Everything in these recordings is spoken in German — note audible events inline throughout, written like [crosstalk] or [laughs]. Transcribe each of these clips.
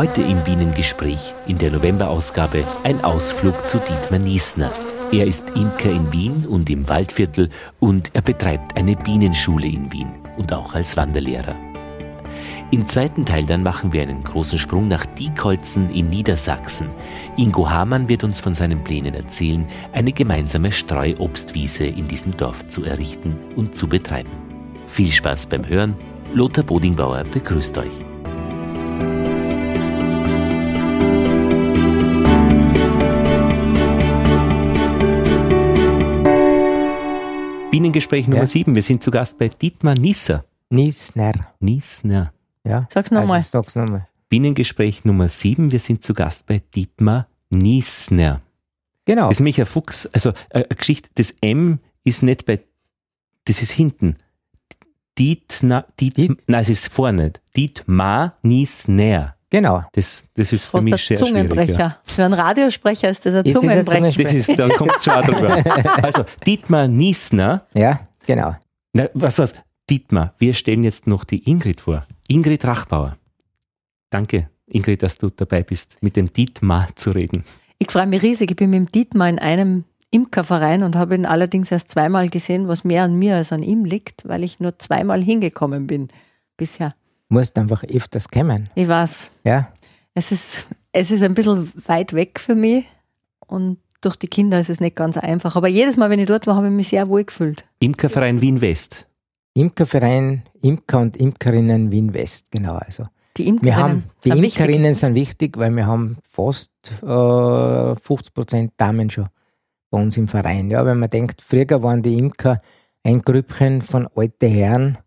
Heute im Bienengespräch in der Novemberausgabe ein Ausflug zu Dietmar Niesner. Er ist Imker in Wien und im Waldviertel und er betreibt eine Bienenschule in Wien und auch als Wanderlehrer. Im zweiten Teil dann machen wir einen großen Sprung nach Diekholzen in Niedersachsen. Ingo Hamann wird uns von seinen Plänen erzählen, eine gemeinsame Streuobstwiese in diesem Dorf zu errichten und zu betreiben. Viel Spaß beim Hören. Lothar Bodingbauer begrüßt euch. Bienengespräch Nummer Ja. 7. Wir sind zu Gast bei Dietmar Nisser. Niesner. Niesner. Ja. Sag's nochmal. Also, sag's nochmal. Bienengespräch Nummer 7. Wir sind zu Gast bei Dietmar Niesner. Genau. Das ist nämlich eine Fuchs, also äh, eine Geschichte, das M ist nicht bei, das ist hinten. Dietna, Diet, Diet? nein, es ist vorne. Dietmar Niesner. Genau. Das, das ist für mich ein sehr schwierig. Ja. Zungenbrecher. Für einen Radiosprecher ist das ein Ist das Zungenbrecher. Das ist, dann kommt es schon auch drüber. [laughs] Also, Dietmar Niesner, Ja, genau. na, was, was, Dietmar, wir stellen jetzt noch die Ingrid vor. Ingrid Rachbauer. Danke, Ingrid, dass du dabei bist, mit dem Dietmar zu reden. Ich freue mich riesig. Ich bin mit dem Dietmar in einem Imkerverein und habe ihn allerdings erst zweimal gesehen, was mehr an mir als an ihm liegt, weil ich nur zweimal hingekommen bin bisher. Musst einfach öfters kommen. Ich weiß, Ja. es ist, es ist ein bisschen weit weg für mich und durch die Kinder ist es nicht ganz einfach. Aber jedes Mal, wenn ich dort war, habe ich mich sehr wohl gefühlt. Imkerverein Wien West. Imkerverein, Imker und Imkerinnen Wien West, genau. Also Die wir Imkerinnen haben, die sind wichtig. Imkerinnen sind wichtig, weil wir haben fast äh, 50 Prozent Damen schon bei uns im Verein. Ja, wenn man denkt, früher waren die Imker ein Grüppchen von alten Herren,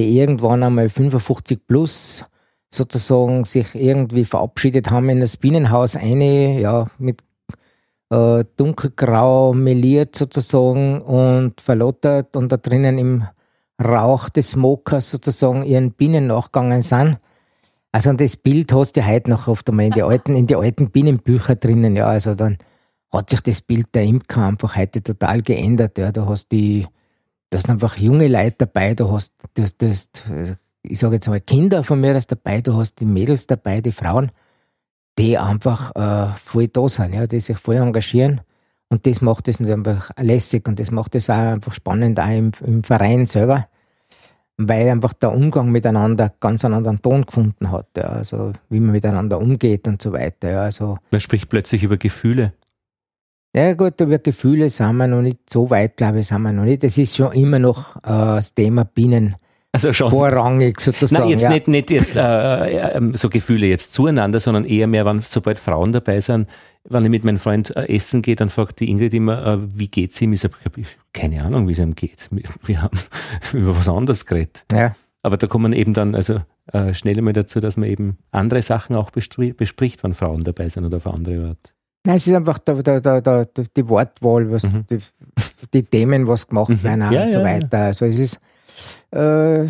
die irgendwann einmal 55 plus sozusagen sich irgendwie verabschiedet haben in das Bienenhaus eine, ja, mit äh, dunkelgrau meliert sozusagen und verlottert und da drinnen im Rauch des Smokers sozusagen ihren Bienen nachgegangen sind. Also das Bild hast du heute noch oft einmal in die alten, in die alten Bienenbücher drinnen, ja. Also dann hat sich das Bild der Imker einfach heute total geändert. Ja. Da hast die, da sind einfach junge Leute dabei, du hast, du du hast ich sage jetzt mal Kinder von mir das dabei, du hast die Mädels dabei, die Frauen, die einfach äh, voll da sind, ja, die sich voll engagieren. Und das macht es einfach lässig und das macht es auch einfach spannend, auch im, im Verein selber, weil einfach der Umgang miteinander ganz einen anderen Ton gefunden hat. Ja, also wie man miteinander umgeht und so weiter. Ja, also, Man spricht plötzlich über Gefühle. Ja gut, über Gefühle sind wir noch nicht so weit, glaube ich, sind wir noch nicht. Es ist schon immer noch äh, das Thema Bienen Also schon. vorrangig sozusagen. Nein, jetzt ja. nicht, nicht jetzt äh, äh, so Gefühle jetzt zueinander, sondern eher mehr, wenn sobald Frauen dabei sind, wenn ich mit meinem Freund äh, essen gehe, dann fragt die Ingrid immer, äh, wie geht's ihm? Ich sage, keine Ahnung, wie es ihm geht. Wir, wir haben [laughs] über was anderes geredet. Ja. Aber da kommt man eben dann also äh, schnell mal dazu, dass man eben andere Sachen auch bespricht, wenn Frauen dabei sind oder auf andere Art. Nein, es ist einfach der, der, der, der, die Wortwahl, was, Mhm. die, die Themen, was gemacht Mhm. werden Ja, und so ja, weiter. Also es ist, äh,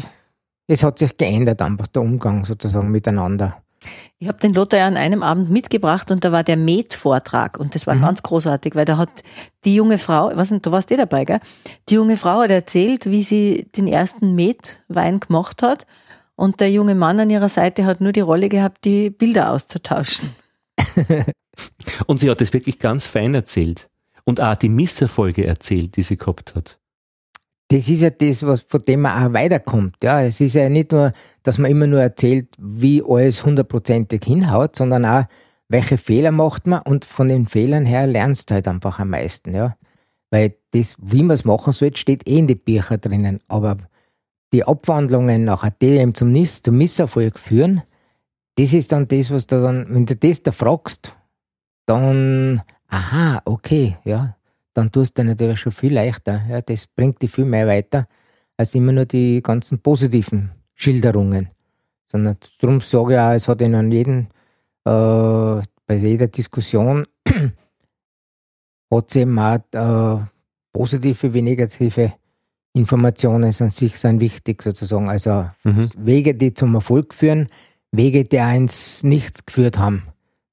es hat sich geändert einfach, der Umgang sozusagen miteinander. Ich habe den Lothar ja an einem Abend mitgebracht und da war der Met-Vortrag und das war Mhm. ganz großartig, weil da hat die junge Frau, was nicht, du warst eh dabei, gell? Die junge Frau hat erzählt, wie sie den ersten Met-Wein gemacht hat und der junge Mann an ihrer Seite hat nur die Rolle gehabt, die Bilder auszutauschen. [laughs] Und sie hat das wirklich ganz fein erzählt. Und auch die Misserfolge erzählt, die sie gehabt hat. Das ist ja das, was, von dem man auch weiterkommt. Ja, es ist ja nicht nur, dass man immer nur erzählt, wie alles hundertprozentig hinhaut, sondern auch, welche Fehler macht man und von den Fehlern her lernst du halt einfach am meisten. Ja, weil das, wie man es machen soll, steht eh in die Bücher drinnen. Aber die Abwandlungen nachher, die eben zum, zum Misserfolg führen, das ist dann das, was du dann, wenn du das da fragst, dann, aha, okay, ja, dann tust du natürlich schon viel leichter. Ja, das bringt dich viel mehr weiter, als immer nur die ganzen positiven Schilderungen. Sondern darum sage ich auch, es hat in jedem, äh, bei jeder Diskussion [clears throat] hat es eben auch äh, positive wie negative Informationen an sich sind wichtig sozusagen. Also Mhm. Wege, die zum Erfolg führen, Wege, die auch ins Nichts geführt haben.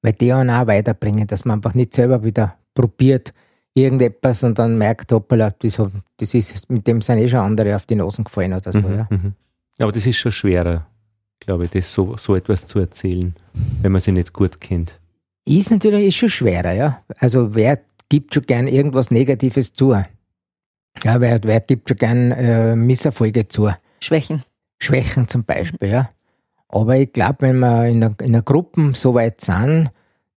Weil die einen auch weiterbringen, dass man einfach nicht selber wieder probiert, irgendetwas und dann merkt, hoppala, das, das ist, mit dem sind eh schon andere auf die Nasen gefallen oder so. Mhm, Ja. mhm. Aber das ist schon schwerer, glaube ich, das so, so etwas zu erzählen. wenn man sie nicht gut kennt? Ist natürlich ist schon schwerer, ja. Also wer gibt schon gern irgendwas Negatives zu? Ja, wer, wer gibt schon gern äh, Misserfolge zu? Schwächen. Schwächen zum Beispiel, ja. Aber ich glaube, wenn wir in einer, in einer Gruppe so weit sind,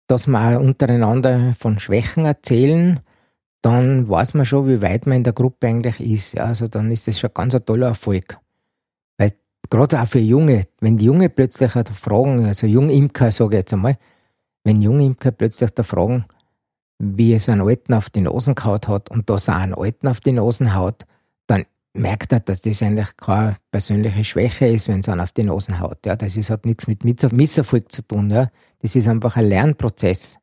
dass wir auch untereinander von Schwächen erzählen, dann weiß man schon, wie weit man in der Gruppe eigentlich ist. Ja, also dann ist das schon ganz ein toller Erfolg. Weil gerade auch für Junge, wenn die Junge plötzlich fragen, also Jungimker sage ich jetzt einmal, wenn Jungimker plötzlich da fragen, wie es einen Alten auf die Nosen gehaut hat und das auch einen Alten auf die Nosen haut, merkt er, dass das eigentlich keine persönliche Schwäche ist, wenn es einen auf die Nosen haut. Ja, das ist, hat nichts mit Misserfolg zu tun. Ja. Das ist einfach ein Lernprozess,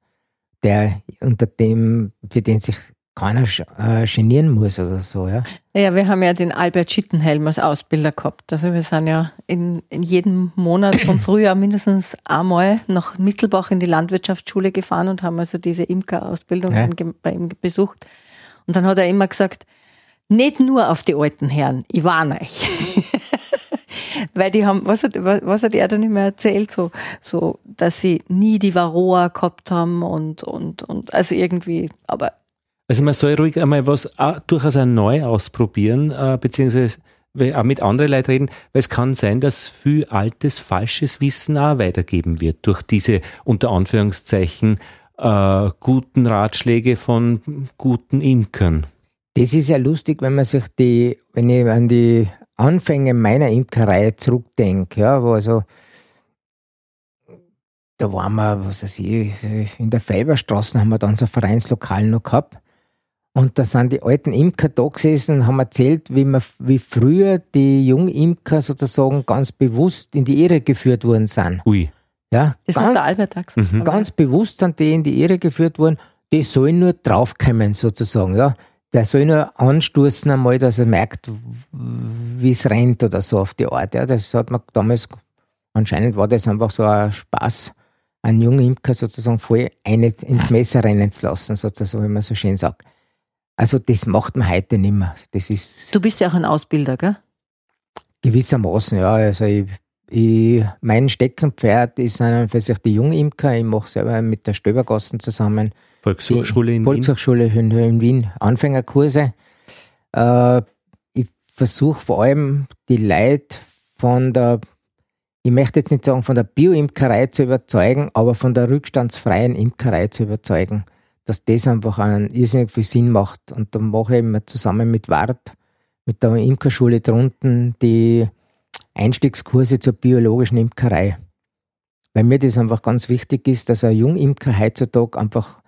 der unter dem, für den sich keiner äh, genieren muss oder so. Ja. ja, wir haben ja den Albert Schittenhelm als Ausbilder gehabt. Also wir sind ja in, in jedem Monat vom Frühjahr mindestens einmal nach Mittelbach in die Landwirtschaftsschule gefahren und haben also diese Imker-Ausbildung ja. bei ihm besucht. Und dann hat er immer gesagt, nicht nur auf die alten Herren, ich warne euch. [laughs] Weil die haben, was hat, was hat er dann immer erzählt, so, so, dass sie nie die Varroa gehabt haben und, und, und, also irgendwie, aber also man soll ruhig einmal was auch durchaus auch neu ausprobieren, äh, beziehungsweise auch mit anderen Leuten reden, weil es kann sein, dass viel altes, falsches Wissen auch weitergeben wird durch diese unter Anführungszeichen äh, guten Ratschläge von guten Imkern. Das ist ja lustig, wenn man sich die, wenn ich an die Anfänge meiner Imkerei zurückdenke, ja, wo also da waren wir, was weiß ich, in der Felberstraße haben wir dann so ein Vereinslokal noch gehabt. Und da sind die alten Imker da gesessen und haben erzählt, wie, man, wie früher die Jungimker sozusagen ganz bewusst in die Irre geführt worden sind. Ui. Ja, das ganz, hat der Albert auch gesagt. Mhm. Ganz bewusst sind die in die Irre geführt worden. Die sollen nur draufkommen, sozusagen. Ja. Der soll nur anstoßen einmal, dass er merkt, wie es rennt oder so auf die Art. Ja. Das hat man damals, anscheinend war das einfach so ein Spaß, einen jungen Imker sozusagen voll eine ins Messer rennen zu lassen, sozusagen, wie man so schön sagt. Also das macht man heute nicht mehr. Das ist du bist ja auch ein Ausbilder, gell? Gewissermaßen, ja. Also ich, ich, mein Steckenpferd ist für sich die Jungimker. Ich mache selber mit der Stöbergassen zusammen. Volkshochschule in Volkshochschule Wien. Volkshochschule in Wien, Anfängerkurse. Äh, ich versuche vor allem die Leute von der, ich möchte jetzt nicht sagen von der Bio-Imkerei zu überzeugen, aber von der rückstandsfreien Imkerei zu überzeugen dass das einfach einen irrsinnig viel Sinn macht. Und da mache ich immer zusammen mit Wart, mit der Imkerschule drunten, die Einstiegskurse zur biologischen Imkerei. Weil mir das einfach ganz wichtig ist, dass ein Jungimker heutzutage einfach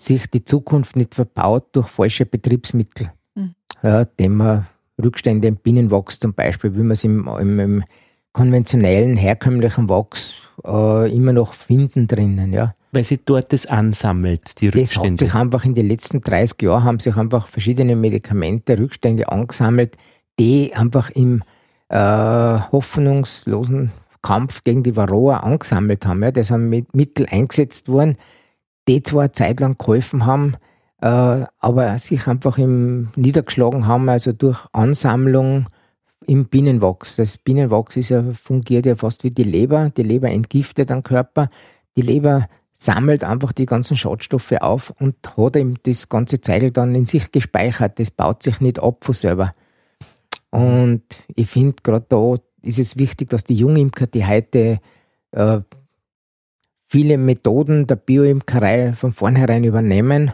sich die Zukunft nicht verbaut durch falsche Betriebsmittel. Mhm. Ja, dem man Rückstände im Bienenwachs zum Beispiel, wie man es im, im, im konventionellen, herkömmlichen Wachs äh, immer noch finden drinnen. Ja weil sie dort das ansammelt, die Rückstände. Das hat sich einfach in den letzten 30 Jahren haben sich einfach verschiedene Medikamente, Rückstände angesammelt, die einfach im äh, hoffnungslosen Kampf gegen die Varroa angesammelt haben. Ja. Das sind Mittel eingesetzt worden, die zwar eine Zeit lang geholfen haben, äh, aber sich einfach im niedergeschlagen haben, also durch Ansammlung im Bienenwachs. Das Bienenwachs ist ja, fungiert ja fast wie die Leber. Die Leber entgiftet den Körper. Die Leber sammelt einfach die ganzen Schadstoffe auf und hat ihm das ganze Zeug dann in sich gespeichert. Das baut sich nicht ab von selber. Und ich finde, gerade da ist es wichtig, dass die Jungimker, die heute äh, viele Methoden der Bioimkerei von vornherein übernehmen,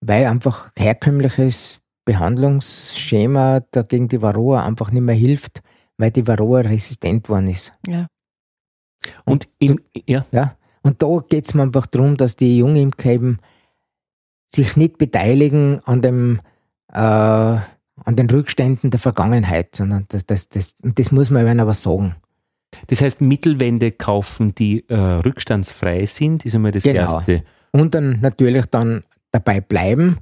weil einfach herkömmliches Behandlungsschema dagegen die Varroa einfach nicht mehr hilft, weil die Varroa resistent worden ist. Ja. Und, und in, ja. ja. Und da geht es mir einfach darum, dass die Jungimker eben sich nicht beteiligen an dem äh, an den Rückständen der Vergangenheit, sondern das, das, das, das muss man aber sagen. Das heißt, Mittelwände kaufen, die äh, rückstandsfrei sind, ist einmal das genau. Erste. Und dann natürlich dann dabei bleiben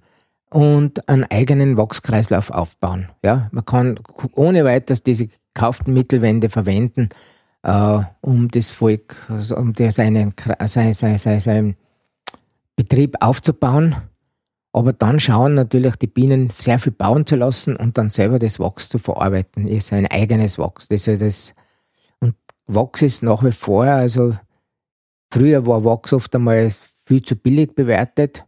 und einen eigenen Wachskreislauf aufbauen. Ja, man kann ohne weiteres diese gekauften Mittelwände verwenden äh, um das Volk, also um der seinen, sein, sein, sein, sein Betrieb aufzubauen. Aber dann schauen natürlich die Bienen sehr viel bauen zu lassen und dann selber das Wachs zu verarbeiten, ist ein eigenes Wachs. Das ist das, und Wachs ist nach wie vor, also Früher war Wachs oft einmal viel zu billig bewertet.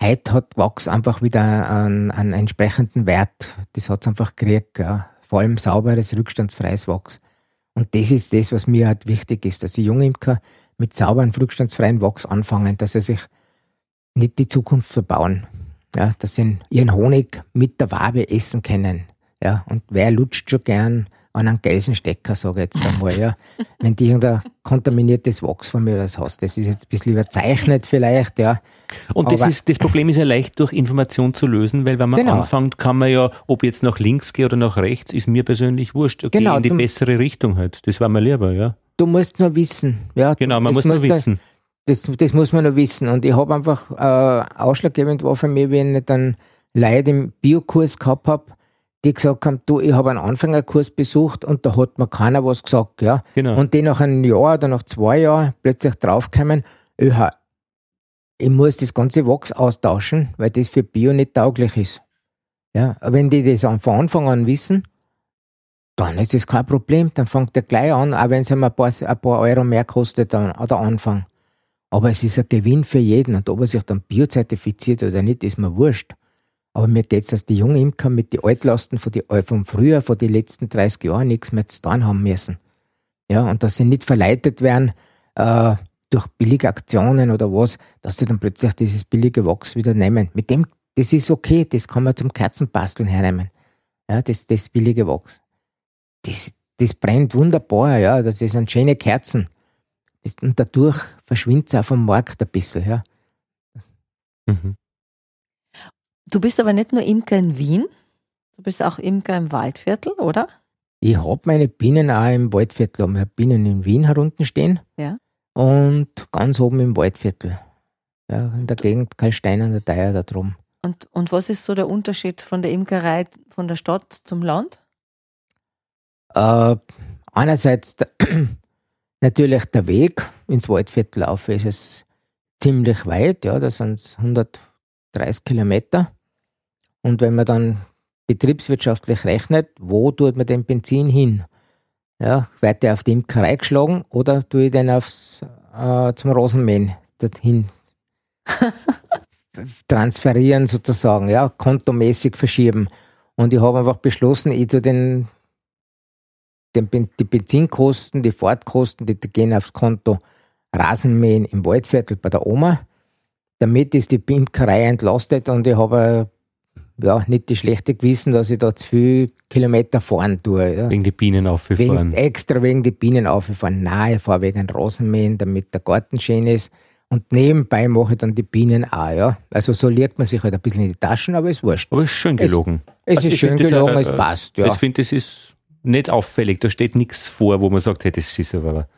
Heute hat Wachs einfach wieder einen, einen entsprechenden Wert. Das hat es einfach gekriegt. Ja. Vor allem sauberes, rückstandsfreies Wachs. Und das ist das, was mir halt wichtig ist, dass die Jungimker mit sauberen, rückstandsfreien Wachs anfangen, dass sie sich nicht die Zukunft verbauen. Ja, dass sie ihren Honig mit der Wabe essen können. Ja, und wer lutscht schon gern an einen Geisenstecker, sage ich jetzt einmal, ja. Wenn die irgendein kontaminiertes Wachs von mir das hast. Das ist jetzt ein bisschen überzeichnet vielleicht, ja. Und das, ist, das Problem ist ja leicht durch Information zu lösen, weil wenn man genau. anfängt, kann man ja, ob jetzt nach links geht oder nach rechts, ist mir persönlich wurscht. Okay, genau, in die bessere Richtung halt. Das war mir lieber, ja. Du musst nur wissen, ja. Genau, man muss nur wissen. Das, das muss man nur wissen. Und ich habe einfach äh, ausschlaggebend war für mich, wenn ich dann Leute im Biokurs gehabt habe, die gesagt haben, du, ich habe einen Anfängerkurs besucht und da hat mir keiner was gesagt, ja. Genau. Und die nach einem Jahr oder nach zwei Jahren plötzlich draufkommen, ich, ich muss das ganze Wachs austauschen, weil das für Bio nicht tauglich ist. Ja, wenn die das von Anfang an wissen, dann ist das kein Problem, dann fängt der gleich an, auch wenn es ihm ein paar, ein paar Euro mehr kostet, dann, der Anfang. Aber es ist ein Gewinn für jeden und ob er sich dann biozertifiziert oder nicht, ist mir wurscht. Aber mir geht es, dass die jungen Imker mit den Altlasten von, die, von früher, von den letzten 30 Jahren nichts mehr zu tun haben müssen. Ja, und dass sie nicht verleitet werden äh, durch billige Aktionen oder was, dass sie dann plötzlich dieses billige Wachs wieder nehmen. Mit dem, das ist okay, das kann man zum Kerzenbasteln hernehmen. Ja, das, das billige Wachs. Das, das brennt wunderbar, ja, das sind schöne Kerzen. Das, und dadurch verschwindet es auch vom Markt ein bisschen, ja. Mhm. Du bist aber nicht nur Imker in Wien, du bist auch Imker im Waldviertel, oder? Ich habe meine Bienen auch im Waldviertel. Habe Bienen in Wien herunterstehen. Ja. Und ganz oben im Waldviertel. Ja, in der Gegend Kalstein an der Theier da drum. Und, und was ist so der Unterschied von der Imkerei von der Stadt zum Land? Äh, einerseits der, [clears throat] natürlich der Weg ins Waldviertel auf ist es ziemlich weit, ja, das sind 130 Kilometer. Und wenn man dann betriebswirtschaftlich rechnet, wo tut man den Benzin hin? Ja, wird der auf die Imkerei geschlagen oder tue ich den aufs, äh, zum Rosenmähen dorthin [laughs] transferieren sozusagen, ja, kontomäßig verschieben. Und ich habe einfach beschlossen, ich tue den, den, die Benzinkosten, die Fahrtkosten, die, die gehen aufs Konto Rasenmähen im Waldviertel bei der Oma. Damit ist die Imkerei entlastet und ich habe ja, nicht die schlechte Gewissen, dass ich da zu viel Kilometer fahren tue. Ja. Wegen die Bienen aufgefahren. extra wegen die Bienen aufgefahren. Nein, ich fahre wegen Rasenmähen, damit der Garten schön ist. Und nebenbei mache ich dann die Bienen auch, ja. Also so legt man sich halt ein bisschen in die Taschen, aber es ist wurscht. Aber es ist schön gelogen. Es, es also ist schön gelogen, es passt, ja. Ich finde, es ist nicht auffällig. Da steht nichts vor, wo man sagt, hey, das ist aber.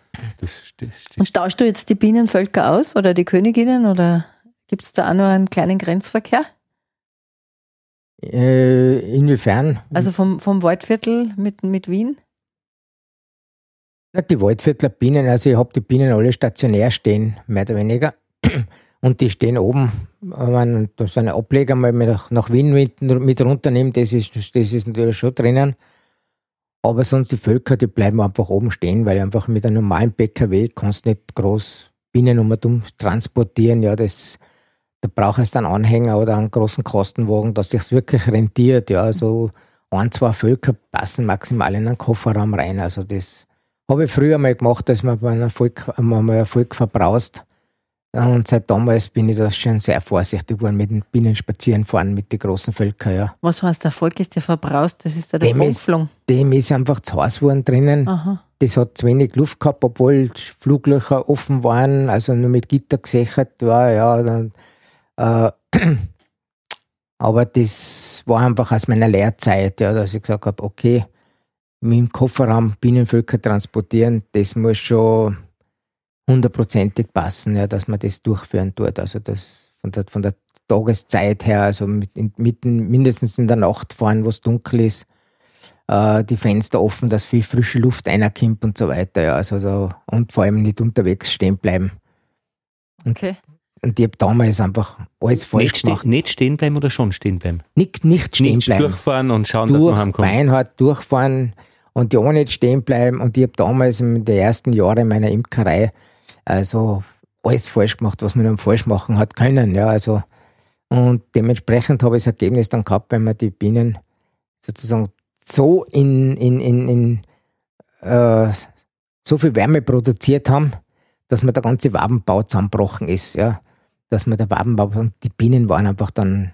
Das, das, das Und tauschst du jetzt die Bienenvölker aus oder die Königinnen oder gibt es da auch noch einen kleinen Grenzverkehr? Äh, inwiefern? Also vom, vom Waldviertel mit, mit Wien? Ja, die Waldviertler Bienen, also ich habe die Bienen alle stationär stehen, mehr oder weniger. [clears throat] Und die stehen oben. Wenn da so eine Ableger mal nach, nach Wien mit, mit runternehmen, das ist, das ist natürlich schon drinnen. Aber sonst die Völker, die bleiben einfach oben stehen, weil einfach mit einem normalen PKW kannst du nicht groß Bienen um transportieren. Ja, das da brauchst du einen Anhänger oder einen großen Kostenwagen, dass sich wirklich rentiert. Ja, also ein, zwei Völker passen maximal in einen Kofferraum rein. Also das habe ich früher mal gemacht, dass man bei einem Volk, mal ein Volk verbraust. Und seit damals bin ich da schon sehr vorsichtig geworden mit den Bienen spazieren fahren mit den großen Völkern. Ja. Was heißt, der Volk ist ja verbraust? Das ist da der dem ist, dem ist einfach zu heiß geworden drinnen. Aha. Das hat zu wenig Luft gehabt, obwohl Fluglöcher offen waren, also nur mit Gitter gesichert war. Ja, dann äh, [clears throat] aber das war einfach aus meiner Lehrzeit, ja, dass ich gesagt habe, okay, mit dem Kofferraum Bienenvölker transportieren, das muss schon hundertprozentig passen, ja, dass man das durchführen tut. Also das von der, von der Tageszeit her, also mit, mitten, mindestens in der Nacht fahren, wo es dunkel ist, äh, die Fenster offen, dass viel frische Luft reinkommt und so weiter. Ja, also da, und vor allem nicht unterwegs stehen bleiben. Okay. Und ich habe damals einfach alles falsch nicht gemacht. Ste nicht stehen bleiben oder schon stehen bleiben? Nicht, nicht stehen nicht bleiben. durchfahren und schauen, Durch, dass man heimkommt. Beinhart durchfahren und ja auch nicht stehen bleiben. Und ich habe damals in den ersten Jahren meiner Imkerei also alles falsch gemacht, was man dann falsch machen hat können. Ja, also, und dementsprechend habe ich das Ergebnis dann gehabt, wenn man die Bienen sozusagen so in, in, in, in äh, so viel Wärme produziert haben, dass mir der ganze Wabenbau zusammengebrochen ist, ja. Dass mir der Wabenbau, die Bienen waren einfach dann,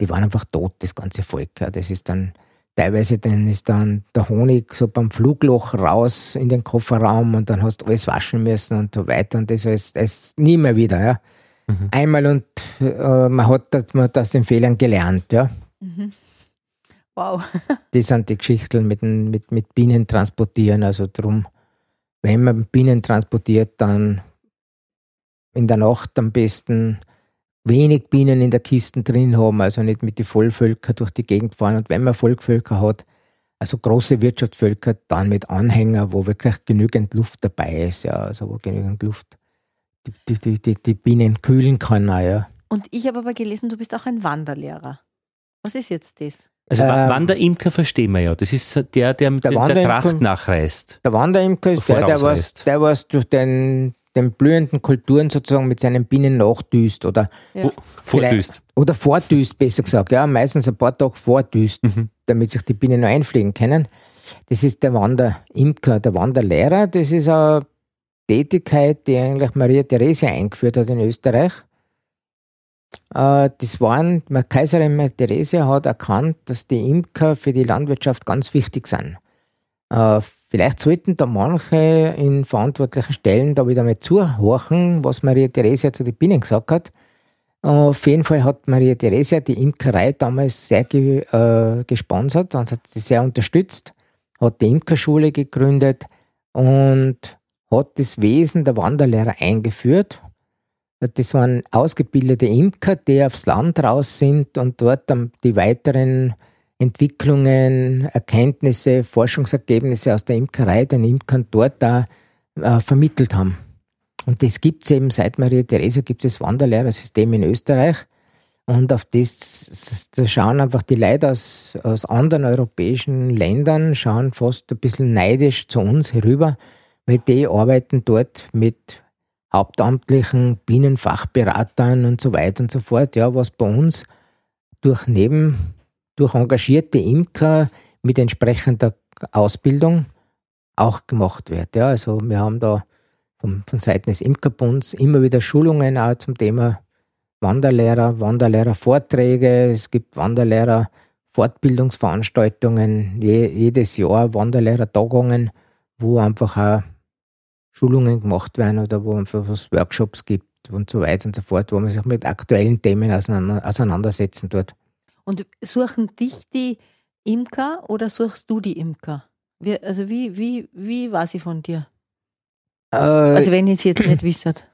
die waren einfach tot, das ganze Volk. Ja. Das ist dann, teilweise dann ist dann der Honig so beim Flugloch raus in den Kofferraum und dann hast du alles waschen müssen und so weiter und das ist, das nie mehr wieder, ja. Mhm. Einmal und äh, man hat das, man hat aus den Fehlern gelernt, ja. Mhm. Wow. [laughs] das sind die Geschichten mit, mit, mit Bienen transportieren, also drum wenn man Bienen transportiert, dann in der Nacht am besten wenig Bienen in der Kiste drin haben, also nicht mit den Vollvölker durch die Gegend fahren. Und wenn man Vollvölker hat, also große Wirtschaftsvölker, dann mit Anhänger, wo wirklich genügend Luft dabei ist, ja, also wo genügend Luft die, die, die, die Bienen kühlen kann. Ja. Und ich habe aber gelesen, du bist auch ein Wanderlehrer. Was ist jetzt das? Also ähm, Wanderimker verstehen wir ja. Das ist der, der, der, der Tracht nachreist. Der Wanderimker ist der, der was, der was durch den, den blühenden Kulturen sozusagen mit seinen Bienen nachdüst oder ja. vordüst. Oder vordüst, besser gesagt. Ja, meistens ein paar Tage vordüst, mhm. damit sich die Bienen noch einfliegen können. Das ist der Wanderimker, der Wanderlehrer. Das ist eine Tätigkeit, die eigentlich Maria Theresia eingeführt hat in Österreich. Äh, das waren, Kaiserin Therese hat erkannt, dass die Imker für die Landwirtschaft ganz wichtig sind. Vielleicht sollten da manche in verantwortlichen Stellen da wieder mal zuhorchen, was Maria Theresia zu den Bienen gesagt hat. Äh, auf jeden Fall hat Maria Theresia die Imkerei damals sehr ge, äh, gesponsert und hat sie sehr unterstützt, hat die Imkerschule gegründet und hat das Wesen der Wanderlehrer eingeführt das waren ausgebildete Imker, die aufs Land raus sind und dort die weiteren Entwicklungen, Erkenntnisse, Forschungsergebnisse aus der Imkerei den Imkern dort da äh, vermittelt haben. Und das gibt es eben seit Maria Theresa gibt es Wanderlehrersystem in Österreich. Und auf das, da schauen einfach die Leute aus, aus anderen europäischen Ländern, schauen fast ein bisschen neidisch zu uns herüber, weil die arbeiten dort mit hauptamtlichen Bienenfachberatern und so weiter und so fort, ja, was bei uns durch neben, durch engagierte Imker mit entsprechender Ausbildung auch gemacht wird. Ja, also wir haben da von, von Seiten des Imkerbunds immer wieder Schulungen auch zum Thema Wanderlehrer, Wanderlehrervorträge, es gibt Wanderlehrer Fortbildungsveranstaltungen, je, jedes Jahr Wanderlehrertagungen, wo einfach auch Schulungen gemacht werden oder wo einfach was Workshops gibt und so weiter und so fort, wo man sich mit aktuellen Themen auseinandersetzen tut. Und suchen dich die Imker oder suchst du die Imker? Wie, also wie, wie, wie war sie von dir? Äh, also wenn ihr es jetzt nicht wisst.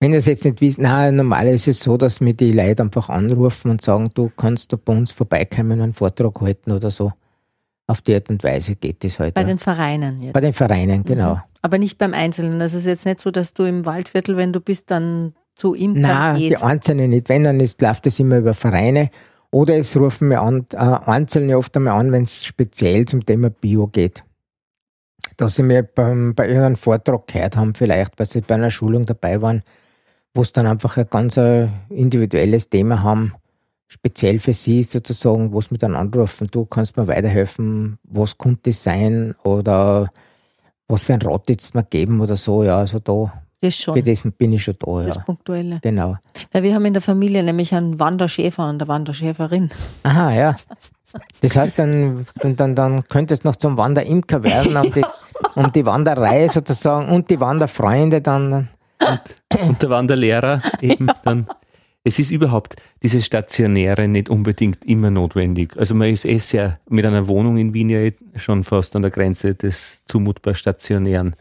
Wenn ihr es jetzt nicht wisst, nein, normal ist es so, dass mir die Leute einfach anrufen und sagen, du kannst da bei uns vorbeikommen und einen Vortrag halten oder so. Auf die Art und Weise geht es heute. Bei den Vereinen jetzt. Bei den Vereinen, genau. Mhm. Aber nicht beim Einzelnen. Also es ist jetzt nicht so, dass du im Waldviertel, wenn du bist, dann zu ihm Nein, gehst. die Einzelnen nicht. Wenn, dann ist, läuft das immer über Vereine. Oder es rufen mir an, äh, Einzelne oft einmal an, wenn es speziell zum Thema Bio geht. Dass sie mir beim, bei irgendeinem Vortrag gehört haben, vielleicht, weil sie bei einer Schulung dabei waren, wo es dann einfach ein ganz äh, individuelles Thema haben speziell für Sie sozusagen, wo Sie mich dann anrufen, du kannst mir weiterhelfen, was könnte das sein oder was für ein Rat jetzt mal geben oder so, ja, also da. Das schon. Für das bin ich schon da, Das Punktuelle. Genau. Weil wir haben in der Familie nämlich einen Wanderschäfer und eine Wanderschäferin. Aha, ja. Das heißt, dann, dann, dann könnte es noch zum Wanderimker werden, um die, um die Wanderei sozusagen und die Wanderfreunde dann. Und, und der Wanderlehrer eben ja. dann es ist überhaupt dieses Stationäre nicht unbedingt immer notwendig. Also man ist eh sehr mit einer Wohnung in Wien ja eh schon fast an der Grenze des zumutbar Stationären,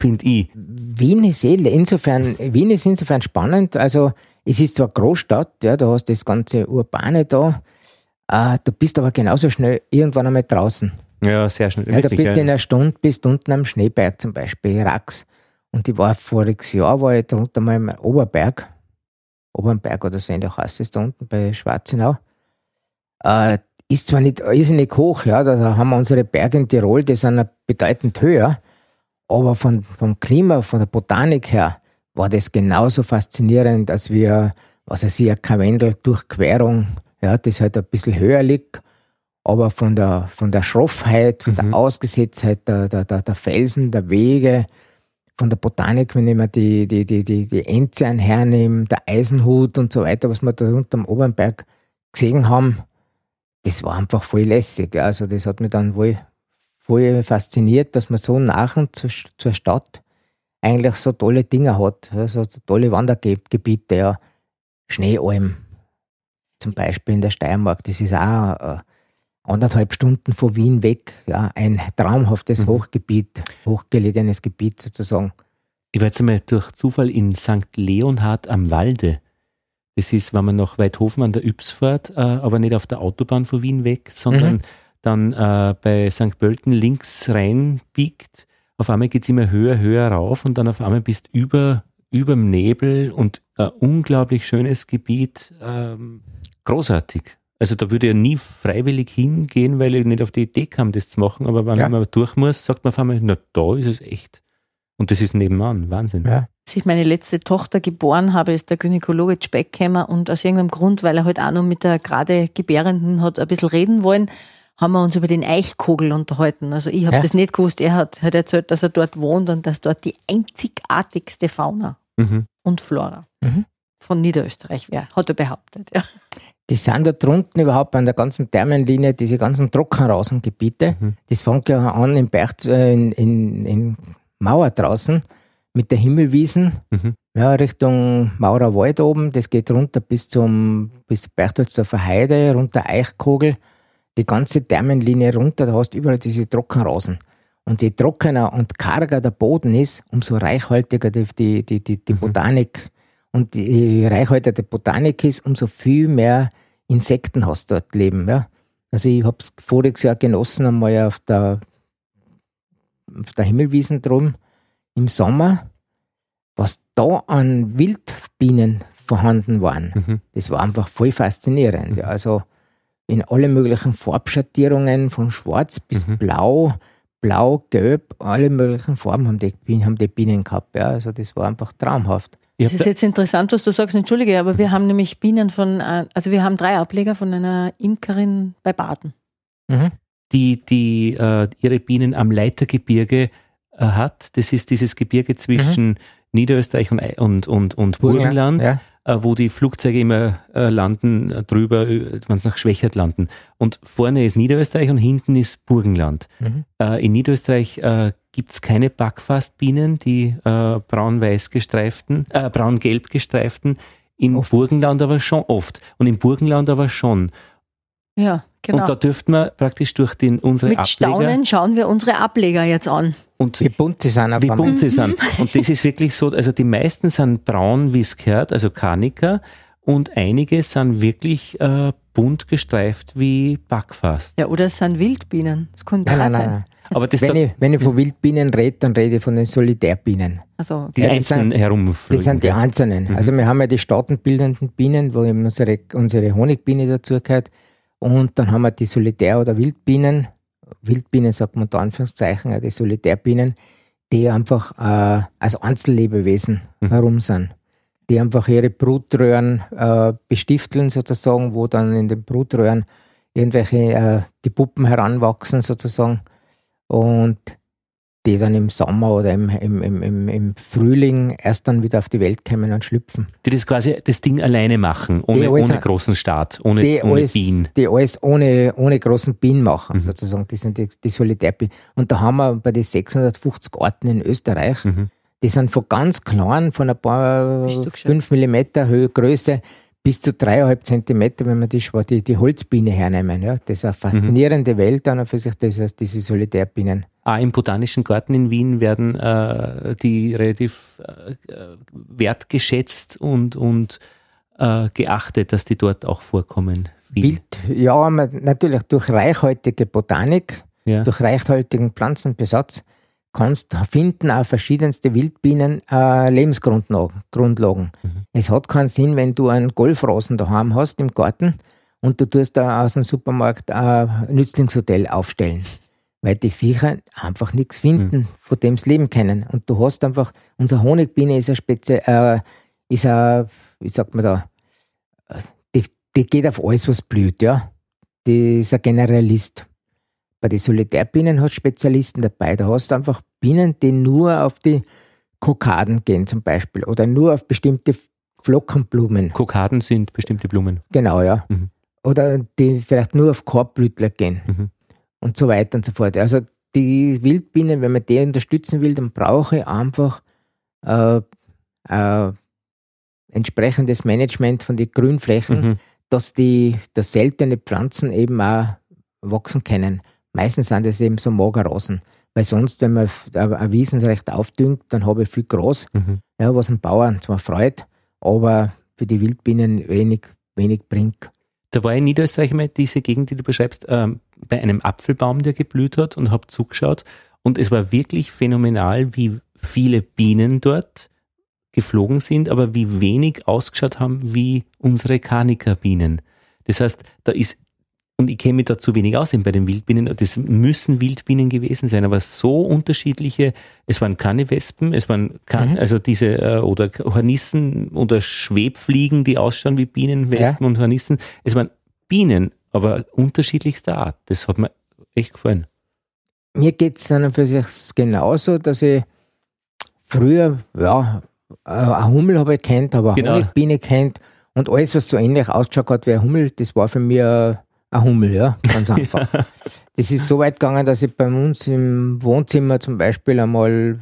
finde ich. Wien ist eh insofern, Wien ist insofern spannend. Also es ist zwar Großstadt, ja, du hast das ganze Urbane da, äh, du bist aber genauso schnell irgendwann einmal draußen. Ja, sehr schnell. Ja, du bist in einer Stunde bist unten am Schneeberg zum Beispiel, Rax. Und ich war voriges Jahr, war ich drunter mal im Oberberg Obernberg oder so ähnlich heißt es da unten bei Schwarzenau. Äh, ist zwar nicht irrsinnig hoch, ja, da haben wir unsere Berge in Tirol, die sind bedeutend höher, aber von, vom Klima, von der Botanik her, war das genauso faszinierend, als wir, was weiß ich, eine Karwendel-Durchquerung, ja, das halt ein bisschen höher liegt, aber von der, von der Schroffheit, von mhm. der Ausgesetztheit der, der, der, der Felsen, der Wege, von der Botanik, wenn ich mir die, die, die, die, die Enzian hernehme, der Eisenhut und so weiter, was wir da unter dem Obernberg gesehen haben, das war einfach voll lässig. Also das hat mich dann wohl voll fasziniert, dass man so nachher zur, zur Stadt eigentlich so tolle Dinge hat, so tolle Wandergebiete, ja. Schneealm zum Beispiel in der Steiermark, das ist auch äh, anderthalb Stunden von Wien weg, ja, ein traumhaftes mhm. Hochgebiet, hochgelegenes Gebiet sozusagen. Ich war jetzt einmal durch Zufall in St. Leonhard am Walde. Das ist, wenn man nach Weidhofen an der Yps fährt, äh, aber nicht auf der Autobahn von Wien weg, sondern mhm. Dann äh, bei St. Pölten links rein biegt. Auf einmal geht es immer höher, höher rauf und dann auf einmal bist du über, über dem Nebel und ein unglaublich schönes Gebiet. Ähm, großartig. Also da würde ich ja nie freiwillig hingehen, weil ich nicht auf die Idee kam, das zu machen. Aber wenn ja. man durch muss, sagt man auf einmal, na da ist es echt. Und das ist nebenan. Wahnsinn. Ja. Als ich meine letzte Tochter geboren habe, ist der Gynäkologe Speck gekommen und aus irgendeinem Grund, weil er halt auch noch mit der gerade Gebärenden hat ein bisschen reden wollen, haben wir uns über den Eichkogel unterhalten. Also ich habe ja. das nicht gewusst. Er hat, hat erzählt, dass er dort wohnt und dass dort die einzigartigste Fauna mhm. und Flora mhm. von Niederösterreich wäre, hat er behauptet. Ja. Die sind da drunten überhaupt an der ganzen Thermenlinie, diese ganzen Trockenrausengebiete. Mhm. Das fängt ja an in, Bercht, äh, in, in, in Mauer draußen mit der Himmelwiesen, mhm. ja, Richtung Maurerwald oben. Das geht runter bis zum bis Berchtoldsdorfer Heide, runter Eichkogel, die ganze Thermenlinie runter. Da hast du überall diese Trockenrausen. Und je trockener und karger der Boden ist, umso reichhaltiger die, die, die, die, die mhm. Botanik und je reichhaltiger die Botanik ist, umso viel mehr Insekten hast du dort leben. Ja? Also ich habe es voriges Jahr genossen, einmal auf der, auf der Himmelwiesen drum im Sommer, was da an Wildbienen vorhanden waren. Mhm. Das war einfach voll faszinierend. Mhm. Ja. Also in alle möglichen Farbschattierungen, von schwarz bis mhm. blau, blau, gelb, alle möglichen Farben haben die, haben die Bienen gehabt. Ja. Also das war einfach traumhaft. Es ist jetzt interessant, was du sagst, entschuldige, aber wir haben nämlich Bienen von, äh, also wir haben drei Ableger von einer Imkerin bei Baden. Mhm. Die, die äh, ihre Bienen am Leitergebirge äh, hat. Das ist dieses Gebirge zwischen mhm. Niederösterreich und, und, und, und Burgenland. Ja äh, wo die Flugzeuge immer äh, landen, äh, drüber, wenn sie nach Schwächert landen. Und vorne ist Niederösterreich und hinten ist Burgenland. Mhm. in Niederösterreich gibt es keine Backfastbienen, die braun-weiß gestreiften, braun-gelb gestreiften. In oft. Burgenland aber schon oft. Und im Burgenland aber schon. Ja, genau. Und da dürften wir praktisch durch den, unsere Mit Ableger... Mit Staunen schauen wir unsere Ableger jetzt an. Und wie bunt sie sind. Wie bunt sie sind. Und das ist wirklich so, also die meisten sind braun, wie es gehört, also Karniker. Und einige sind wirklich äh, bunt gestreift wie Backfast. Ja, oder es sind Wildbienen. Das könnte nein, nein, sein. Nein, Aber das wenn, ich, wenn ich von Wildbienen rede, dann rede ich von den Solitärbienen. Also, die ja, einzelnen herumfliegen. Das sind die einzelnen. Mhm. Also wir haben ja die staatenbildenden Bienen, wo eben unsere, unsere Honigbiene dazugehört. Und dann haben wir die Solitär- oder Wildbienen, Wildbienen sagt man da Anführungszeichen, die Solitärbienen, die einfach äh, als Einzellebewesen mhm. herum sind. Die einfach ihre Brutröhren äh, bestifteln sozusagen, wo dann in den Brutröhren irgendwelche äh, die Puppen heranwachsen sozusagen. Und die dann im Sommer oder im, im, im, im Frühling erst dann wieder auf die Welt kommen und schlüpfen. Die das quasi das Ding alleine machen, ohne, alles, ohne großen Start, ohne, die ohne alles, Bienen. Die alles ohne, ohne großen Bienen machen, mhm. sozusagen. Die sind die, die Solitärbienen. Und da haben wir bei den 650 Arten in Österreich, mhm. die sind von ganz klein, von ein paar 5 mm Höhe, Größe, bis zu dreieinhalb Zentimeter, wenn wir die, die, die Holzbiene hernehmen. Ja. Das ist eine faszinierende mhm. Welt an und für sich, das diese Solitärbienen. Auch im Botanischen Garten in Wien werden äh, die relativ äh, wertgeschätzt und, und äh, geachtet, dass die dort auch vorkommen. Wild, ja, natürlich durch reichhaltige Botanik, ja. durch reichhaltigen Pflanzenbesatz kannst finden auch verschiedenste Wildbienen äh, Lebensgrundlagen. Mhm. Es hat keinen Sinn, wenn du einen Golfrasen daheim hast im Garten und du tust da aus dem Supermarkt ein Nützlingshotel aufstellen. Weil die Viecher einfach nichts finden, mhm. von dem sie leben können. Und du hast einfach, unsere Honigbiene ist ein speziell, äh, ist ein, wie sagt man da, die, die geht auf alles, was blüht, ja. Die ist ein Generalist. Bei den Solitärbienen hast du Spezialisten dabei. Da hast du einfach Bienen, die nur auf die Kokaden gehen zum Beispiel oder nur auf bestimmte Flockenblumen. Kokaden sind bestimmte Blumen. Genau, ja. Mhm. Oder die vielleicht nur auf Korbblütler gehen mhm. Und so weiter und so fort. Also die Wildbienen, wenn man die unterstützen will, dann brauche ich einfach äh, äh, entsprechendes Management von den Grünflächen, mhm. dass die dass seltene Pflanzen eben auch wachsen können. Meistens sind das eben so Magerrasen. Weil sonst, wenn man ein Wiesen recht aufdüngt, dann habe ich viel Gras, mhm. ja, was den Bauern zwar freut, aber für die Wildbienen wenig, wenig bringt. Da war in Niederösterreich mal diese Gegend, die du beschreibst, ähm, bei einem Apfelbaum, der geblüht hat und habe zugeschaut. Und es war wirklich phänomenal, wie viele Bienen dort geflogen sind, aber wie wenig ausgeschaut haben wie unsere Kanikabienen. Das heißt, da ist und ich kenne mich da zu wenig aus bei den Wildbienen. Das müssen Wildbienen gewesen sein, aber so unterschiedliche. Es waren keine Wespen, es waren keine, mhm. also diese äh, oder Hornissen oder Schwebfliegen, die ausschauen wie Bienen, Wespen ja. und Hornissen. Es waren Bienen, aber unterschiedlichster Art. Das hat mir echt gefallen. Mir geht es dann für sich genauso, dass ich früher, ja, eine Hummel habe ich kennt, aber genau. Honigbiene kennt und alles, was so ähnlich ausgeschaut hat wie ein Hummel, das war für mich ein Hummel, ja, ganz einfach. Das ist so weit gegangen, dass ich bei uns im Wohnzimmer zum Beispiel einmal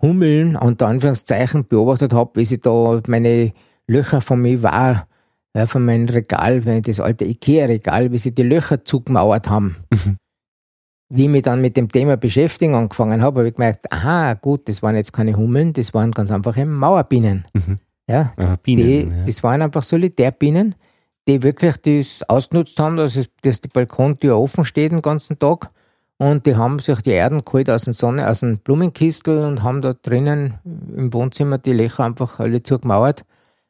Hummeln unter Anführungszeichen beobachtet habe, wie sie da meine Löcher von mir war, ja, von meinem Regal, das alte Ikea-Regal, wie sie die Löcher zugemauert haben. Mhm. Wie ich mich dann mit dem Thema beschäftigen angefangen habe, habe ich gemerkt, aha, gut, das waren jetzt keine Hummeln, das waren ganz einfach Mauerbienen. Mhm. Ja, Aha, Bienen, die, ja, das waren einfach Solitärbienen die wirklich das ausgenutzt haben, dass, es, dass die Balkontür offen steht den ganzen Tag. Und die haben sich die Erden geholt aus der Sonne, aus dem Blumenkistel und haben da drinnen im Wohnzimmer die Löcher einfach alle zugemauert,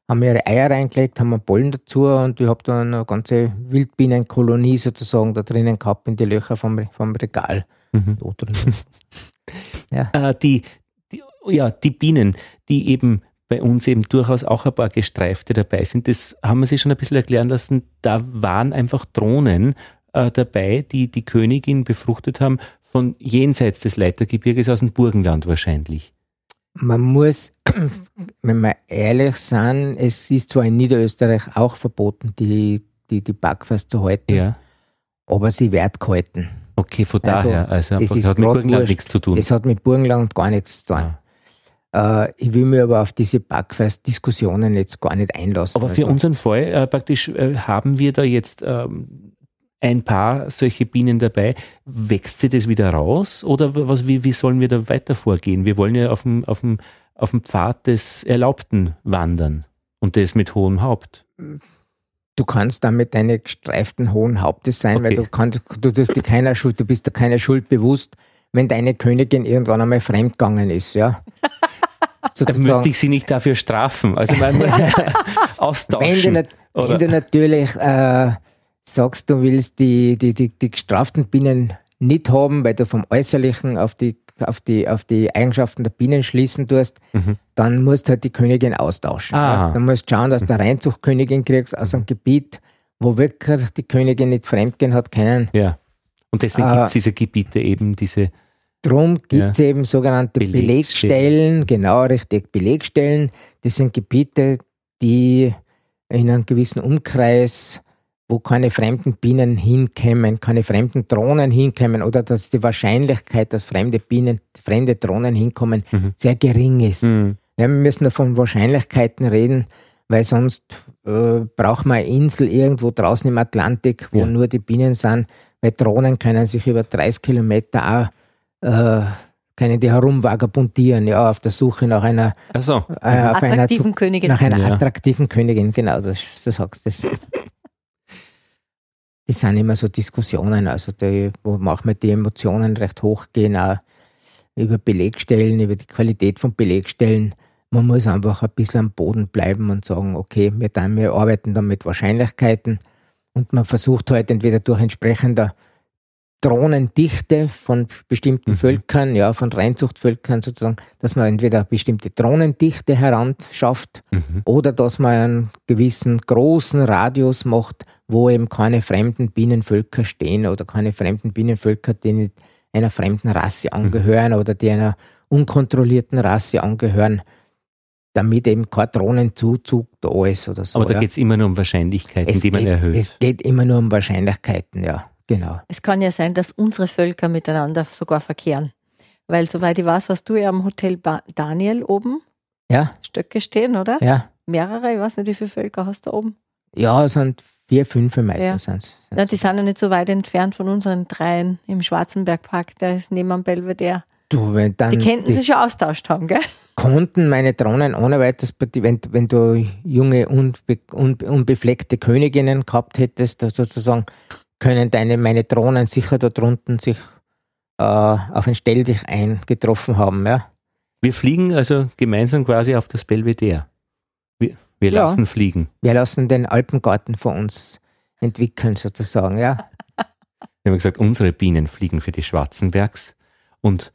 haben ihre Eier reingelegt, haben einen Bollen dazu und ich habe dann eine ganze Wildbienenkolonie sozusagen da drinnen gehabt in die Löcher vom, vom Regal. Mhm. [laughs] ja. Äh, die, die, ja, die Bienen, die eben bei uns eben durchaus auch ein paar Gestreifte dabei sind. Das haben wir sich schon ein bisschen erklären lassen. Da waren einfach Drohnen äh, dabei, die die Königin befruchtet haben, von jenseits des Leitergebirges aus dem Burgenland wahrscheinlich. Man muss, [clears throat] wenn wir ehrlich sind, es ist zwar in Niederösterreich auch verboten, die, die, die Backfass zu halten, ja. aber sie wird gehalten. Okay, von also, daher. Also, das hat mit Burgenland wurscht. nichts zu tun. Das hat mit Burgenland gar nichts zu tun. Ja. Äh, ich will mir aber auf diese Backfest-Diskussionen jetzt gar nicht einlassen. Aber für also. unseren Fall äh, praktisch äh, haben wir da jetzt ähm, ein paar solche Bienen dabei. Wächst sie das wieder raus oder was, wie, wie sollen wir da weiter vorgehen? Wir wollen ja auf dem, auf, dem, auf dem Pfad des Erlaubten wandern und das mit hohem Haupt. Du kannst damit deine gestreiften hohen Hauptes sein, okay. weil du kannst, du tust dir keiner Schuld, du bist dir keiner Schuld bewusst, wenn deine Königin irgendwann einmal fremdgegangen ist, ja. [laughs] Sozusagen. Dann müsste ich sie nicht dafür strafen. Also man [laughs] austauschen. Wenn du, wenn du natürlich äh, sagst, du willst die, die, die, die gestraften Bienen nicht haben, weil du vom Äußerlichen auf die, auf die, auf die Eigenschaften der Bienen schließen tust, mhm. dann musst du halt die Königin austauschen. Ja? Dann musst du schauen, dass du eine Reinzuchtkönigin kriegst aus einem Gebiet, wo wirklich die Königin nicht fremdgehen hat können. Ja. Und deswegen äh, gibt es diese Gebiete eben, diese Drum gibt es ja. eben sogenannte Belegstellen. Belegstellen, genau richtig, Belegstellen. Das sind Gebiete, die in einem gewissen Umkreis, wo keine fremden Bienen hinkommen, keine fremden Drohnen hinkommen oder dass die Wahrscheinlichkeit, dass fremde Bienen, fremde Drohnen hinkommen, mhm. sehr gering ist. Mhm. Ja, wir müssen da von Wahrscheinlichkeiten reden, weil sonst äh, braucht man eine Insel irgendwo draußen im Atlantik, wo ja. nur die Bienen sind, weil Drohnen können sich über 30 Kilometer auch äh, können die herumvagabundieren, ja, auf der Suche nach einer, so. äh, attraktiven einer, Königin. Nach einer ja. attraktiven Königin, genau, das, du sagst das. [laughs] das sind immer so Diskussionen, also die, wo manchmal die Emotionen recht hoch gehen, auch über Belegstellen, über die Qualität von Belegstellen. Man muss einfach ein bisschen am Boden bleiben und sagen, okay, wir, dann, wir arbeiten dann mit Wahrscheinlichkeiten und man versucht halt entweder durch entsprechender Drohnendichte von bestimmten Mhm. Völkern, ja, von Reinzuchtvölkern sozusagen, dass man entweder bestimmte Drohnendichte heranschafft Mhm. oder dass man einen gewissen großen Radius macht, wo eben keine fremden Bienenvölker stehen oder keine fremden Bienenvölker, die nicht einer fremden Rasse Mhm. angehören oder die einer unkontrollierten Rasse angehören, damit eben kein Drohnenzuzug da ist oder so. Aber da ja. geht es immer nur um Wahrscheinlichkeiten, es die man geht, erhöht. Es geht immer nur um Wahrscheinlichkeiten, ja, genau. Es kann ja sein, dass unsere Völker miteinander sogar verkehren. Weil, soweit ich weiß, hast du ja am Hotel ba Daniel oben Ja, Stöcke stehen, oder? ja. Mehrere, ich weiß nicht, wie viele Völker hast du da oben. Ja, es sind vier, fünf Ja. meistens. sind's. Ja, die sind ja nicht so weit entfernt von unseren dreien im Schwarzenbergpark, der ist neben am Belvedere. Du, wenn dann Die sich schon austauscht haben, gell? konnten meine Drohnen ohne weiteres, wenn, wenn du junge, unbe, unbe, unbefleckte Königinnen gehabt hättest, sozusagen, können deine, meine Drohnen sicher da drunten sich äh, auf ein Stell dich eingetroffen haben, ja. Wir fliegen also gemeinsam quasi auf das Belvedere. Wir, wir Ja. lassen fliegen. Wir lassen den Alpengarten vor uns entwickeln, sozusagen, ja. Wir haben gesagt, unsere Bienen fliegen für die Schwarzenbergs und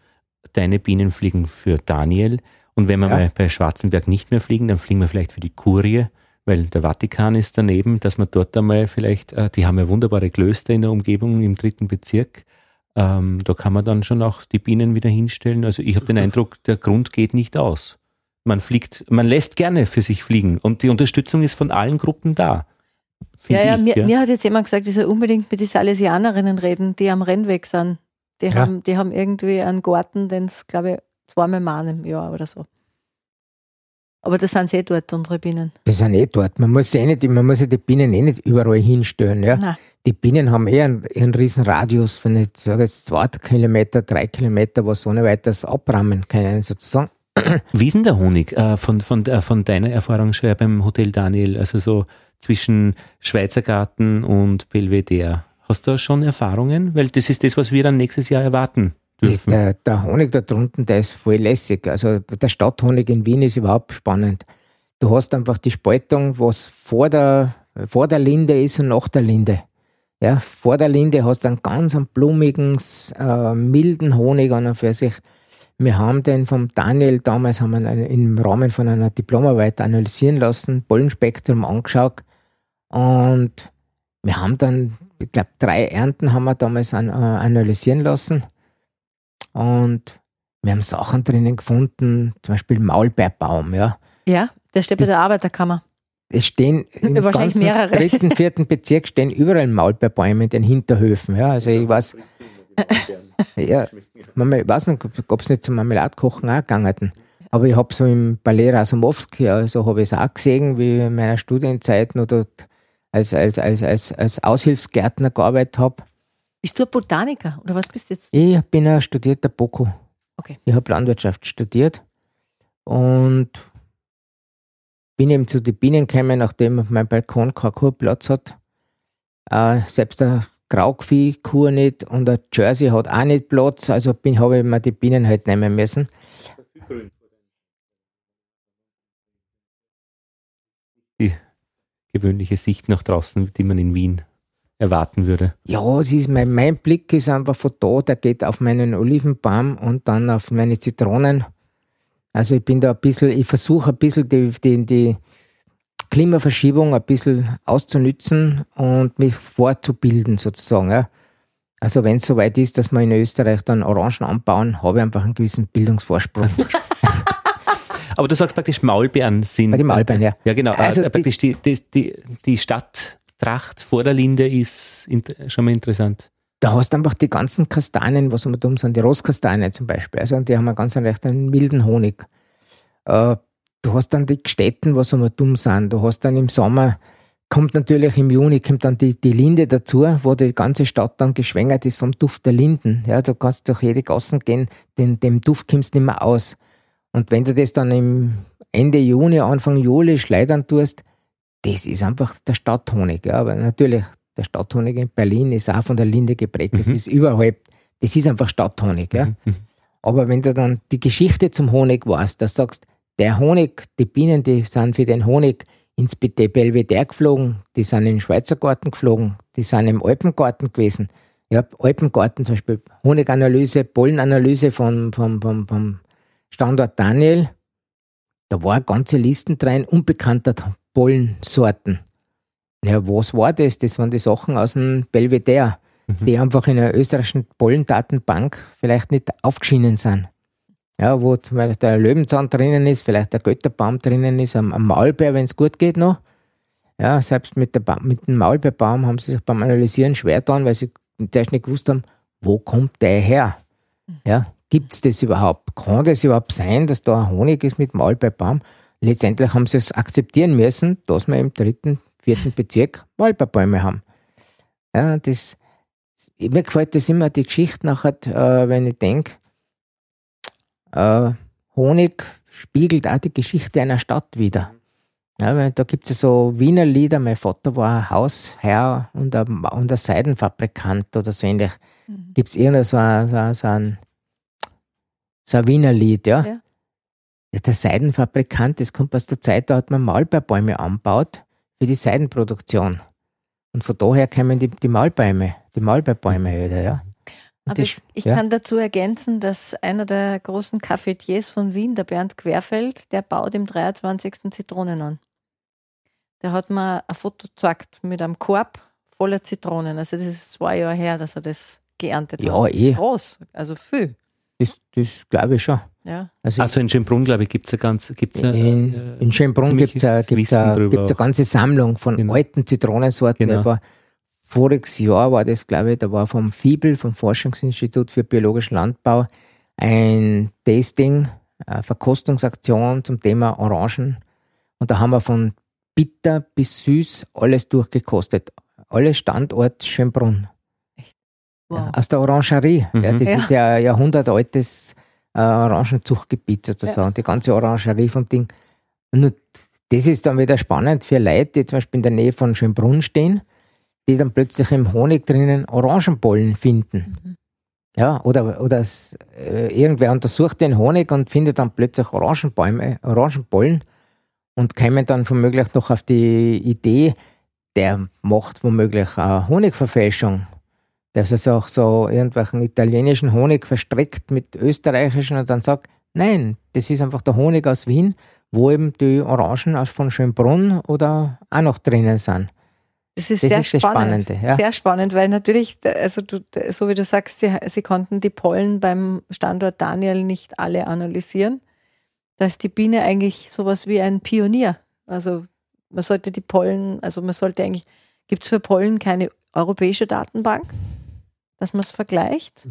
deine Bienen fliegen für Daniel. Und wenn wir Ja. mal bei Schwarzenberg nicht mehr fliegen, dann fliegen wir vielleicht für die Kurie, weil der Vatikan ist daneben, dass man dort einmal vielleicht, äh, die haben ja wunderbare Klöster in der Umgebung im dritten Bezirk. Ähm, da kann man dann schon auch die Bienen wieder hinstellen. Also ich habe den Eindruck, der Grund geht nicht aus. Man fliegt, man lässt gerne für sich fliegen und die Unterstützung ist von allen Gruppen da. Ja, ja, ich, mir, mir hat jetzt jemand gesagt, ich soll unbedingt mit den Salesianerinnen reden, die am Rennweg sind. Die, Ja. haben, die haben irgendwie einen Garten, den es, glaube ich, zweimal machen im Jahr oder so. Aber das sind sie eh dort, unsere Bienen. Das sind eh dort. Man muss, eh nicht, man muss ja die Bienen eh nicht überall hinstellen, ja. Nein. Die Bienen haben eh einen, einen riesen Radius von, ich sage jetzt, zwei Kilometer, drei Kilometer, was ohne weiteres abrammen können, sozusagen. Wie ist denn der Honig äh, von, von, äh, von deiner Erfahrung schon beim Hotel Daniel, also so zwischen Schweizer Garten und Belvedere? Hast du da schon Erfahrungen? Weil das ist das, was wir dann nächstes Jahr erwarten dürfen. der, der Honig da drunten, der ist voll lässig. Also der Stadthonig in Wien ist überhaupt spannend. Du hast einfach die Spaltung, was vor der, vor der Linde ist und nach der Linde. Ja, vor der Linde hast du einen ganz einen blumigen, äh, milden Honig an und für sich. Wir haben den vom Daniel damals haben wir im Rahmen von einer Diplomarbeit analysieren lassen, Pollenspektrum angeschaut und wir haben dann, ich glaube, drei Ernten haben wir damals an, äh, analysieren lassen und wir haben Sachen drinnen gefunden, zum Beispiel Maulbeerbaum, ja. Ja, der steht bei Das- der Arbeiterkammer. Es stehen [laughs] im Wahrscheinlich ganzen mehrere. dritten, vierten Bezirk stehen überall Maulbeerbäume in den Hinterhöfen. Ja, also ich weiß, [laughs] ja, ich weiß nicht, ob es nicht zum Marmeladkochen auch gegangen. Aber ich habe so im Ballet Rasumowski, also habe ich es auch gesehen, wie in meiner Studienzeit noch dort als, als, als, als, als Aushilfsgärtner gearbeitet habe. Bist du ein Botaniker oder was bist du jetzt? Ich bin ein studierter Boko. Okay. Ich habe Landwirtschaft studiert und bin eben zu den Bienen gekommen, nachdem mein Balkon keinen Kurplatz hat. Äh, selbst der Grauvieh-Kur nicht und der Jersey hat auch nicht Platz, also bin, habe ich mir die Bienen halt nehmen müssen. Gewöhnliche Sicht nach draußen, die man in Wien erwarten würde. Ja, es ist mein, mein Blick ist einfach von da, der geht auf meinen Olivenbaum und dann auf meine Zitronen. Also ich bin da ein bisschen, ich versuche ein bisschen die, die, die Klimaverschiebung ein bisschen auszunützen und mich vorzubilden sozusagen. Ja. Also wenn es soweit ist, dass wir in Österreich dann Orangen anbauen, habe ich einfach einen gewissen Bildungsvorsprung. [laughs] Aber du sagst praktisch, Maulbeeren sind. Den Maulbeeren, ja. Ja, genau. Also Also praktisch die, die, die, die Stadttracht vor der Linde ist schon mal interessant. da hast du einfach die ganzen Kastanien, was wir dumm sind, die Rostkastanien zum Beispiel. Also, und die haben einen ganz einen recht einen milden Honig. Äh, du hast dann die Gstetten, was wir dumm sind. Du hast dann im Sommer, kommt natürlich im Juni, kommt dann die, die Linde dazu, wo die ganze Stadt dann geschwängert ist vom Duft der Linden. Ja, du kannst durch jede Gassen gehen, den, dem Duft kommst du nicht mehr aus. Und wenn du das dann im Ende Juni, Anfang Juli schleudern tust, das ist einfach der Stadthonig. Ja. Aber natürlich, der Stadthonig in Berlin ist auch von der Linde geprägt. Das Mhm. ist überall, das ist einfach Stadthonig. Ja. Mhm. Aber wenn du dann die Geschichte zum Honig weißt, dass du sagst, der Honig, die Bienen, die sind für den Honig ins Belvedere geflogen, die sind in den Schweizer Garten geflogen, die sind im Alpengarten gewesen. Habe Alpengarten zum Beispiel, Honiganalyse, Pollenanalyse von, vom, vom, vom Standort Daniel. Da war ganze Listen drin unbekannter Pollensorten. Ja, was war das? Das waren die Sachen aus dem Belvedere, mhm. die einfach in der österreichischen Pollendatenbank vielleicht nicht aufgeschienen sind. Ja, wo zum Beispiel der Löwenzahn drinnen ist, vielleicht der Götterbaum drinnen ist, am, am Maulbeer, wenn es gut geht noch. Ja, selbst mit, der mit dem Maulbeerbaum haben sie sich beim Analysieren schwer getan, weil sie zuerst nicht gewusst haben, wo kommt der her? Ja, gibt es das überhaupt? Kann das überhaupt sein, dass da ein Honig ist mit Maulbeerbaum? Letztendlich haben sie es akzeptieren müssen, dass wir im dritten, vierten Bezirk Maulbeerbäume haben. Ja, das, mir gefällt das immer, die Geschichte nachher, äh, wenn ich denke, äh, Honig spiegelt auch die Geschichte einer Stadt wieder. Ja, weil da gibt es ja so Wiener Lieder. Mein Vater war ein Hausherr und ein, und ein Seidenfabrikant oder so ähnlich. Mhm. Gibt es irgendein so so, so, ein, so ein Wiener Lied, ja? ja? Der Seidenfabrikant, das kommt aus der Zeit, da hat man Maulbeerbäume angebaut für die Seidenproduktion. Und von daher kommen die, die Maulbäume, die Maulbeerbäume wieder, ja. Aber ich, ich ja. kann dazu ergänzen, dass einer der großen Cafetiers von Wien, der Bernd Querfeld, der baut im 23. Zitronen an. Der hat mir ein Foto gezeigt mit einem Korb voller Zitronen. Also das ist zwei Jahre her, dass er das geerntet ja, hat. Ja, eh. Groß, also viel. Das, das glaube ich schon. Ja. Also, also in Schönbrunn, glaube ich, gibt es eine ganz. Gibt's eine, in, äh, in Schönbrunn gibt es eine, gibt's eine, gibt's eine ganze Sammlung von genau. alten Zitronensorten. Genau. Aber voriges Jahr war das, glaube ich, da war vom FIBEL, vom Forschungsinstitut für biologischen Landbau, ein Tasting, eine Verkostungsaktion zum Thema Orangen. Und da haben wir von bitter bis süß alles durchgekostet. Alle Standort Schönbrunn. Wow. Ja, aus der Orangerie. Mhm. Ja, das ja. ist ja ein jahrhundertaltes äh, Orangenzuchtgebiet sozusagen, ja. die ganze Orangerie vom Ding. Und das ist dann wieder spannend für Leute, die zum Beispiel in der Nähe von Schönbrunn stehen, die dann plötzlich im Honig drinnen Orangenbollen finden. Mhm. Ja, oder, oder äh, irgendwer untersucht den Honig und findet dann plötzlich Orangenbäume, Orangenbollen und kämen dann womöglich noch auf die Idee, der macht womöglich eine Honigverfälschung dass er auch so irgendwelchen italienischen Honig verstreckt mit österreichischen und dann sagt, nein, das ist einfach der Honig aus Wien, wo eben die Orangen aus von Schönbrunn oder auch noch drinnen sind. Das ist das sehr ist spannend. Ja. Sehr spannend, weil natürlich, also du, so wie du sagst, sie, sie konnten die Pollen beim Standort Daniel nicht alle analysieren. Da ist die Biene eigentlich sowas wie ein Pionier. Also man sollte die Pollen, also man sollte eigentlich, gibt es für Pollen keine europäische Datenbank? Dass man es vergleicht?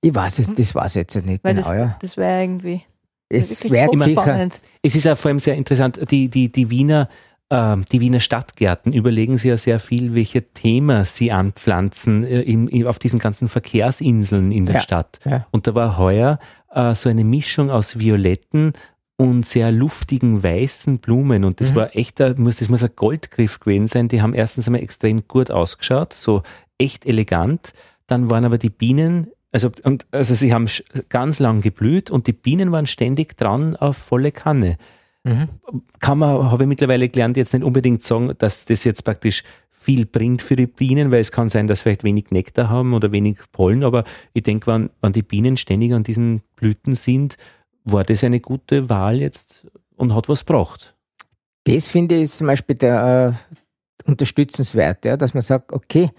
Ich weiß es, das weiß ich jetzt nicht Weil genau. Das, ja. das wäre irgendwie. Es wäre sicher. Es ist auch vor allem sehr interessant, die, die, die Wiener ähm, die Wiener Stadtgärten überlegen sich ja sehr viel, welche Themen sie anpflanzen äh, in, in, auf diesen ganzen Verkehrsinseln in der ja, Stadt. Ja. Und da war heuer äh, so eine Mischung aus Violetten und sehr luftigen weißen Blumen. Und das mhm. war echt, muss, das muss ein Goldgriff gewesen sein. Die haben erstens einmal extrem gut ausgeschaut, so echt elegant. Dann waren aber die Bienen, also, und, also sie haben ganz lang geblüht und die Bienen waren ständig dran auf volle Kanne. Mhm. Kann man, habe ich mittlerweile gelernt, jetzt nicht unbedingt sagen, dass das jetzt praktisch viel bringt für die Bienen, weil es kann sein, dass vielleicht wenig Nektar haben oder wenig Pollen, aber ich denke, wenn, wenn die Bienen ständig an diesen Blüten sind, war das eine gute Wahl jetzt und hat was gebracht. Das finde ich zum Beispiel der, äh, unterstützenswert, ja, dass man sagt, okay,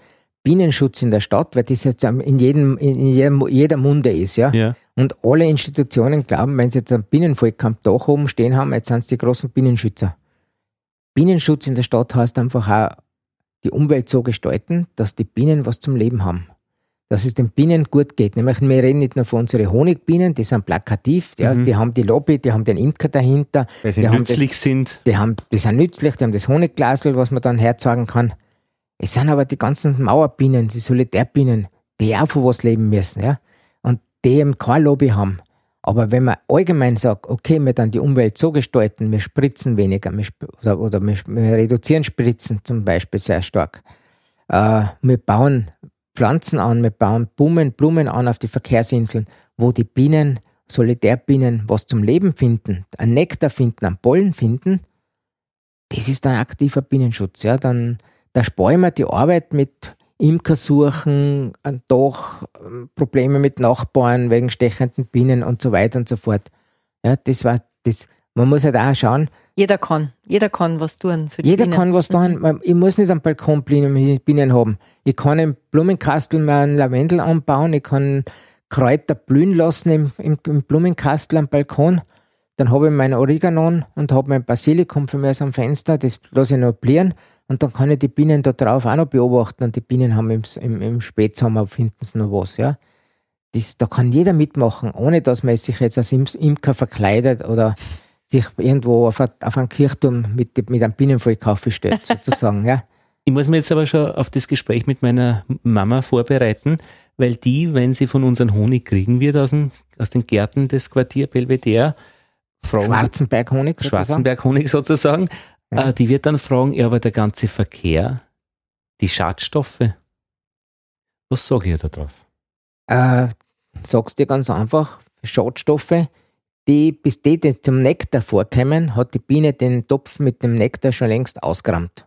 Bienenschutz in der Stadt, weil das jetzt in jedem, in jedem, jeder Munde ist, ja? ja. Und alle Institutionen glauben, wenn sie jetzt ein Bienenvolk am Dach oben stehen haben, jetzt sind es die großen Bienenschützer. Bienenschutz in der Stadt heißt einfach auch, die Umwelt so gestalten, dass die Bienen was zum Leben haben. Dass es den Bienen gut geht. Nämlich, wir reden nicht nur von unseren Honigbienen, die sind plakativ, ja, mhm. die haben die Lobby, die haben den Imker dahinter. Weil sie nützlich das, sind. Die, haben, die sind nützlich, die haben das Honigglasel, was man dann herzeigen kann. Es sind aber die ganzen Mauerbienen, die Solitärbienen, die auch von was leben müssen, ja. Und die eben keine Lobby haben. Aber wenn man allgemein sagt, okay, wir dann die Umwelt so gestalten, wir spritzen weniger wir sp oder, oder wir, wir, reduzieren Spritzen zum Beispiel sehr stark. Äh, wir bauen Pflanzen an, wir bauen Blumen, Blumen an auf die Verkehrsinseln, wo die Bienen, Solitärbienen, was zum Leben finden, einen Nektar finden, einen Pollen finden. Das ist dann aktiver Bienenschutz. Ja, dann da sparen wir die Arbeit mit Imker suchen, doch ähm, Probleme mit Nachbarn wegen stechenden Bienen und so weiter und so fort. Ja, das war das. Man muss halt auch schauen. Jeder kann, jeder kann was tun für die Jeder Bienen. kann was tun. Mhm. Ich muss nicht am Balkon Bienen haben. Ich kann im Blumenkastel mal einen Lavendel anbauen. Ich kann Kräuter blühen lassen im, im, im Blumenkastel am Balkon. Dann habe ich meinen Oregano und habe mein Basilikum für mich am Fenster. Das lasse ich noch blieren. Und dann kann ich die Bienen da drauf auch noch beobachten und die Bienen haben im, im, im Spätsommer finden sie noch was, ja. Das, da kann jeder mitmachen, ohne dass man sich jetzt als Imker verkleidet oder sich irgendwo auf, auf einen Kirchturm mit, mit einem Bienenvollkaffee stellt, [laughs] sozusagen, ja. Ich muss mir jetzt aber schon auf das Gespräch mit meiner Mama vorbereiten, weil die, wenn sie von unseren Honig kriegen wird aus den, aus den Gärten des Quartier Belvedere, Schwarzenberg-Honig Schwarzenberg-Honig sozusagen, ja. Äh, die wird dann fragen, ja, aber der ganze Verkehr, die Schadstoffe, was sage ich da drauf? Äh, sagst dir ganz einfach, Schadstoffe, die, bis die, die zum Nektar vorkommen, hat die Biene den Topf mit dem Nektar schon längst ausgerammt.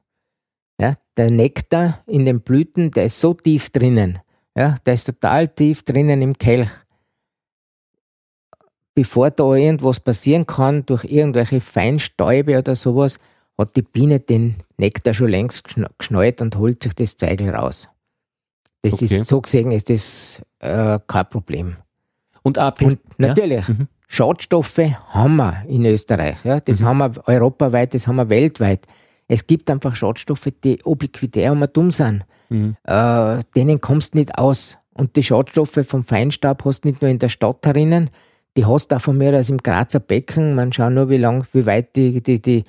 Ja, der Nektar in den Blüten, der ist so tief drinnen. Ja, der ist total tief drinnen im Kelch. Bevor da irgendwas passieren kann, durch irgendwelche Feinstäube oder sowas, hat die Biene den Nektar schon längst geschnallt und holt sich das Zeigel raus. Das okay. ist so gesehen ist das äh, kein Problem. Und, auch und natürlich, ja? mhm. Schadstoffe haben wir in Österreich. Ja? Das mhm. haben wir europaweit, das haben wir weltweit. Es gibt einfach Schadstoffe, die ubiquitär und dumm sind. Mhm. Äh, denen kommst du nicht aus. Und die Schadstoffe vom Feinstaub hast du nicht nur in der Stadt herinnen, die hast du auch von mir aus im Grazer Becken. Man schaut nur, wie lang, wie weit die, die, die,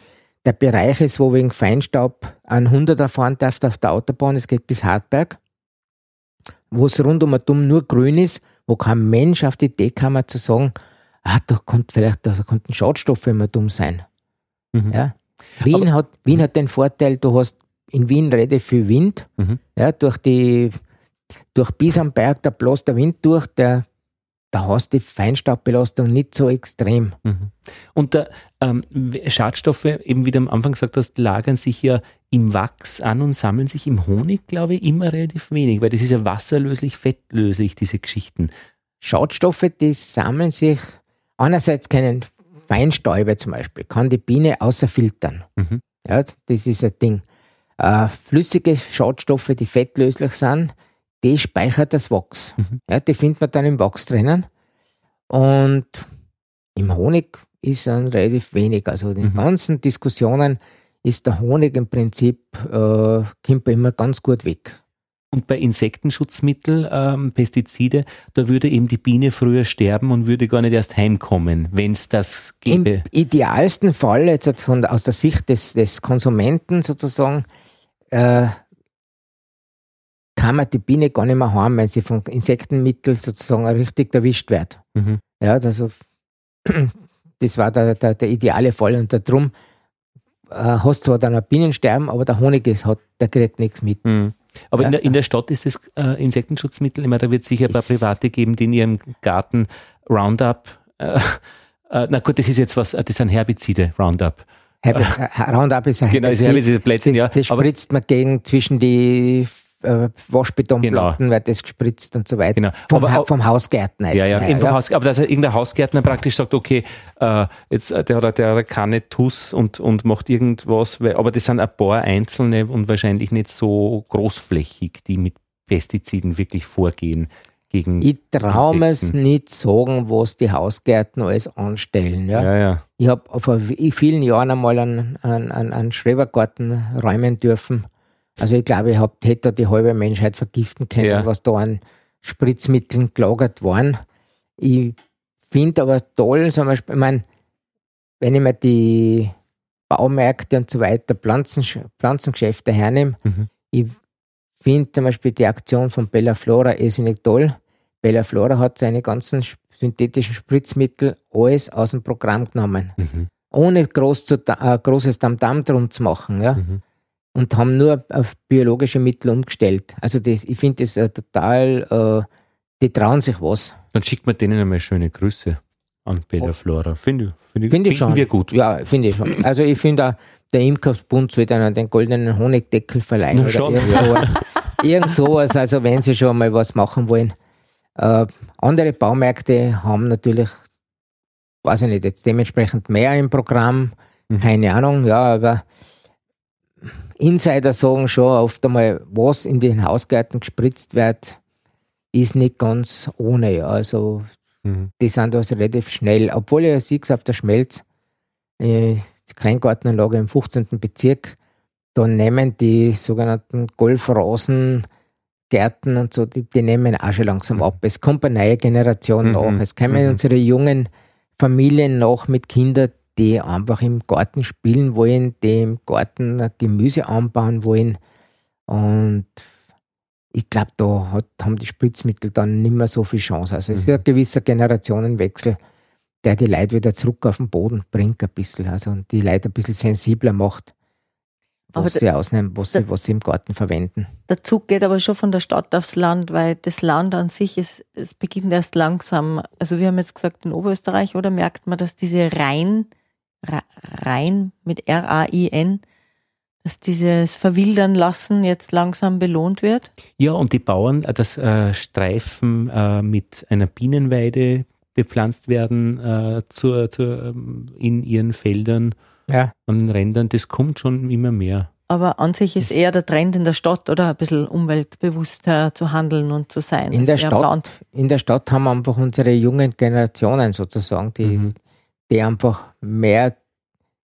der Bereich ist, wo wegen Feinstaub ein Hunderter fahren darf auf der Autobahn. Es geht bis Hartberg, wo es rund um Dumm nur grün ist, wo kein Mensch auf die Idee kam, zu sagen, ah, da kommt vielleicht, da konnten Schadstoffe immer dumm sein. Mhm. Ja? Wien, hat, Wien hat den Vorteil, du hast in Wien relativ viel Wind. Mhm. Ja, durch die durch bis am Berg, da bläst der Wind durch, der da hast du die Feinstaubbelastung nicht so extrem. Mhm. Und der, ähm, Schadstoffe, eben wie du am Anfang gesagt hast, lagern sich ja im Wachs an und sammeln sich im Honig, glaube ich, immer relativ wenig, weil das ist ja wasserlöslich, fettlöslich, diese Geschichten. Schadstoffe, die sammeln sich, einerseits können Feinstäube zum Beispiel, kann die Biene außerfiltern. Mhm. Ja, das ist ein Ding. Äh, flüssige Schadstoffe, die fettlöslich sind, die speichert das Wachs. Mhm. Ja, die findet man dann im Wachs drinnen. Und im Honig ist dann relativ wenig. Also in den mhm. ganzen Diskussionen ist der Honig im Prinzip, äh, kommt immer ganz gut weg. Und bei Insektenschutzmitteln, ähm, Pestizide, da würde eben die Biene früher sterben und würde gar nicht erst heimkommen, wenn es das gäbe. Im idealsten Fall, jetzt von, aus der Sicht des, des Konsumenten sozusagen, äh, kann man die Biene gar nicht mehr haben, wenn sie von Insektenmitteln sozusagen richtig erwischt wird. Mhm. Ja, also [clears throat] das war der, der, der ideale Fall und darum äh, hast zwar dann ein Bienensterben, aber der Honig ist, hat, der kriegt nichts mit. Mhm. Aber ja. in, der, in der Stadt ist das äh, Insektenschutzmittel, ich meine, da wird es sicher ein paar Private geben, die in ihrem Garten Roundup, äh, [laughs] äh, na gut, das ist jetzt was, das sind Herbizide, Roundup. Herbe, äh, [laughs] Roundup ist ein Genau, das Herbizid, Plätzchen, das, ja. Das spritzt man gegen zwischen die äh, Waschbetonplatten genau. wird das gespritzt und so weiter. Genau. Vom, aber, vom Hausgärtner. Ja, ja, ja. Vom Haus, aber dass irgendein Hausgärtner praktisch sagt, okay, äh, jetzt, äh, der, der hat keine Tuss und, und macht irgendwas, weil, aber das sind ein paar einzelne und wahrscheinlich nicht so großflächig, die mit Pestiziden wirklich vorgehen. Gegen ich traue es nicht sagen, was die Hausgärtner alles anstellen. Ja? Ja, ja. Ich habe vor vielen Jahren einmal einen, einen, einen Schrebergarten räumen dürfen also ich glaube, ich hab, hätte die halbe Menschheit vergiften können, ja. was da an Spritzmitteln gelagert waren. Ich finde aber toll, zum Beispiel, ich meine, wenn ich mir die Baumärkte und so weiter, Pflanzen, Pflanzengeschäfte hernehme, mhm. ich finde zum Beispiel die Aktion von Bella Flora irrsinnig toll. Bella Flora hat seine ganzen synthetischen Spritzmittel alles aus dem Programm genommen. Mhm. Ohne groß zu, äh, großes Tamtam drum zu machen. Ja? Mhm und haben nur auf biologische Mittel umgestellt. Also das, ich finde das äh, total, äh, die trauen sich was. Dann schickt man denen einmal schöne Grüße an Peter oh. Flora. Finde ich, find find ich schon. wir gut. Ja, finde ich schon. Also ich finde auch, der Imkersbund sollte einen den goldenen Honigdeckel verleihen. Na, schon, ja. [laughs] Irgend sowas, also wenn sie schon mal was machen wollen. Äh, andere Baumärkte haben natürlich, weiß ich nicht, jetzt dementsprechend mehr im Programm, mhm. keine Ahnung, ja, aber Insider sagen schon oft einmal, was in den Hausgärten gespritzt wird, ist nicht ganz ohne. Ja. Also, mhm. die sind also relativ schnell. Obwohl ich sehe auf der Schmelz, äh, die Kleingartenanlage im 15. Bezirk, da nehmen die sogenannten Golfrasen, Gärten und so, die, die nehmen auch schon langsam ab. Es kommt eine neue Generation mhm. nach. Es kommen mhm. unsere jungen Familien nach mit Kindern, die einfach im Garten spielen wollen, die im Garten Gemüse anbauen wollen. Und ich glaube, da hat, haben die Spritzmittel dann nicht mehr so viel Chance. Also es ist ein gewisser Generationenwechsel, der die Leute wieder zurück auf den Boden bringt, ein bisschen. Also und die Leute ein bisschen sensibler macht, was aber sie ausnehmen, was, sie, was sie im Garten verwenden. Der Zug geht aber schon von der Stadt aufs Land, weil das Land an sich ist, es beginnt erst langsam. Also wir haben jetzt gesagt, in Oberösterreich, oder merkt man, dass diese Rhein, Rhein mit R-A-I-N, dass dieses Verwildern lassen jetzt langsam belohnt wird? Ja, und die Bauern, äh, dass äh, Streifen äh, mit einer Bienenweide bepflanzt werden äh, zur, zur, ähm, in ihren Feldern ja. und Rändern, das kommt schon immer mehr. Aber an sich ist das eher der Trend in der Stadt, oder? Ein bisschen umweltbewusster zu handeln und zu sein. In, der Stadt, in der Stadt haben wir einfach unsere jungen Generationen sozusagen, die, mhm. Die einfach mehr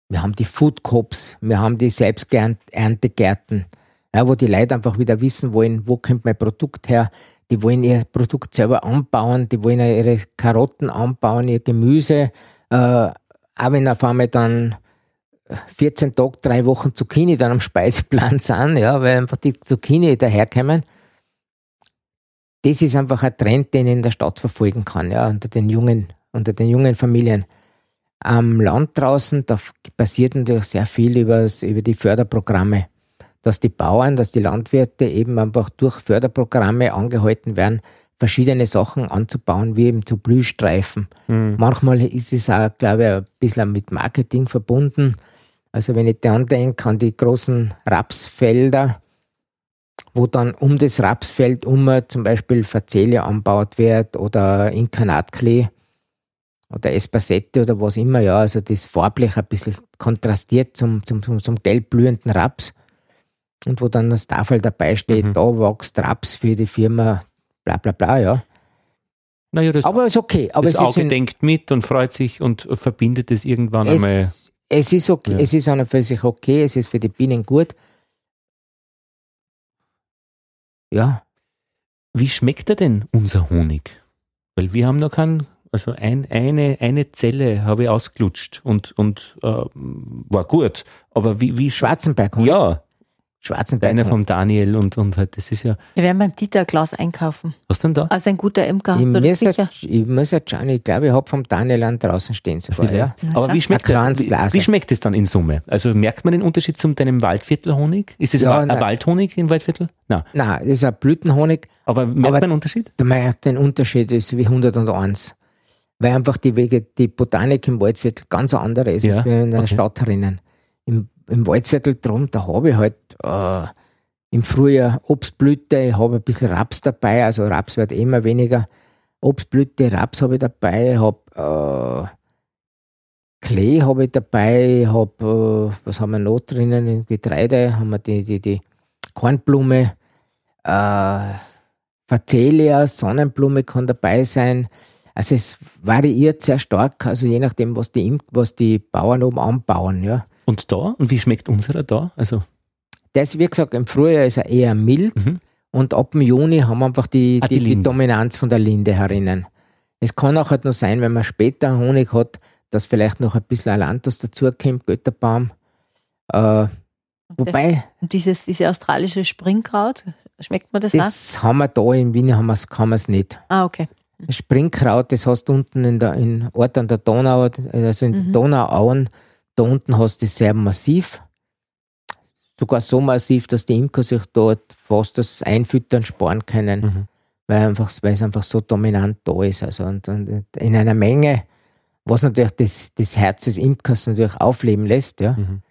wir haben die Food Cops, wir haben die Selbsterntegärten, ja, wo die Leute einfach wieder wissen wollen, wo kommt mein Produkt her. Die wollen ihr Produkt selber anbauen, die wollen ihre Karotten anbauen, ihr Gemüse. Äh, auch wenn auf einmal dann 14 Tage, drei Wochen Zucchini dann am Speiseplan [laughs] sind, ja, weil einfach die Zucchini daherkommen. Das ist einfach ein Trend, den ich in der Stadt verfolgen kann, ja, unter den jungen, unter den jungen Familien. Am Land draußen, da passiert natürlich sehr viel über die Förderprogramme. Dass die Bauern, dass die Landwirte eben einfach durch Förderprogramme angehalten werden, verschiedene Sachen anzubauen, wie eben zu Blühstreifen. Mhm. Manchmal ist es auch, glaube ich, ein bisschen mit Marketing verbunden. Also wenn ich dann denke an die großen Rapsfelder, wo dann um das Rapsfeld um zum Beispiel Facelia anbaut wird oder Inkarnatklee, oder Espasette oder was immer, ja, also das farblich ein bisschen kontrastiert zum, zum, zum, zum gelb blühenden Raps. Und wo dann das Tafel dabei steht, mhm. da wächst Raps für die Firma, bla bla bla, ja. Naja, das, aber ist okay. Aber das es Auge denkt mit und freut sich und verbindet es irgendwann es, einmal. Es ist okay, ja. es ist an und für sich okay, es ist für die Bienen gut. Ja. Wie schmeckt er denn, unser Honig? Weil wir haben noch keinen also ein, eine, eine Zelle habe ich ausgelutscht und, und äh, war gut. Aber wie, wie Schwarzenberg, Ja. Schwarzenberg. Einer vom Daniel und, und halt, das ist ja. Wir werden beim Dieter ein Glas einkaufen. Was denn da? Also ein guter Imker hast ich du das sicher? ich muss jetzt schauen, ich glaube, ich habe vom Daniel an draußen stehen sogar, ja. Aber wie schmeckt, der, wie, wie, schmeckt es dann in Summe? Also merkt man den Unterschied zu deinem Waldviertelhonig? Ist es ja, ein, ein Waldhonig im Waldviertel? Nein. Nein, das ist ein Blütenhonig. Aber merkt aber man einen Unterschied? Der merkt den Unterschied, ist wie 101 weil einfach die Wege, die Botanik im Waldviertel ganz andere ist, ja, als in der okay. Stadt herinnen. Im, Im Waldviertel drum, da habe ich halt äh, im Frühjahr Obstblüte, ich habe ein bisschen Raps dabei, also Raps wird immer weniger. Obstblüte, Raps habe ich dabei, ich habe äh, Klee habe ich dabei, ich habe, äh, was haben wir noch drinnen in Getreide, haben wir die, die, die Kornblume, äh, Facelia, Sonnenblume kann dabei sein, also es variiert sehr stark, also je nachdem, was die, was die Bauern oben anbauen. Ja. Und da? Und wie schmeckt unserer da? Also das, wie gesagt, im Frühjahr ist er eher mild mhm. und ab dem Juni haben wir einfach die, ah, die, die, die, Dominanz von der Linde herinnen. Es kann auch halt nur sein, wenn man später Honig hat, dass vielleicht noch ein bisschen Alanthus dazukommt, Götterbaum. Äh, wobei. Und dieses, diese australische Springkraut, schmeckt man das, das auch? haben wir da in Wien, haben haben wir es nicht. Ah, okay. Springkraut, das hast du unten in der in Ort an der Donau, also in mhm. Donauauen, da unten hast du das sehr massiv. Sogar so massiv, dass die Imker sich dort fast das Einfüttern sparen können, mhm. weil, einfach, weil es einfach so dominant da ist. Also und, und in einer Menge, was natürlich das, das Herz des Imkers natürlich aufleben lässt, ja. Mhm.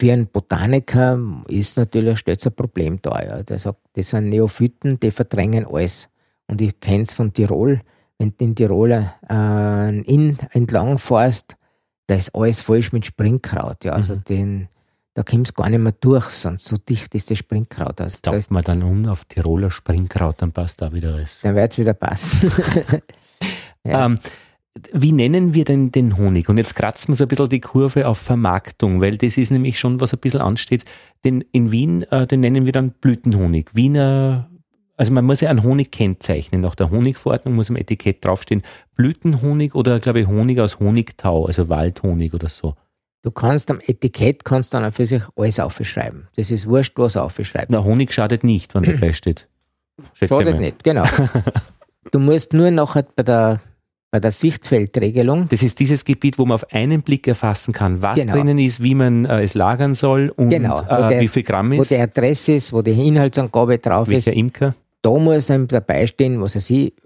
für einen Botaniker ist natürlich stets ein Problem da. Ja. Der sagt, das sind Neophyten, die verdrängen alles. Und ich kenne es von Tirol, wenn du in Tirol äh, Inn entlang fährst, da ist alles falsch mit Springkraut. Ja. Also mhm. den, da kommst du gar nicht mehr durch, sonst so dicht ist das Springkraut. Also Darf man dann um auf Tiroler Springkraut, dann passt da wieder alles. Dann wird es wieder passen. [laughs] [laughs] ja. ähm, wie nennen wir denn den Honig? Und jetzt kratzen wir so ein bisschen die Kurve auf Vermarktung, weil das ist nämlich schon, was ein bisschen ansteht. Den in Wien, äh, den nennen wir dann Blütenhonig. Wiener, also man muss ja einen Honig kennzeichnen. Nach der Honigverordnung muss am Etikett draufstehen Blütenhonig oder, glaube ich, Honig aus Honigtau, also Waldhonig oder so. Du kannst am Etikett kannst dann für sich alles aufschreiben. Das ist wurscht, was aufschreiben. Na, Honig schadet nicht, wenn dabei [clears throat] steht. Schadet nicht, genau. [laughs] du musst nur nachher bei der bei der Sichtfeldregelung. Das ist dieses Gebiet, wo man auf einen Blick erfassen kann, was genau. drinnen ist, wie man äh, es lagern soll und genau. äh, der, wie viel Gramm ist. Wo der Adresse ist, wo die Inhaltsangabe drauf Welcher ist. Imker? Da muss einem dabei stehen, was er sieht,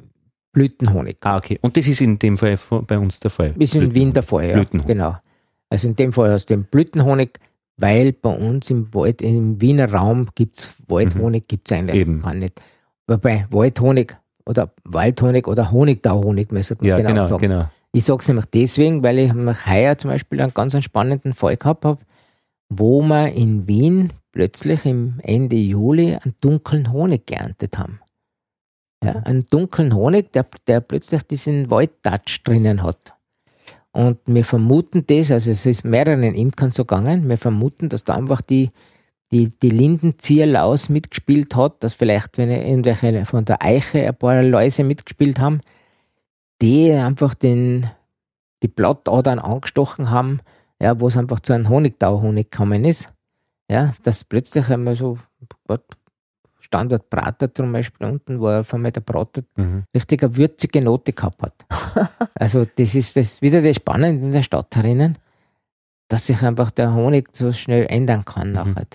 Blütenhonig. Ah, okay. Und das ist in dem Fall bei uns der Fall? Ist in Wien der Fall, ja. Blütenhonig. Genau. Also in dem Fall du den Blütenhonig, weil bei uns im Wald, im Wiener Raum gibt es Waldhonig, mhm. gibt es eigentlich Eben. gar nicht. Wobei Waldhonig oder Waldhonig oder Honigtauhonig, müsste man ja, genau, genau sagen. Genau. Ich sage es nämlich deswegen, weil ich mich heuer zum Beispiel einen ganz spannenden Fall gehabt habe, wo wir in Wien plötzlich im Ende Juli einen dunklen Honig geerntet haben. Ja, einen dunklen Honig, der, der plötzlich diesen Waldtouch drinnen hat. Und wir vermuten das, also es ist mehreren Imkern so gegangen, wir vermuten, dass da einfach die, die, die Lindenzierlaus mitgespielt hat, dass vielleicht, wenn irgendwelche von der Eiche ein paar Läuse mitgespielt haben, die einfach den, die Blattadern angestochen haben, ja, wo es einfach zu einem Honigtauhonig gekommen ist. Ja, dass plötzlich einmal so Standard Prater zum Beispiel unten, wo er von mir der Brater mhm. richtig eine würzige Note gehabt hat. [laughs] also das ist das wieder das Spannende in der Stadt herinnen, dass sich einfach der Honig so schnell ändern kann mhm. nachher.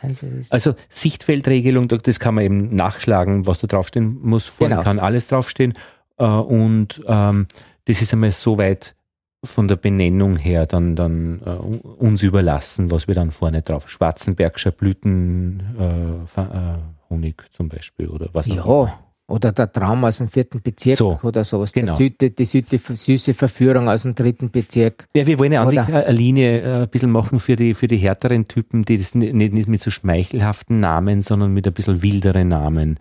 Also, also, Sichtfeldregelung, das kann man eben nachschlagen, was da draufstehen muss. Vorne genau. kann alles draufstehen. Äh, und ähm, das ist einmal so weit von der Benennung her dann, dann uh, uns überlassen, was wir dann vorne drauf. Schwarzenbergscher Blütenhonig äh, äh, zum Beispiel oder was auch Ja, immer. Oder der Traum aus dem vierten Bezirk so, oder sowas. Genau. Süde, die süde, süße Verführung aus dem dritten Bezirk. Ja, wir wollen ja an sich eine Linie äh, ein bisschen machen für die, für die härteren Typen, die das nicht, nicht mit so schmeichelhaften Namen, sondern mit ein bisschen wilderen Namen.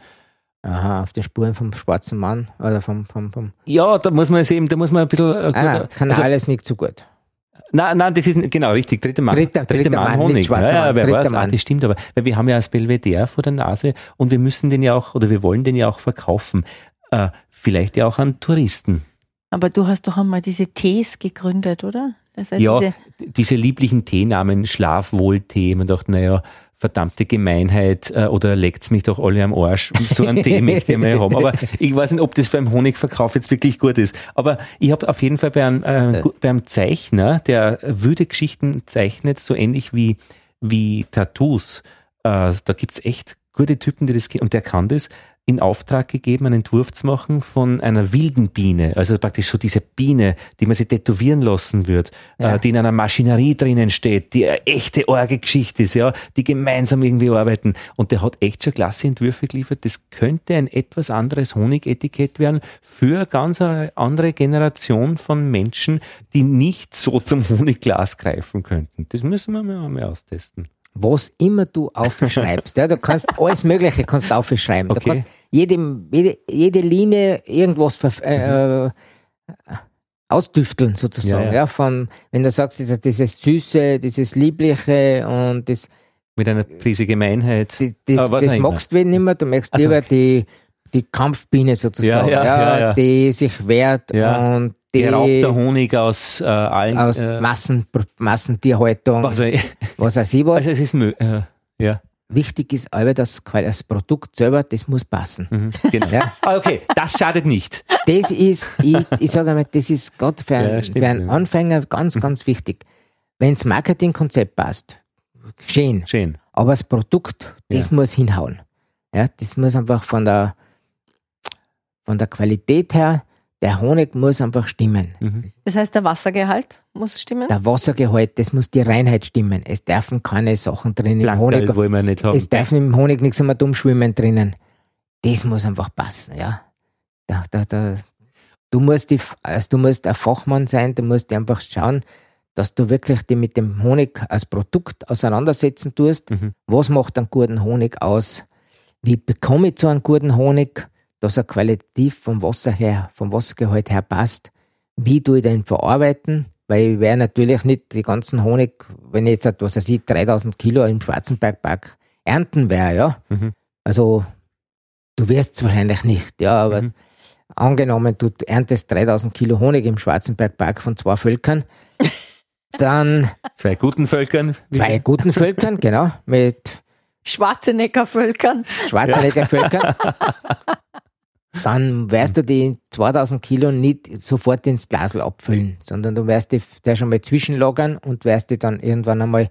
Aha, auf den Spuren vom schwarzen Mann oder vom, vom, vom Ja, da muss man es eben, da muss man ein bisschen. Äh, ah, kann also, alles nicht so gut. Nein, nein, das ist genau richtig. Dritter Mann. Dritter, dritter, dritter Mann, Mann Honig. Ja, ja, wer weiß. Ah, das stimmt aber. Weil wir haben ja das Belvedere vor der Nase und wir müssen den ja auch, oder wir wollen den ja auch verkaufen. Äh, vielleicht ja auch an Touristen. Aber du hast doch einmal diese Tees gegründet, oder? Also ja, diese, diese lieblichen Teenamen, Schlafwohltee. Man dachte, naja, verdammte Gemeinheit äh, oder leckt's mich doch alle am Arsch. So einen Tee möchte ich mal haben. Aber ich weiß nicht, ob das beim Honigverkauf jetzt wirklich gut ist. Aber ich habe auf jeden Fall bei einem, äh, bei einem Zeichner, der wüde Geschichten zeichnet, so ähnlich wie, wie Tattoos. Äh, da gibt's echt gute Typen, die das und der kann das in Auftrag gegeben, einen Entwurf zu machen von einer wilden Biene, also praktisch so diese Biene, die man sich tätowieren lassen wird, ja. äh, die in einer Maschinerie drinnen steht, die eine echte orge Geschichte ist, ja, die gemeinsam irgendwie arbeiten. Und der hat echt schon klasse Entwürfe geliefert. Das könnte ein etwas anderes Honigetikett werden für eine ganz andere Generation von Menschen, die nicht so zum Honigglas greifen könnten. Das müssen wir mal, mal austesten was immer du aufschreibst. ja, du kannst [laughs] alles Mögliche kannst aufschreiben. Okay. Du kannst jede, jede, jede Linie irgendwas äh, äh, ausdüfteln sozusagen. Ja, ja. ja, von, wenn du sagst, dieses Süße, dieses Liebliche und das. Mit einer Prise Gemeinheit. Die, das, das magst du nicht mehr, du möchtest also. lieber die, die Kampfbiene sozusagen, ja, ja, ja, die sich wehrt und die Geraubter Honig aus äh, allen. Aus äh, Massen, Massentierhaltung. Was, er, was auch sie was. Also es ist äh, ja. Wichtig ist aber, dass das Produkt selber, das muss passen. Mhm, genau. ja? ah, okay, das schadet nicht. Das ist, ich, ich sage einmal, das ist gerade für, ein, ja, für einen Anfänger ganz, ganz wichtig. Wenn das Marketingkonzept passt, schön. schön. Aber das Produkt, das ja. muss hinhauen. Ja, das muss einfach von der, von der Qualität her, Der Honig muss einfach stimmen. Mhm. Das heißt, der Wassergehalt muss stimmen? Der Wassergehalt, das muss die Reinheit stimmen. Es dürfen keine Sachen drin im Honig. wollen wir nicht haben. Es darf im Honig nichts mehr dumm schwimmen drinnen. Das muss einfach passen, ja. Da, da, da. Du, musst die, also du musst ein Fachmann sein, du musst einfach schauen, dass du wirklich dich mit dem Honig als Produkt auseinandersetzen tust. Mhm. Was macht einen guten Honig aus? Wie bekomme ich so einen guten Honig? Dass er qualitativ vom Wasser her, vom Wassergehalt her passt. Wie tue ich den verarbeiten? Weil ich werde natürlich nicht die ganzen Honig, wenn ich jetzt, was weiß ich, 3000 Kilo im Schwarzenbergpark ernten werde, ja. Mhm. Also, du wirst es wahrscheinlich nicht, ja, aber mhm. angenommen, du erntest 3000 Kilo Honig im Schwarzenbergpark von zwei Völkern, [laughs] dann. Zwei guten Völkern? Zwei guten Völkern, genau, mit Schwarzenegger-Völkern. Schwarzenegger-Völkern. [laughs] dann wirst du die 2000 Kilo nicht sofort ins Glasl abfüllen, sondern du wirst die da schon mal zwischenlagern und wirst die dann irgendwann einmal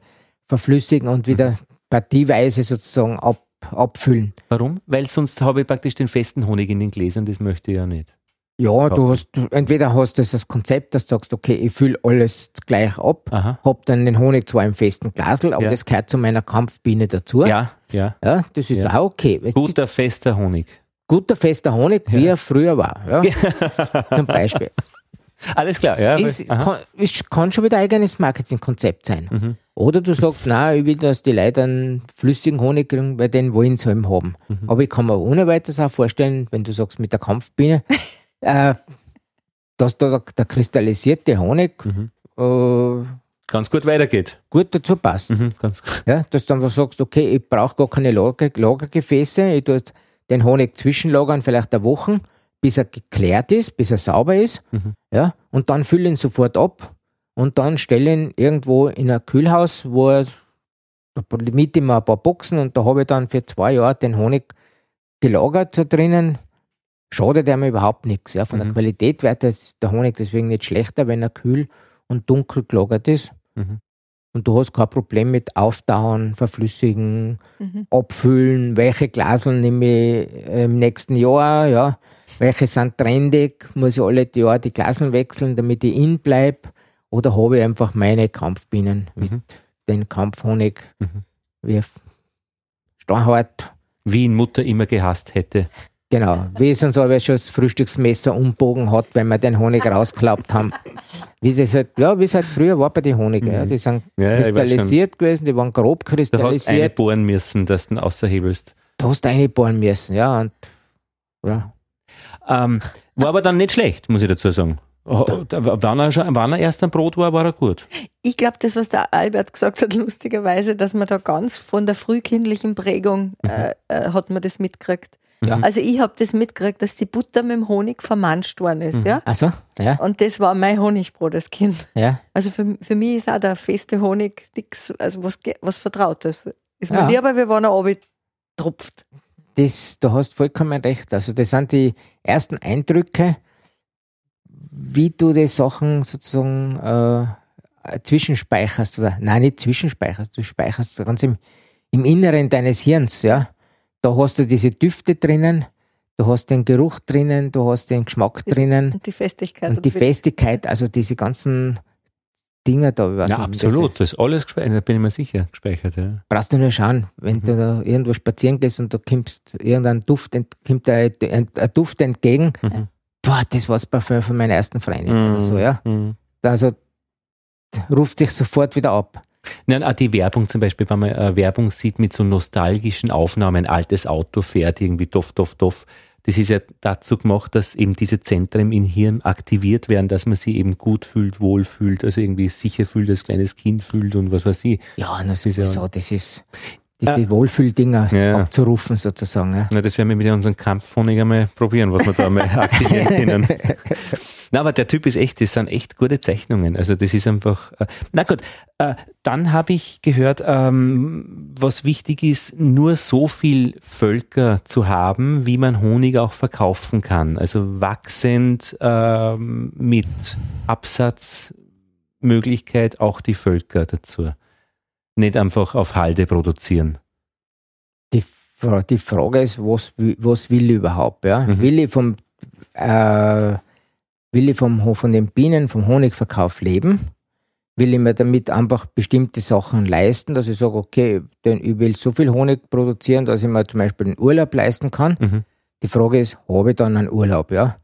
verflüssigen und wieder partieweise sozusagen ab, abfüllen. Warum? Weil sonst habe ich praktisch den festen Honig in den Gläsern, das möchte ich ja nicht. Ja, du hast, entweder hast du das Konzept, dass du sagst, okay, ich fülle alles gleich ab, Aha. hab dann den Honig zwar im festen Glasl, aber ja. das gehört zu meiner Kampfbiene dazu. Ja, ja. Ja, das ist ja. auch okay. Guter, fester Honig guter fester Honig, wie er früher war. Ja? [laughs] Zum Beispiel. Alles klar, ja. Es kann, es kann schon wieder ein eigenes Marketingkonzept sein. Mhm. Oder du sagst, nein, ich will, dass die Leute einen flüssigen Honig kriegen, weil den wollen sie eben haben. Mhm. Aber ich kann mir ohne weiteres auch vorstellen, wenn du sagst, mit der Kampfbiene, [laughs] äh, dass da der, der kristallisierte Honig mhm. äh, ganz gut weitergeht. Gut dazu passt. Mhm, ja, dass du einfach sagst, okay, ich brauche gar keine Lager, Lagergefäße, ich tue den Honig zwischenlagern, vielleicht eine Woche, bis er geklärt ist, bis er sauber ist. Mhm. Ja, und dann fülle ihn sofort ab und dann stelle ihn irgendwo in ein Kühlhaus, wo er mit ihm ein paar Boxen und da habe ich dann für zwei Jahre den Honig gelagert da drinnen. Schadet er mir überhaupt nichts. Ja. Von mhm. der Qualität wird der Honig deswegen nicht schlechter, wenn er kühl und dunkel gelagert ist. Mhm und du hast kein Problem mit Auftauen, Verflüssigen, mhm. Abfüllen, welche Glaseln nehme ich im nächsten Jahr, ja, welche sind trendig, muss ich alle Jahr die Glaseln wechseln, damit ich in bleibe, oder habe ich einfach meine Kampfbienen mhm. mit dem Kampfhonig, mhm. wie Steinhart. Wie ihn Mutter immer gehasst hätte. Genau, wie es uns aber schon das Frühstücksmesser umbogen hat, wenn wir den Honig [laughs] rausgeklappt haben. Wie es halt, ja, wie es halt früher war bei den Honig. Ja. Die sind ja, kristallisiert gewesen, die waren grob kristallisiert. Du hast bohren müssen, dass du ihn außerhebelst. Du hast eine bohren müssen, ja. Und, ja. Ähm, war aber dann nicht schlecht, muss ich dazu sagen. Wann er, schon, wann er erst ein Brot war, war er gut. Ich glaube, das, was der Albert gesagt hat, lustigerweise, dass man da ganz von der frühkindlichen Prägung mhm. äh, äh, hat man das mitgekriegt. Ja. Also ich habe das mitgekriegt, dass die Butter mit dem Honig vermanscht worden ist. Mhm. Ja? Also, ja. Und das war mein Honigbrot als Kind. Ja. Also für, für mich ist auch der feste Honig nichts, also was, was Vertrautes. Ist mir ja. lieber, wie wenn er oben tropft. Das, du hast vollkommen recht. Also das sind die ersten Eindrücke, wie du die Sachen sozusagen äh, zwischenspeicherst oder nein, nicht zwischenspeicherst, du speicherst ganz im, im Inneren deines Hirns, ja. Da hast du diese Düfte drinnen, du hast den Geruch drinnen, du hast den Geschmack drinnen. Und die Festigkeit. Und die Festigkeit, also diese ganzen Dinge da. Ja, absolut, das ist alles gespeichert, da bin ich mir sicher gespeichert. Ja. Brauchst du nur schauen, wenn mhm. du da irgendwo spazieren gehst und da kommt irgendein Duft, kommt ein, ein, ein Duft entgegen, mhm. boah, das war das Parfum von meiner ersten Freundin mhm. oder so, ja. Mhm. Also ruft sich sofort wieder ab. Nein, auch die Werbung zum Beispiel, wenn man äh, Werbung sieht mit so nostalgischen Aufnahmen, ein altes Auto fährt, irgendwie doff, doff, doff. Das ist ja dazu gemacht, dass eben diese Zentren im Hirn aktiviert werden, dass man sich eben gut fühlt, wohl fühlt, also irgendwie sicher fühlt, als kleines Kind fühlt und was weiß ich. Ja, das ist ja so, das ist diese äh, Wohlfühldinger ja. abzurufen sozusagen. Ja. Na, das werden wir mit unserem Kampfhonig einmal probieren, was wir da mal [laughs] aktivieren können. na, aber der Typ ist echt, das sind echt gute Zeichnungen. Also das ist einfach. Äh, na gut, äh, dann habe ich gehört, ähm, was wichtig ist, nur so viel Völker zu haben, wie man Honig auch verkaufen kann. Also wachsend ähm, mit Absatzmöglichkeit auch die Völker dazu nicht einfach auf Halde produzieren? Die, die Frage ist, was, was will ich überhaupt? Ja? Mhm. Will ich vom, äh, will ich vom, von den Bienen, vom Honigverkauf leben? Will ich mir damit einfach bestimmte Sachen leisten, dass ich sage, okay, denn ich will so viel Honig produzieren, dass ich mir zum Beispiel einen Urlaub leisten kann? Mhm. Die Frage ist, habe ich dann einen Urlaub, ja?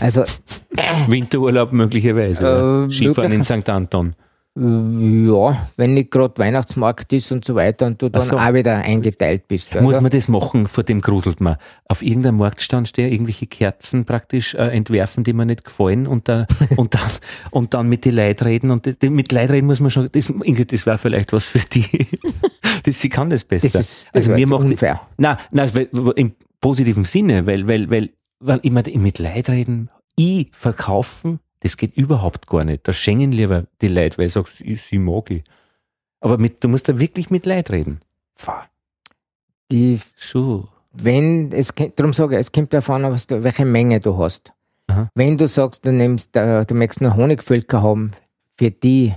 Also, [laughs] Winterurlaub möglicherweise. Äh, Skifahren in möglich- St. Anton. Äh, ja, wenn nicht gerade Weihnachtsmarkt ist und so weiter und du dann Ach so. auch wieder eingeteilt bist. Muss Also, man das machen, vor dem gruselt man. Auf irgendeinem Marktstand stehen, irgendwelche Kerzen praktisch äh, entwerfen, die mir nicht gefallen und, da, [laughs] und, dann, und dann mit den Leuten reden. Und die, die, mit Leuten reden muss man schon, das, Ingrid, das wäre vielleicht was für die. [laughs] das, sie kann das besser. das ist, das also mir jetzt macht unfair. Nein, nein, im positiven Sinne, weil, weil, weil, weil ich meine, mit Leid reden, ich verkaufen, das geht überhaupt gar nicht. Da schenken lieber die Leute, weil ich sage, sie, sie mag ich. Aber mit, du musst da wirklich mit Leid reden. Pfah, Die, schon. wenn, es, darum sage ich, es kommt davon an, was du, welche Menge du hast. Aha. Wenn du sagst, du nimmst, äh, du möchtest nur Honigvölker haben, für die,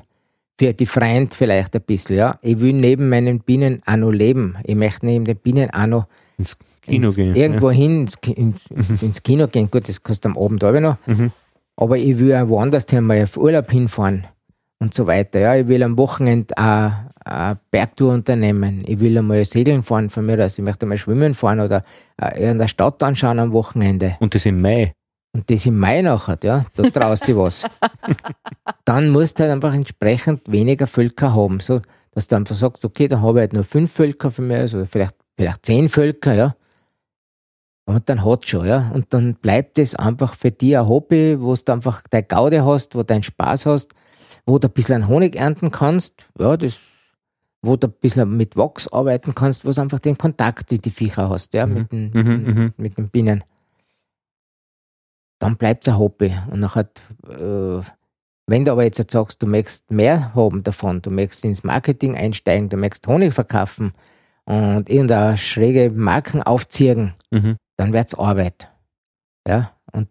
für die Freund vielleicht ein bisschen, ja. Ich will neben meinen Bienen auch noch leben. Ich möchte neben den Bienen auch noch Ins Kino ins, gehen. irgendwo hin, ins, ins, ins Kino gehen. Gut, das kannst du am Abend auch noch. Mhm. Aber ich will auch woanders hin, mal auf Urlaub hinfahren und so weiter. Ja, ich will am Wochenende auch eine Bergtour unternehmen. Ich will einmal segeln fahren von mir aus. Ich möchte mal schwimmen fahren oder äh, irgendeine Stadt anschauen am Wochenende. Und das im Mai. Und das im Mai nachher, ja, da traust du was. [laughs] Dann musst du halt einfach entsprechend weniger Völker haben. So, dass du einfach sagst, okay, dann habe ich halt nur fünf Völker für mich, oder vielleicht, vielleicht zehn Völker, ja. Und dann hat schon, ja. Und dann bleibt es einfach für dich ein Hobby, wo du einfach deine Gaude hast, wo du deinen Spaß hast, wo du ein bisschen Honig ernten kannst, ja, das, wo du ein bisschen mit Wachs arbeiten kannst, wo du einfach den Kontakt in die Viecher hast, ja, Mhm. mit, den, Mhm, mhm. mit den Bienen. Dann bleibt es ein Hobby. Und nachher, äh, wenn du aber jetzt sagst, du möchtest mehr haben davon, du möchtest ins Marketing einsteigen, du möchtest Honig verkaufen und irgendeine schräge Marken aufziehen, Mhm. Dann wird's Arbeit. Ja, und,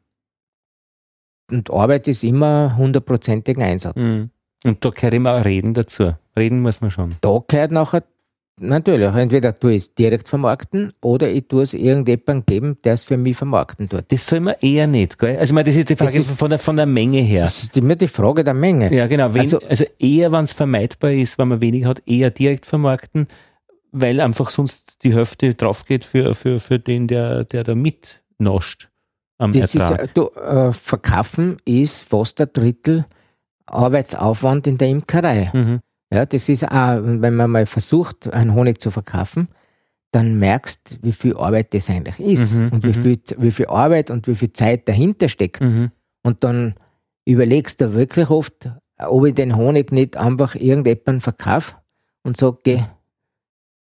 und Arbeit ist immer hundertprozentigen Einsatz. Mhm. Und da gehört immer auch Reden dazu. Reden muss man schon. Da gehört nachher natürlich, entweder tue ich es direkt vermarkten oder ich tue es irgendjemandem geben, der es für mich vermarkten tut. Das soll man eher nicht, gell? Also, ich meine, das ist die Frage ist- von, der, von der Menge her. Das ist immer die Frage der Menge. Ja, genau. Wenn, also, Also- eher, wenn es vermeidbar ist, wenn man wenig hat, eher direkt vermarkten, weil einfach sonst die Hälfte drauf geht für, für, für den, der, der da mitnascht am Das ist, Ertrag. äh, du, äh, Verkaufen ist fast ein Drittel Arbeitsaufwand in der Imkerei. mhm. Ja, das ist auch, wenn man mal versucht, einen Honig zu verkaufen, dann merkst, wie viel Arbeit das eigentlich ist Mhm, und wie mhm. viel, wie viel Arbeit und wie viel Zeit dahinter steckt. Mhm. Und dann überlegst du wirklich oft, ob ich den Honig nicht einfach irgendjemandem verkaufe und sage, geh,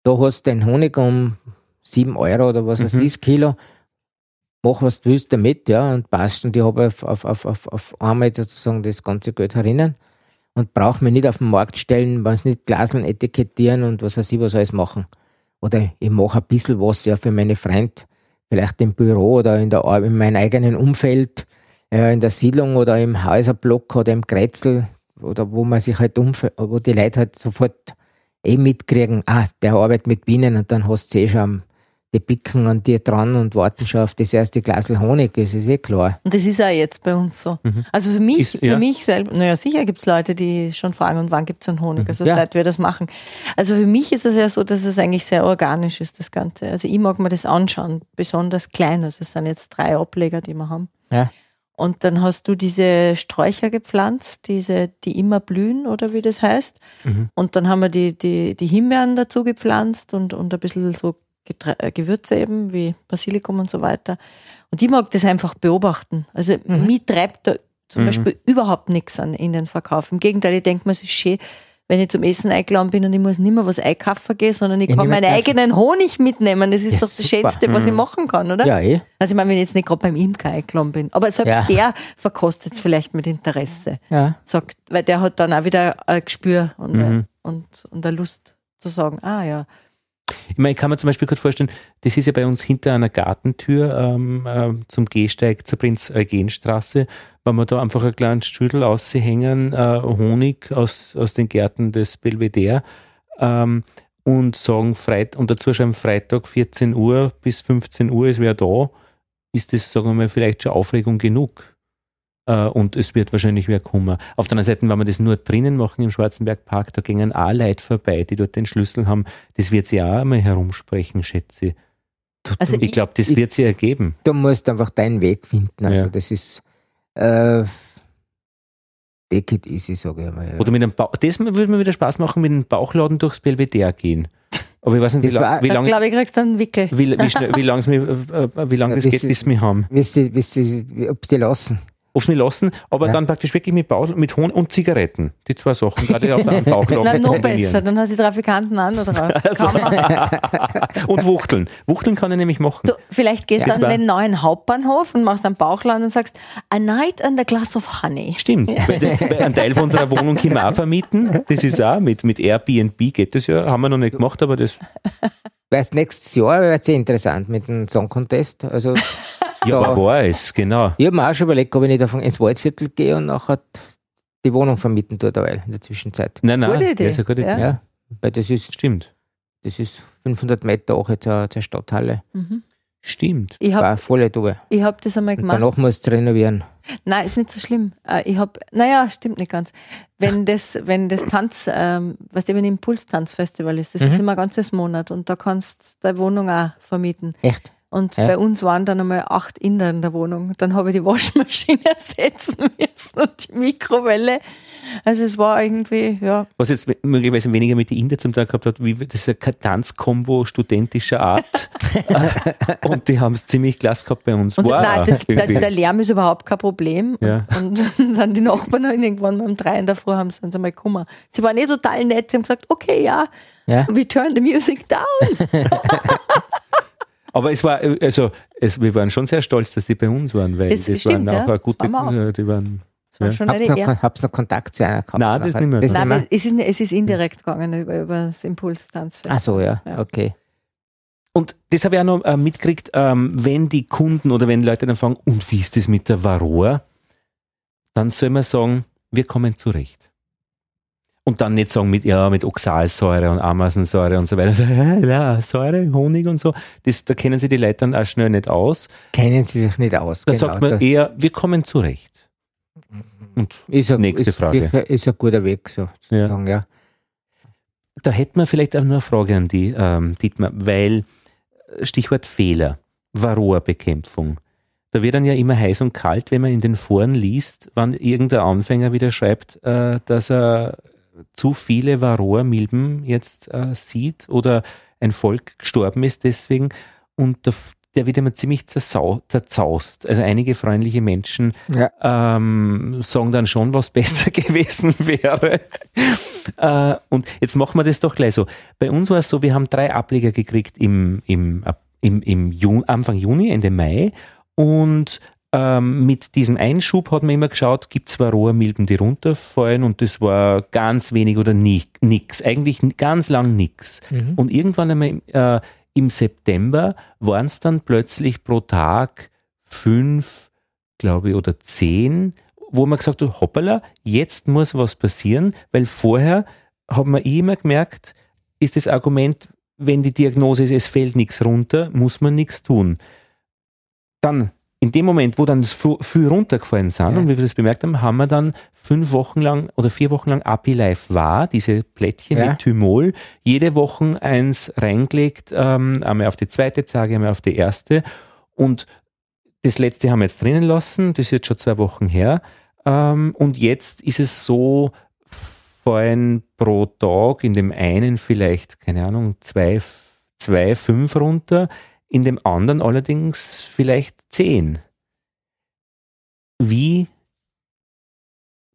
da hast du den Honig um 7 Euro oder was es Mhm. ist, Kilo, mach was du willst damit, ja, und passt. Und ich habe auf, auf, auf, auf, auf einmal sozusagen das ganze Geld herinnen und brauche mich nicht auf den Markt stellen, wenn es nicht Glaseln etikettieren und was weiß ich, was alles machen. Oder ich mache ein bisschen was ja für meine Freunde, vielleicht im Büro oder in, der, in meinem eigenen Umfeld, äh, in der Siedlung oder im Häuserblock oder im Kretzel oder wo man sich halt umf wo die Leute halt sofort eh mitkriegen, ah, der arbeitet mit Bienen und dann hast du eh schon die picken an dir dran und warten schon auf das erste Glasel Honig, das ist eh klar. Und das ist auch jetzt bei uns so. Mhm. Also für mich, Ist- ja. für mich selber, naja, sicher gibt es Leute, die schon fragen, und wann gibt es einen Honig? Also Ja. seit wir das machen. Also für mich ist es ja so, dass es eigentlich sehr organisch ist, das Ganze. Also ich mag mir das anschauen, besonders klein. Also es sind jetzt drei Ableger, die wir haben. Ja. Und dann hast du diese Sträucher gepflanzt, diese, die immer blühen oder wie das heißt. Mhm. Und dann haben wir die, die, die Himbeeren dazu gepflanzt und, und ein bisschen so Getre- äh, Gewürze eben, wie Basilikum und so weiter. Und ich mag das einfach beobachten. Also Mhm. mich treibt da zum Mhm. Beispiel überhaupt nichts an in den Verkauf. Im Gegenteil, ich denke mir, es ist schön, wenn ich zum Essen eingeladen bin und ich muss nicht mehr was einkaufen gehen, sondern ich Ich kann meinen eigenen Honig mitnehmen. Das ist Ja, doch das super. Schönste, was ich Mhm. machen kann, oder? Ja, eh. Also ich meine, wenn ich jetzt nicht gerade beim Imker eingeladen bin. Aber selbst Ja. der verkostet es vielleicht mit Interesse. Ja. Sagt, weil der hat dann auch wieder ein Gespür und, Mhm. und, und eine Lust zu sagen, ah ja, Ich meine, ich kann mir zum Beispiel gut vorstellen, das ist ja bei uns hinter einer Gartentür ähm, ähm, zum Gehsteig zur Prinz-Eugen-Straße, wenn wir da einfach einen kleinen Stüdel aushängen, äh, Honig aus, aus den Gärten des Belvedere ähm, und sagen, Freit und dazu schreiben Freitag 14 Uhr bis 15 Uhr ist wer da, ist das, sagen wir mal, vielleicht schon Aufregung genug. Äh, und es wird wahrscheinlich wieder kommen. Auf der anderen Seite, wenn wir das nur drinnen machen im Schwarzenbergpark, da gingen auch Leute vorbei, die dort den Schlüssel haben. Das wird sie auch einmal herumsprechen, schätze ich. Also ich glaube, das wird sie ergeben. Du musst einfach deinen Weg finden. Also Ja. das ist äh, take it easy, sage ich mal. Ja. Oder mit einem ba das würde mir wieder Spaß machen, mit einem Bauchladen durchs Belvedere gehen. Aber ich weiß nicht, wie, Das war- wie lange glaube ich, kriegst du einen Wickel. wie, wie, schnell- wie lang's mir, äh, äh, wie Das geht, bis wir haben. Wisst ihr, wisst ihr, ob die lassen? Ob sie mich lassen, aber Ja. dann praktisch wirklich mit, Bau, mit Hohn und Zigaretten. Die zwei Sachen, gerade auf einem [laughs] Bauchladen Na, noch besser, dann hast du die Trafikanten an oder [laughs] Also. kann man. [laughs] Und Wuchteln. Wuchteln kann ich nämlich machen. Du, vielleicht gehst du Das an den neuen Hauptbahnhof und machst einen Bauchladen und sagst, a night and a glass of honey. Stimmt. Weil, der- weil einen Teil von unserer Wohnung können wir auch vermieten. Das ist auch mit, mit Airbnb geht das ja. Haben wir noch nicht gemacht, aber das. Weißt, nächstes Jahr wird es interessant mit dem Song Contest. Also, Ja, war es, genau. ich habe mir auch schon überlegt, ob ich nicht davon ins Waldviertel gehe und nachher die Wohnung vermieten tue, derweil in der Zwischenzeit. Nein, nein, Gute Idee. das ist eine gute Idee. Ja. Ja, weil das ist, Stimmt. das ist 500 Meter auch zur, zur Stadthalle. Mhm. Stimmt. Ich habe War voll drüber. ich hab das einmal Und gemacht. danach musst du renovieren. Nein, ist nicht so schlimm. Äh, Ich habe, naja, stimmt nicht ganz. Wenn das, wenn das Tanz, ähm, weißt du, wenn Impulstanzfestival ist, das ist Mhm. immer ein ganzes Monat und da kannst du deine Wohnung auch vermieten. Echt? Und Ja. bei uns waren dann einmal acht Inder in der Wohnung. Dann habe ich die Waschmaschine [laughs] ersetzen müssen und die Mikrowelle. Also es war irgendwie, ja, Was jetzt möglicherweise weniger mit den Inder zum Tag gehabt hat, wie das ist ein Tanzkombo studentischer Art. [laughs] und die haben es ziemlich klasse gehabt bei uns. Und War nein, das, [laughs] der, Lärm ist überhaupt kein Problem. Ja. Und dann sind die Nachbarn irgendwann um drei in der Früh haben sie uns einmal gekommen. Sie waren eh total nett. Sie haben gesagt, okay, ja, Ja? we turn the music down. Aber es war, äh, also es, wir waren schon sehr stolz, dass die bei uns waren, weil Das das, stimmt, waren auch ja. eine gute, waren äh, die waren, Ja. Habt ihr noch, habt's noch Kontakt zu einer gehabt? Nein, das nicht mehr. Das Nein, nicht aber es ist, es ist indirekt gegangen über, über das Impulstanzfest. Ach so, ja. Ja. Okay. Und das habe ich auch noch äh, mitgekriegt, ähm, wenn die Kunden oder wenn Leute dann fragen, und wie ist das mit der Varroa? Dann soll man sagen, wir kommen zurecht. Und dann nicht sagen mit, ja, mit Oxalsäure und Ameisensäure und so weiter. [laughs] Ja, Säure, Honig und so. Das, da kennen sie die Leute dann auch schnell nicht aus. Kennen sie sich nicht aus. Da genau. sagt man eher, wir kommen zurecht. Und ist ein, nächste ist, Frage. Ist ein guter Weg, so Ja. sagen, ja. da hätten wir vielleicht auch noch eine Frage an die, ähm, Dietmar, weil Stichwort Fehler, Varroa-Bekämpfung. Da wird dann ja immer heiß und kalt, wenn man in den Foren liest, wann irgendein Anfänger wieder schreibt, äh, dass er zu viele Varroa-Milben jetzt äh, sieht oder ein Volk gestorben ist deswegen und der, der wird immer ziemlich zersau zerzaust. Also einige freundliche Menschen Ja. ähm, sagen dann schon, was besser [laughs] gewesen wäre. äh, und jetzt machen wir das doch gleich so. Bei uns war es so, wir haben drei Ableger gekriegt im, im, im, im Ju Anfang Juni, Ende Mai und ähm, mit diesem Einschub hat man immer geschaut, gibt es Varroa-Milben, die runterfallen und das war ganz wenig oder nix. Eigentlich ganz lang nix. Mhm. Und irgendwann einmal äh, im September waren es dann plötzlich pro Tag fünf, glaube ich, oder zehn, wo man gesagt hat, hoppala, jetzt muss was passieren, weil vorher hat man immer gemerkt, ist das Argument, wenn die Diagnose ist, es fällt nichts runter, muss man nichts tun. Dann, in dem Moment, wo dann das viel runtergefallen sind Ja. und wie wir das bemerkt haben, haben wir dann fünf Wochen lang oder vier Wochen lang API Live war, diese Plättchen Ja. mit Thymol, jede Woche eins reingelegt, ähm, einmal auf die zweite Tage, einmal auf die erste und das letzte haben wir jetzt drinnen lassen, das ist jetzt schon zwei Wochen her ähm, und jetzt ist es so, fallen pro Tag in dem einen vielleicht, keine Ahnung, zwei, zwei fünf runter, in dem anderen allerdings vielleicht zehn. Wie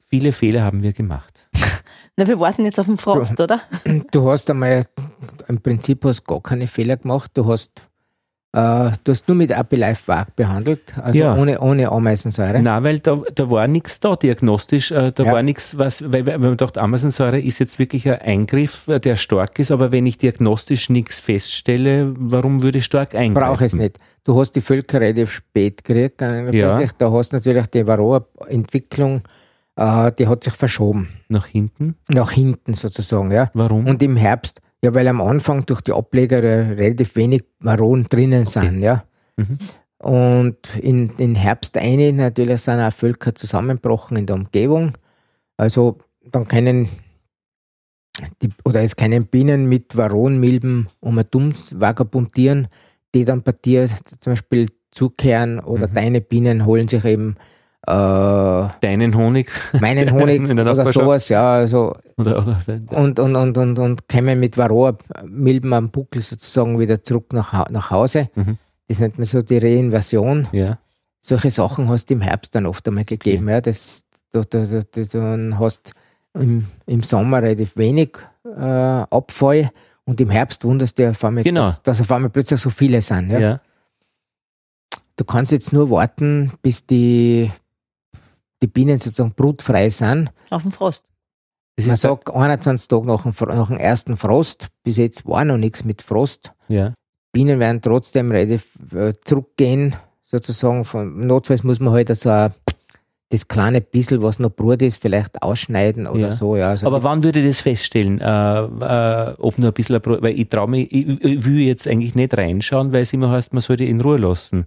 viele Fehler haben wir gemacht? [laughs] Na, wir warten jetzt auf den Frost, oder? [clears throat] Du hast einmal, im Prinzip hast gar keine Fehler gemacht. Du hast, äh, du hast nur mit AP Live Wag behandelt, also Ja. ohne, ohne Ameisensäure. Nein, weil da, da war nichts da diagnostisch. Äh, da Ja. war nichts, was, weil, weil man dachte, Ameisensäure ist jetzt wirklich ein Eingriff, äh, der stark ist, aber wenn ich diagnostisch nichts feststelle, warum würde ich stark eingreifen? Brauche es nicht. Du hast die Völker relativ spät gekriegt. äh, Ja. Da hast natürlich die Varroa-Entwicklung, die hat sich verschoben. Nach hinten? Nach hinten sozusagen, ja. Warum? Und im Herbst, ja, weil am Anfang durch die Ableger relativ wenig Maronen drinnen sind, ja. Mhm. Und in, in Herbst eine natürlich sind auch Völker zusammengebrochen in der Umgebung. Also dann können die, oder es können Bienen mit Varonmilben um ein Dumm vagabundieren, die dann bei dir zum Beispiel zukehren oder Mhm. deine Bienen holen sich eben äh, Deinen Honig. meinen [laughs] Honig oder sowas, ja, also Oder, oder, und, und, und, und, und kommen mit Varroa-Milben am Buckel sozusagen wieder zurück nach, nach Hause. Mhm. Das nennt man so die Reinversion. ja. Solche Sachen hast du im Herbst dann oft einmal gegeben. Ja. Das, du, du, du, du, dann hast im, im Sommer relativ wenig äh, Abfall und im Herbst wunderst du auf einmal, Genau. dass, dass auf einmal plötzlich so viele sind. Ja. ja. Du kannst jetzt nur warten, bis die, die Bienen sozusagen brutfrei sind. Auf dem Frost. Das Man ist sagt 21 Tage nach dem, nach dem ersten Frost, bis jetzt war noch nichts mit Frost. ja. Bienen werden trotzdem relativ äh, zurückgehen, sozusagen. Von, notfalls muss man halt so ein, das kleine bisschen, was noch Brut ist, vielleicht ausschneiden oder Ja. so. Ja, also Aber wann würde ich das feststellen? Äh, äh, ob nur ein bisschen, ein Pro- weil ich traue mich, ich, ich will jetzt eigentlich nicht reinschauen, weil es immer heißt, man sollte in Ruhe lassen,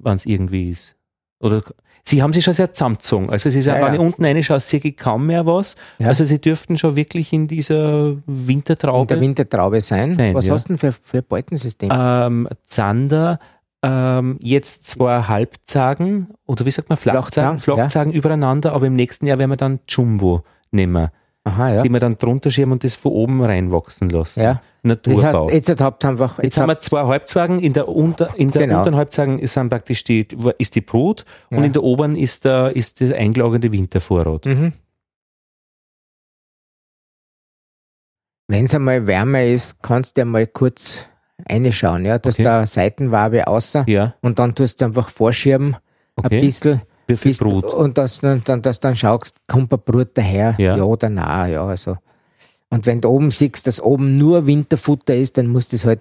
wann es irgendwie ist. Oder Sie haben sich schon sehr zusammengezogen. Also Sie sagen, Ja, wenn ja. ich unten reinschaue, sehe ich kaum mehr was. Ja. Also Sie dürften schon wirklich in dieser in der Wintertraube Wintertraube sein. Sein, was ja. hast du denn für, für ein Beutensystem? ähm, Zander, ähm, jetzt zwei Halbzagen oder wie sagt man, Flachzagen, Flachzagen. Flachzagen übereinander, aber im nächsten Jahr werden wir dann Jumbo nehmen, Aha, ja. die wir dann drunter schieben und das von oben reinwachsen lassen. ja. Das Naturbau. heißt, jetzt habt einfach. Jetzt haben wir zwei Halbzwagen, in der, unter, in der Genau. unteren Halbzwagen ist dann praktisch die, ist die Brut und Ja. in der oberen ist der, ist der eingelagerte Wintervorrat. Mhm. Wenn es einmal wärmer ist, kannst du ja mal kurz reinschauen, ja, dass Okay. da Seitenwabe außer Ja, und dann tust du einfach vorschieben, ein okay. bisschen. Wie viel Brut? Und dass du dann, dass dann schaust, kommt ein Brut daher, Ja. ja, oder nein, ja, also. Und wenn du oben siehst, dass oben nur Winterfutter ist, dann musst du es halt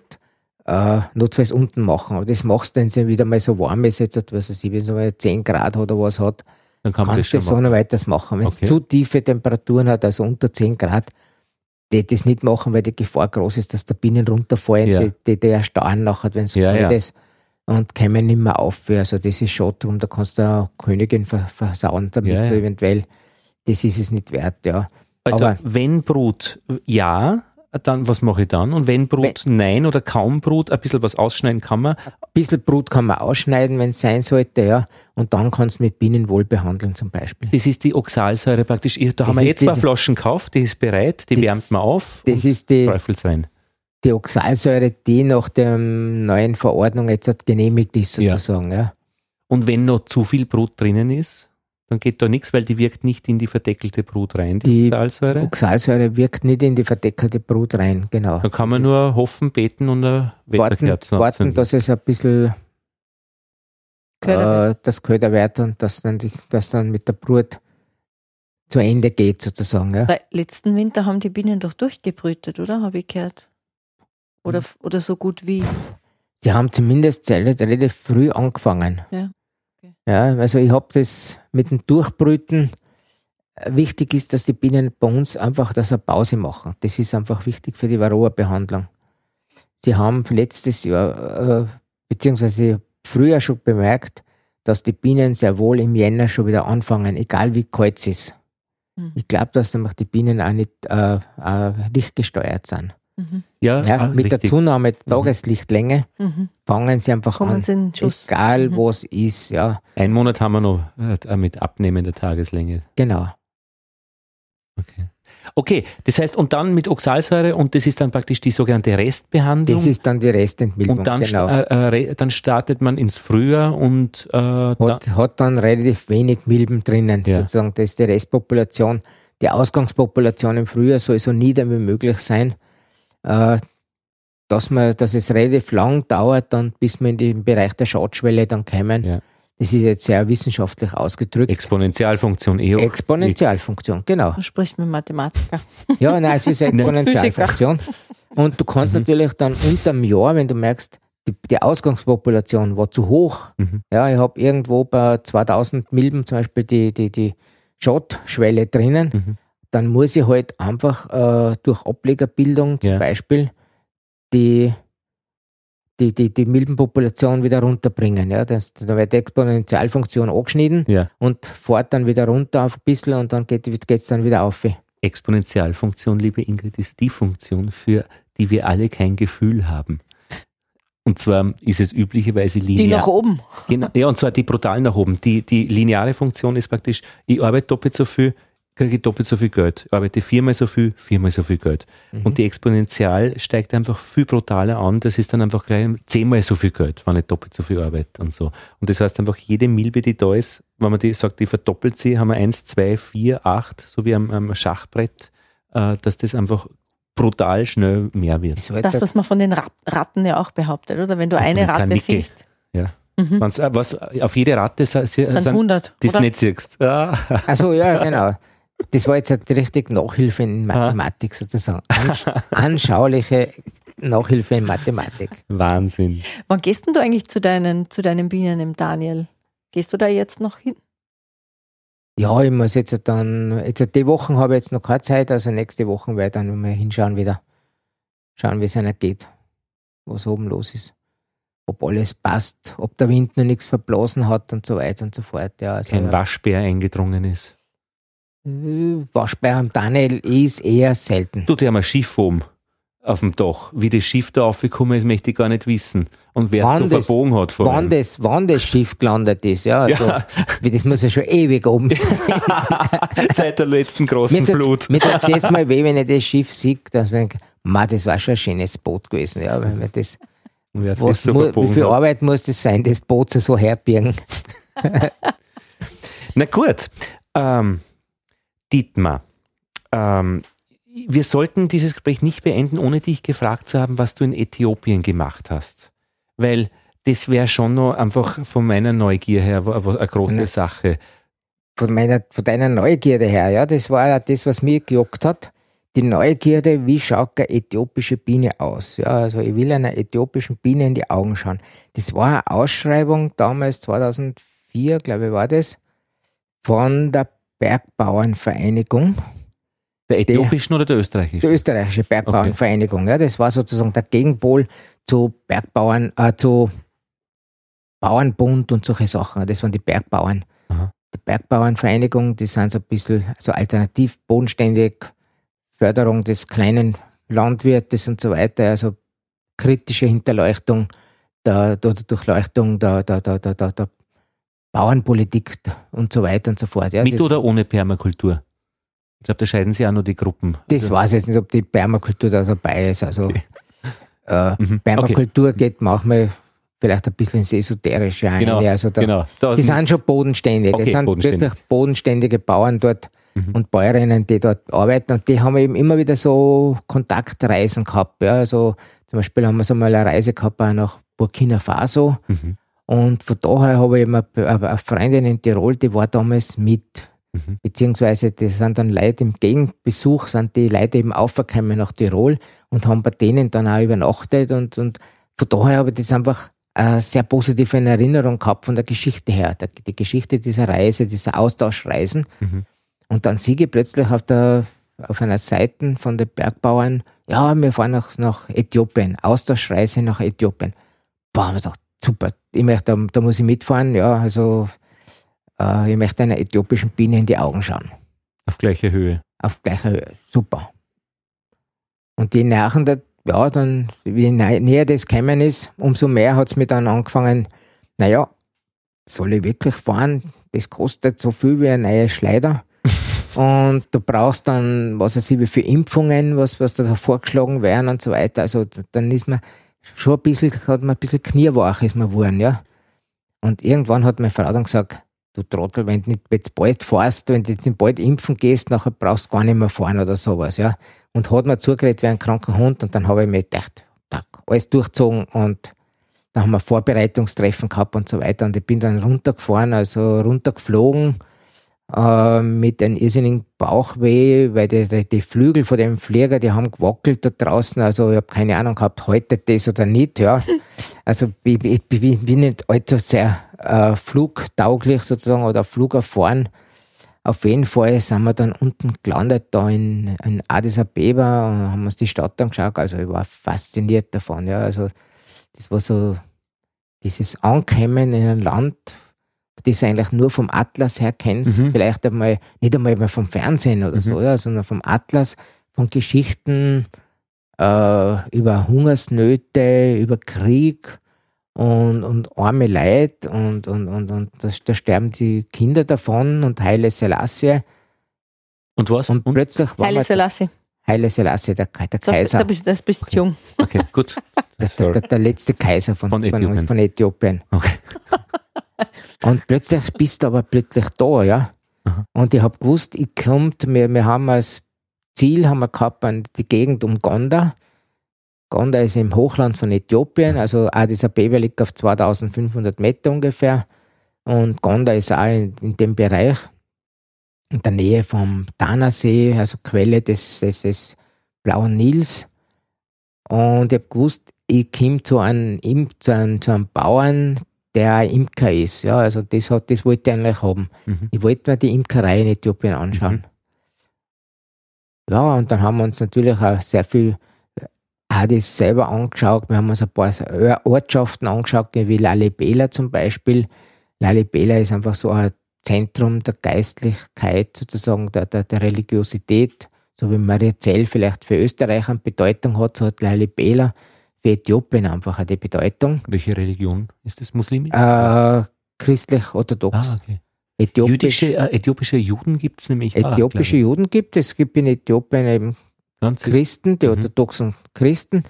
äh, notfalls unten machen. Aber das machst du, wenn es ja wieder mal so warm ist, jetzt, was weiß ich, wenn es mal 10 Grad oder was hat, Dann kann man das kannst du das so machen. noch weiters machen. Wenn es Okay. zu tiefe Temperaturen hat, also unter 10 Grad, die das nicht machen, weil die Gefahr groß ist, dass da Bienen runterfallen, Ja. die, die, die erstarren nachher, wenn es Ja, kalt ja. ist und kommen nicht mehr auf. Also das ist schon drum, da kannst du eine Königin ver versauen damit Ja, ja. eventuell. Das ist es nicht wert, ja. Also Aber- wenn Brut ja, dann was mache ich dann? Und wenn Brut nein oder kaum Brut, ein bisschen was ausschneiden kann man. Ein bisschen Brut kann man ausschneiden, wenn es sein sollte, ja. Und dann kannst du mit Bienen wohl behandeln zum Beispiel. Das ist die Oxalsäure praktisch. Da haben wir jetzt diese- Flaschen gekauft, die ist bereit, die Das- wärmt man auf Das ist die, rein. Die Oxalsäure, die nach der neuen Verordnung jetzt halt genehmigt ist, sozusagen, ja. Und wenn noch zu viel Brut drinnen ist, dann geht da nichts, weil die wirkt nicht in die verdeckelte Brut rein, die, Die Oxalsäure. Oxalsäure wirkt nicht in die verdeckelte Brut rein, genau. Dann kann man nur hoffen, beten und eine warten, Wetterkerze warten dass es ein bisschen Köder äh, das Köder wird und dass dann, die, dass dann mit der Brut zu Ende geht, sozusagen. Ja. Weil letzten Winter haben die Bienen doch durchgebrütet, oder? Habe ich gehört. Oder, Hm. oder so gut wie. Die haben zumindest relativ früh angefangen. Ja, okay. Ja, also ich habe das mit dem Durchbrüten. äh, Wichtig ist, dass die Bienen bei uns einfach dass eine Pause machen. Das ist einfach wichtig für die Varroa-Behandlung. Sie haben letztes Jahr, äh, beziehungsweise früher schon bemerkt, dass die Bienen sehr wohl im Jänner schon wieder anfangen, egal wie kalt es ist. Mhm. Ich glaube, dass nämlich die Bienen auch nicht äh, äh, lichtgesteuert sind. Mhm. ja, Ja, ah, mit der richtig. Zunahme der Tageslichtlänge Mhm. fangen sie einfach Kommen an. sie in den Schuss. Egal Mhm. was ist, ja, Ein Monat haben wir noch äh, mit abnehmender Tageslänge. genau. Okay. okay, das heißt, und dann mit Oxalsäure und das ist dann praktisch die sogenannte Restbehandlung. Das ist dann die Restentmilbung. und dann, genau. äh, äh, dann startet man ins Frühjahr und äh, da, hat, hat dann relativ wenig Milben drinnen. Ja. Sozusagen. Das ist die Restpopulation. Die Ausgangspopulation im Frühjahr soll so nieder wie möglich sein, dass, man, dass es relativ lang dauert, dann, bis wir in den Bereich der Schadschwelle dann kommen. Ja. Das ist jetzt sehr wissenschaftlich ausgedrückt. Exponentialfunktion eh auch. Exponentialfunktion, genau. Da spricht man Mathematiker. Ja, nein, es ist. [laughs] Exponentialfunktion. Und du kannst Mhm. natürlich dann unterm Jahr, wenn du merkst, die, die Ausgangspopulation war zu hoch. Mhm. Ja, ich habe irgendwo bei 2000 Milben zum Beispiel die, die, die Schadschwelle drinnen. Mhm. Dann muss ich halt einfach äh, durch Ablegerbildung zum Ja. Beispiel die die, die, die Milbenpopulation wieder runterbringen. Ja? Das, da wird die Exponentialfunktion angeschnitten Ja. und fährt dann wieder runter auf ein bisschen und dann geht es dann wieder auf. Exponentialfunktion, liebe Ingrid, ist die Funktion, für die wir alle kein Gefühl haben. Und zwar ist es üblicherweise Die linear. nach oben. Genau, ja, und zwar die brutal nach oben. Die, die lineare Funktion ist praktisch, ich arbeite doppelt so viel, kriege ich doppelt so viel Geld. Ich arbeite viermal so viel, viermal so viel Geld. Und die Exponential steigt einfach viel brutaler an. Das ist dann einfach gleich zehnmal so viel Geld, wenn ich doppelt so viel arbeite und so. Und das heißt einfach, jede Milbe, die da ist, wenn man die sagt, die verdoppelt sie, haben wir eins, zwei, vier, acht, so wie am, am Schachbrett, äh, dass das einfach brutal schnell mehr wird. Das, halt Das, was man von den Rat- Ratten ja auch behauptet, oder? Wenn du eine Ratte siehst, Ja. Mhm. Äh, was auf jede Ratte sind sind, 100. die du oder? nicht siehst. Ah. Also ja, [laughs] genau. Das war jetzt eine richtig Nachhilfe in Mathematik sozusagen. Ansch anschauliche Nachhilfe in Mathematik. Wahnsinn. Wann gehst denn du eigentlich zu deinen, zu deinen Bienen im Daniel? Gehst du da jetzt noch hin? Ja, ich muss jetzt dann, jetzt die Wochen habe ich jetzt noch keine Zeit, also nächste Woche werde ich dann mal hinschauen wieder. Schauen, wie es einer geht, was oben los ist. Ob alles passt, ob der Wind noch nichts verblasen hat und so weiter und so fort. Ja, also, Kein ja. Waschbär eingedrungen ist. Äh, Waschbär am Daniel ist eher selten. Du, die haben ein Schiff oben auf dem Dach. Wie das Schiff da aufgekommen ist, möchte ich gar nicht wissen. Und wer es so das- verbogen hat vor Wann allem. das, wann das Schiff gelandet ist, ja, also, Ja. wie das muss ja schon ewig oben [laughs] sein. Seit der letzten großen Mir Flut. Mir tut jetzt mal weh, wenn ich das Schiff sehe, dass man denkt, ma, das war schon ein schönes Boot gewesen, ja, wenn man das, was, so mu- wie viel hat. Arbeit muss das sein, das Boot so, so herbirgen? [laughs] Na gut. Ähm, Dietmar, ähm, wir sollten dieses Gespräch nicht beenden, ohne dich gefragt zu haben, was du in Äthiopien gemacht hast. Weil das wäre schon noch einfach von meiner Neugier her eine große Ne. Sache. Von meiner, von deiner Neugierde her, ja, das war ja das, was mich gejuckt hat. Die Neugierde, wie schaut eine äthiopische Biene aus? Ja, also ich will einer äthiopischen Biene in die Augen schauen. Das war eine Ausschreibung damals, 2004, glaube ich, war das, von der Bergbauernvereinigung. Der äthiopischen oder der österreichischen? Die österreichische Bergbauernvereinigung, ja, das war sozusagen der Gegenpol zu Bergbauern, äh, zu Bauernbund und solche Sachen. Das waren die Bergbauern. Aha. Die Bergbauernvereinigung, die sind so ein bisschen so alternativ, bodenständig, Förderung des kleinen Landwirtes und so weiter, also kritische Hinterleuchtung der, der der Durchleuchtung der, der, der, der, der, der Bauernpolitik und so weiter und so fort. Ja, Mit oder ohne Permakultur? Ich glaube, da scheiden sich auch noch die Gruppen. Das Also- weiß ich jetzt nicht, ob die Permakultur da dabei ist. Also äh, [laughs] Mhm. Permakultur geht manchmal vielleicht ein bisschen ins Esoterische ein. Genau, also da, genau. Da Die sind- sind schon bodenständig. Okay, das sind bodenständig. wirklich bodenständige Bauern dort Mhm. und Bäuerinnen, die dort arbeiten. Und die haben eben immer wieder so Kontaktreisen gehabt. Ja. Also zum Beispiel haben wir so mal eine Reise gehabt auch nach Burkina Faso. Mhm. Und von daher habe ich eben eine, eine Freundin in Tirol, die war damals mit. Mhm. Beziehungsweise die sind dann Leute im Gegenbesuch, sind die Leute eben aufgekommen nach Tirol und haben bei denen dann auch übernachtet und, und von daher habe ich das einfach äh, sehr positiv in Erinnerung gehabt von der Geschichte her. Die Geschichte dieser Reise, dieser Austauschreisen. Mhm. Und dann sehe ich plötzlich auf der auf einer Seite von den Bergbauern, ja, wir fahren nach, nach Äthiopien, Austauschreise nach Äthiopien. Boah, hab ich gedacht, super, ich möchte, da, da muss ich mitfahren, ja, also äh, ich möchte einer äthiopischen Biene in die Augen schauen. Auf gleicher Höhe. Auf gleicher Höhe. Super. Und je näher, der, ja, dann, je nä- näher das gekommen ist, umso mehr hat es mir dann angefangen, naja, soll ich wirklich fahren? Das kostet so viel wie ein neuer Schleider. [laughs] und du brauchst dann, was weiß ich, wie viele Impfungen, was, was da vorgeschlagen werden und so weiter. Also dann ist man schon ein bisschen, hat man ein bisschen knierwach ist man geworden, ja. Und irgendwann hat meine Frau dann gesagt, du Trottel, wenn du nicht jetzt bald fährst, wenn du jetzt nicht bald impfen gehst, nachher brauchst du gar nicht mehr fahren oder sowas, ja. Und hat mir zugeredet wie ein kranker Hund und dann habe ich mir gedacht, tak, alles durchgezogen und dann haben wir Vorbereitungstreffen gehabt und so weiter und ich bin dann runtergefahren, also runtergeflogen äh, mit einem irrsinnigen Bauchweh, weil die, die, die Flügel von dem Flieger, die haben gewackelt da draußen, also ich habe keine Ahnung gehabt, haltet das oder nicht, ja. [laughs] Also ich, ich, ich bin nicht allzu sehr äh, flugtauglich sozusagen oder flugerfahren. Auf jeden Fall sind wir dann unten gelandet, da in, in Addis Abeba und haben uns die Stadt angeschaut. Also ich war fasziniert davon. Ja. Also das war so dieses Ankommen in ein Land, das eigentlich nur vom Atlas her kennst, Mhm. vielleicht einmal, nicht einmal mehr vom Fernsehen oder Mhm. so, oder, sondern vom Atlas, von Geschichten äh, über Hungersnöte, über Krieg und, und arme Leid und, und, und, und das, da sterben die Kinder davon und Heile Selassie. Und was? Und, Und? plötzlich war Heile Selassie. Heile Selassie, der, der So, Kaiser. Da bist, das bist du jung. Okay, gut. Der, der, der, letzte Kaiser von, Von von, Äthiopien. von, Äthiopien. Okay. [laughs] Und plötzlich bist du aber plötzlich da, ja. Aha. Und ich habe gewusst, ich kommt, wir, wir haben als Ziel haben wir gehabt die Gegend um Gonda. Gonda ist im Hochland von Äthiopien, also Addis Abeba liegt auf 2500 Meter ungefähr. Und Gonda ist auch in, in dem Bereich, in der Nähe vom Tanasee, also Quelle des, des, des Blauen Nils. Und ich habe gewusst, ich komme zu einem, zu einem, zu einem Bauern, der ein Imker ist. Ja, also das, hat, das wollte ich eigentlich haben. Mhm. Ich wollte mir die Imkerei in Äthiopien anschauen. Ja, und dann haben wir uns natürlich auch sehr viel äh, auch das selber angeschaut. Wir haben uns ein paar so Ortschaften angeschaut, wie Lalibela zum Beispiel. Lalibela ist einfach so ein Zentrum der Geistlichkeit, sozusagen der, der, der Religiosität. So wie Mariazell vielleicht für Österreich eine Bedeutung hat, so hat Lalibela für Äthiopien einfach eine Bedeutung. Welche Religion ist das? Muslimisch? Äh, christlich-orthodox. ah, okay. Äthiopisch, Jüdische, äh, äthiopische Juden gibt es nämlich äthiopische glaub Juden gibt es. Es gibt in Äthiopien eben ich. Ganz- Christen, die Mhm. orthodoxen Christen.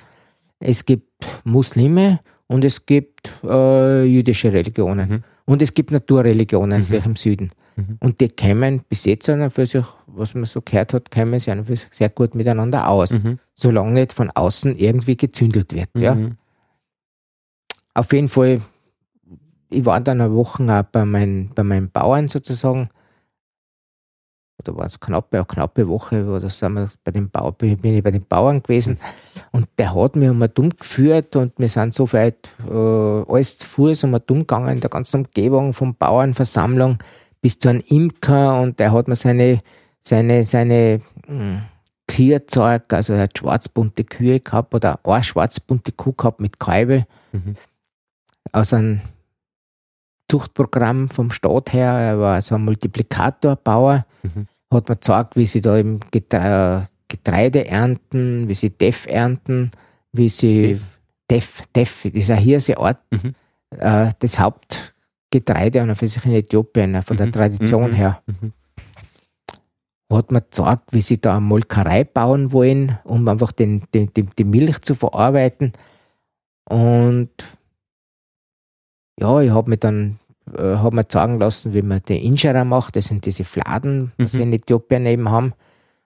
Es gibt Muslime und es gibt äh, jüdische Religionen. Mhm. Und es gibt Naturreligionen, Mhm. im Süden. Mhm. Und die kämen bis jetzt an für sich, was man so gehört hat, kämen sie an für sich sehr gut miteinander aus. Mhm. Solange nicht von außen irgendwie gezündelt wird. Ja. Mhm. Auf jeden Fall, ich war dann eine Woche auch bei, mein, bei meinen Bauern sozusagen. Oder war es knappe, eine knappe Woche, oder sind wir bei den Bau, bin bin ich bei den Bauern gewesen. Und der hat mich einmal dumm geführt und wir sind so weit äh, alles zu Fuß einmal dumm gegangen in der ganzen Umgebung vom Bauernversammlung bis zu einem Imker und der hat mir seine, seine, seine mh, Kühe gezeigt, also er hat schwarzbunte Kühe gehabt oder eine schwarzbunte Kuh gehabt mit Kalbe Mhm. aus einem Zuchtprogramm vom Staat her. Er war so ein Multiplikatorbauer. Mhm. Hat mir gezeigt, wie sie da im Getre Getreide ernten, wie sie Teff ernten, wie sie? Teff, Teff, das ist ein Hirseart, Mhm. äh, das Hauptgetreide an und für sich in Äthiopien, äh, von der Mhm. Tradition Mhm. her. Mhm. Hat mir gezeigt, wie sie da eine Molkerei bauen wollen, um einfach den, den, den, die Milch zu verarbeiten. Und ja, ich habe mir dann äh, hab mir sagen lassen, wie man den Injera macht. Das sind diese Fladen, was sie Mhm. in Äthiopien eben haben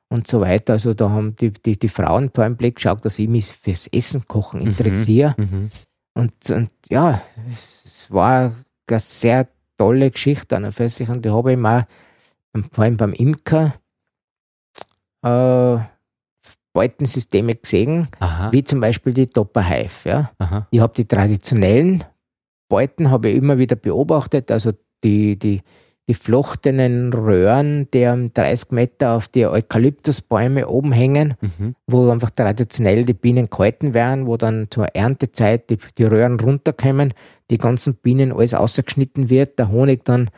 und so weiter. Also da haben die, die, die Frauen vor allem Blick geschaut, dass ich mich fürs Essen kochen interessiere. Mhm. Und, und ja, es war eine sehr tolle Geschichte an und für sich. Und die habe ich mal, vor allem beim Imker, äh, Beutensysteme gesehen, Aha. wie zum Beispiel die Topper Hive. Ja. Aha. Ich habe die traditionellen Beuten habe ich immer wieder beobachtet, also die, die, die flochtenen Röhren, die am 30 Meter auf die Eukalyptusbäume oben hängen, Mhm. wo einfach traditionell die Bienen gehalten werden, wo dann zur Erntezeit die, die Röhren runterkommen, die ganzen Bienen alles ausgeschnitten wird, der Honig dann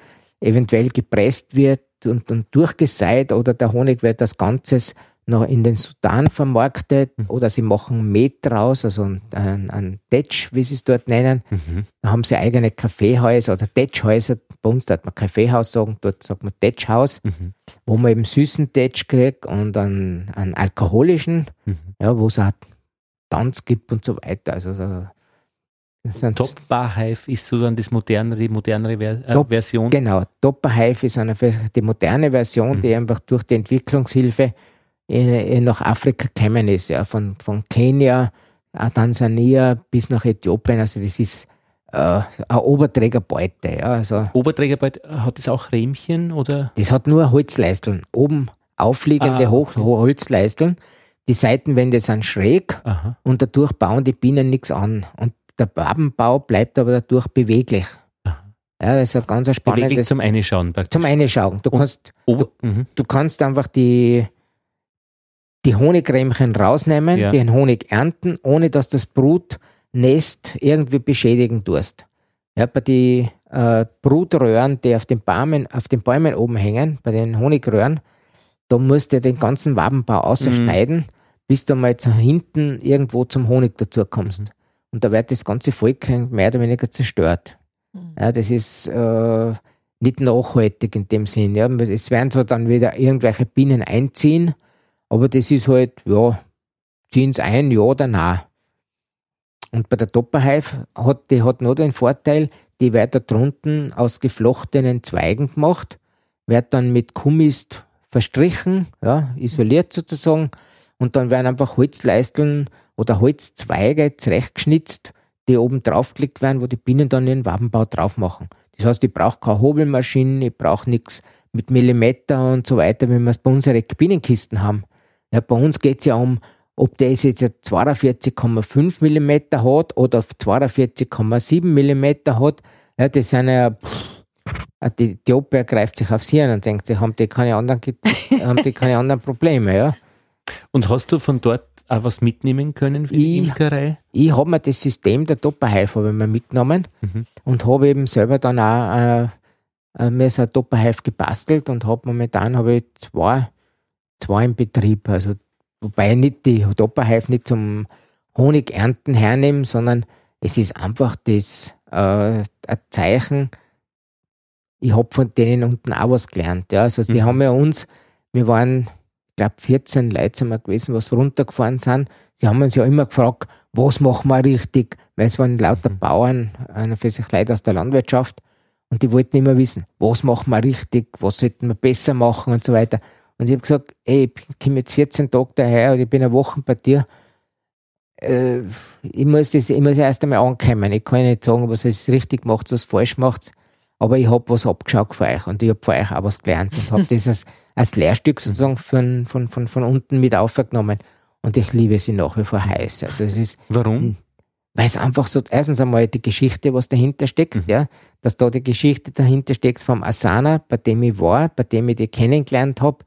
eventuell gepresst wird und, und durchgeseit oder der Honig wird als Ganzes noch in den Sudan vermarktet oder sie machen Met draus, also ein, ein, Tetsch, wie sie es dort nennen. Mhm. Da haben sie eigene Kaffeehäuser oder Tetschhäuser. Bei uns darf man Kaffeehaus sagen, dort sagt man Tetschhaus, Mhm. wo man eben süßen Tetsch kriegt und einen, einen alkoholischen, Mhm. ja, wo es auch Tanz gibt und so weiter. Also so, Top Bar Hive ist so dann das modernere, die modernere Ver äh, Top- Version. Genau, Topper Hive ist eine, die moderne Version, Mhm. die einfach durch die Entwicklungshilfe nach Afrika gekommen ist, ja, von, von Kenia, äh, Tansania bis nach Äthiopien. Also das ist äh, eine Oberträgerbeute. Ja, also Oberträgerarbeit, hat es auch Rähmchen oder? das hat nur Holzleisteln. Oben aufliegende Ah, Hoch okay. Holzleisteln. Die Seitenwände sind schräg Aha. und dadurch bauen die Bienen nichts an. Und der Wabenbau bleibt aber dadurch beweglich. Aha. Ja, das ist ein ganz Beweglich spannendes zum Einschauen praktisch. zum Einschauen. Du Und- kannst, Ober mhm. du kannst einfach die, die Honigrämchen rausnehmen, Ja. den Honig ernten, ohne dass das Brut Nest irgendwie beschädigen tust. Ja, bei den äh, Brutröhren, die auf den, Bäumen, auf den Bäumen oben hängen, bei den Honigröhren, da musst du den ganzen Wabenbau ausschneiden, mhm. bis du mal zu hinten irgendwo zum Honig dazu kommst. Mhm. Und da wird das ganze Volk mehr oder weniger zerstört. Mhm. Ja, das ist äh, nicht nachhaltig in dem Sinn. Ja. Es werden zwar dann wieder irgendwelche Bienen einziehen, aber das ist halt, ja, ziehen es ein, ja oder nein. Und bei der Topperhive hat die hat noch den Vorteil, die wird da drunten aus geflochtenen Zweigen gemacht, wird dann mit Kummist verstrichen, ja, isoliert sozusagen, und dann werden einfach Holzleisteln oder Holzzweige zurechtgeschnitzt, die oben draufgelegt werden, wo die Bienen dann ihren Wabenbau drauf machen. Das heißt, ich brauche keine Hobelmaschinen, ich brauche nichts mit Millimeter und so weiter, wenn wir es bei unseren Bienenkisten haben. Ja, bei uns geht es ja um, ob der jetzt 42,5 mm hat oder 42,7 mm hat. Ja, das sind ja, pff, die, die Oper greift sich aufs Hirn und denkt, die haben die keine anderen, [laughs] haben die keine anderen Probleme, ja. Und hast du von dort auch was mitnehmen können für die ich, Imkerei? Ich habe mir das System der Topperhive mitgenommen mhm. und habe eben selber dann auch äh, äh, mir so ein Topperhive gebastelt und habe momentan habe ich zwei, zwei im Betrieb. Also, wobei ich nicht die Topperhive nicht zum Honigernten hernehmen, sondern es ist einfach das äh, ein Zeichen, ich habe von denen unten auch was gelernt. Ja. Also, sie mhm. haben ja uns, wir waren glaube 14 Leute sind wir gewesen, was runtergefahren sind. Sie haben uns ja immer gefragt, was machen wir richtig, weil es waren lauter mhm. Bauern, einer für sich Leute aus der Landwirtschaft und die wollten immer wissen, was machen wir richtig, was sollten wir besser machen und so weiter. Und ich habe gesagt, ey, ich komme jetzt 14 Tage daher und ich bin eine Woche bei dir. Äh, ich, muss das, ich muss erst einmal ankommen. Ich kann nicht sagen, was es richtig macht, was falsch macht. Aber ich habe was abgeschaut von euch und ich habe von euch auch was gelernt und habe [laughs] das als, als Lehrstück sozusagen von, von, von, von unten mit aufgenommen. Und ich liebe sie nach wie vor heiß. Also es ist. Warum? Weil es einfach so, erstens einmal die Geschichte, was dahinter steckt, mhm. ja, dass da die Geschichte dahinter steckt vom Asana, bei dem ich war, bei dem ich die kennengelernt habe,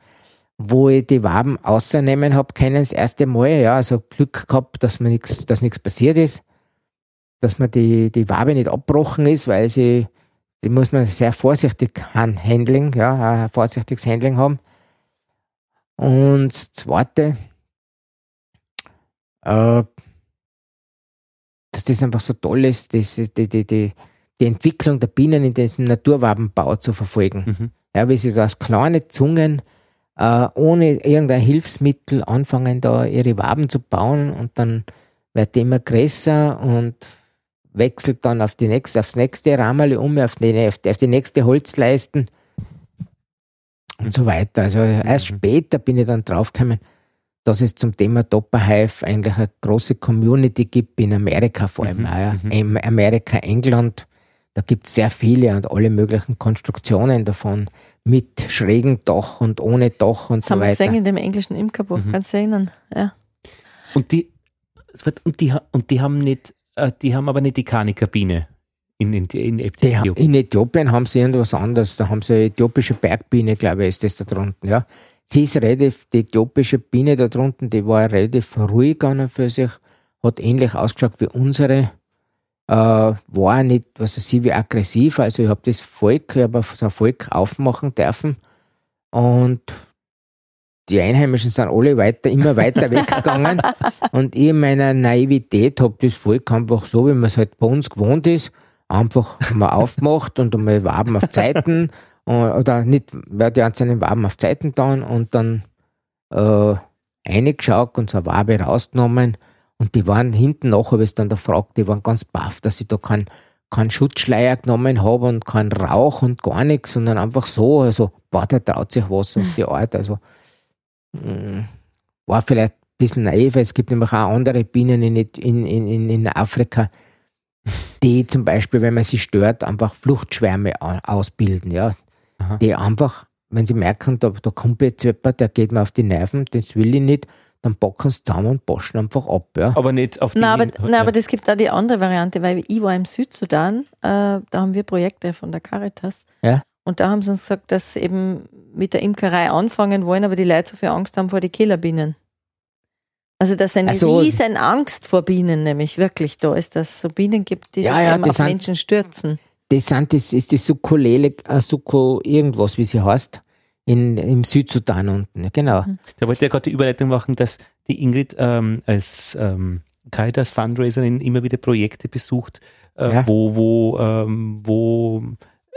wo ich die Waben außernehmen habe können, das erste Mal, ja, also Glück gehabt, dass mir nichts, dass nichts passiert ist, dass mir die, die Wabe nicht abbrochen ist, weil sie die muss man sehr vorsichtig handeln, ja, ein vorsichtiges Handling haben. Und das Zweite, äh, dass das einfach so toll ist, das, die, die, die, die Entwicklung der Bienen in diesem Naturwabenbau zu verfolgen. Mhm. Ja, wie sie so als kleine Zungen äh, ohne irgendein Hilfsmittel anfangen, da ihre Waben zu bauen und dann wird die immer größer und wechselt dann auf die nächste, aufs nächste Rammel um, auf die, auf die nächste Holzleisten und so weiter. Also erst mhm. später bin ich dann draufgekommen, dass es zum Thema Topperhive eigentlich eine große Community gibt in Amerika vor allem. Mhm. Mhm. In Amerika, England, da gibt es sehr viele und alle möglichen Konstruktionen davon mit schrägen Dach und ohne Dach und das so weiter. Das haben wir gesehen in dem englischen Imkerbuch, mhm. kannst du erinnern. Ja. Und die, und die, und die haben nicht äh, die haben aber nicht die Kani-Kabine. In, in, in, Äthiopien. in Äthiopien haben sie irgendwas anderes. Da haben sie eine äthiopische Bergbiene, glaube ich, ist das da drunten. Ja. Sie ist relativ, die äthiopische Biene da drunten, die war relativ ruhig an und für sich, hat ähnlich ausgeschaut wie unsere, äh, war nicht, was weiß ich, wie aggressiv. Also ich habe das Volk, ich habe ein Volk aufmachen dürfen und die Einheimischen sind alle weiter, immer weiter weggegangen. [laughs] und ich in meiner Naivität habe das Volk einfach so, wie man es halt bei uns gewohnt ist, einfach mal aufgemacht und einmal Waben auf Zeiten [laughs] oder nicht, weil die einzelnen Waben auf Zeiten dann und dann äh, reingeschaut und so eine Wabe rausgenommen. Und die waren hinten nach, habe ich es dann da gefragt, die waren ganz baff, dass ich da keinen kein Schutzschleier genommen habe und keinen Rauch und gar nichts, sondern einfach so, also, boah, der traut sich was auf die Art. Also, hm, war vielleicht ein bisschen naiv, es gibt nämlich auch andere Bienen in, in, in, in Afrika, die zum Beispiel, wenn man sie stört, einfach Fluchtschwärme ausbilden, ja. Aha. Die einfach, wenn sie merken, da, da kommt jetzt jemand, der geht mir auf die Nerven, das will ich nicht, dann packen sie zusammen und boschen einfach ab. Ja. Aber nicht auf die Nein, aber, nein, aber das gibt auch die andere Variante, weil ich war im Südsudan, äh, da haben wir Projekte von der Caritas. Ja. Und da haben sie uns gesagt, dass sie eben mit der Imkerei anfangen wollen, aber die Leute so viel Angst haben vor den Killerbienen. Also dass eine Also- riesen Angst vor Bienen nämlich wirklich da ist, dass es so Bienen gibt, die Ja, ja, auf sind- Menschen stürzen. Das sind, das ist die Sukulele, äh, Suko irgendwas, wie sie heißt, in, im Südsudan unten. Genau. Da wollte ich ja gerade die Überleitung machen, dass die Ingrid ähm, als ähm, Caritas Fundraiserin immer wieder Projekte besucht, äh, Ja. wo, wo, ähm, wo äh,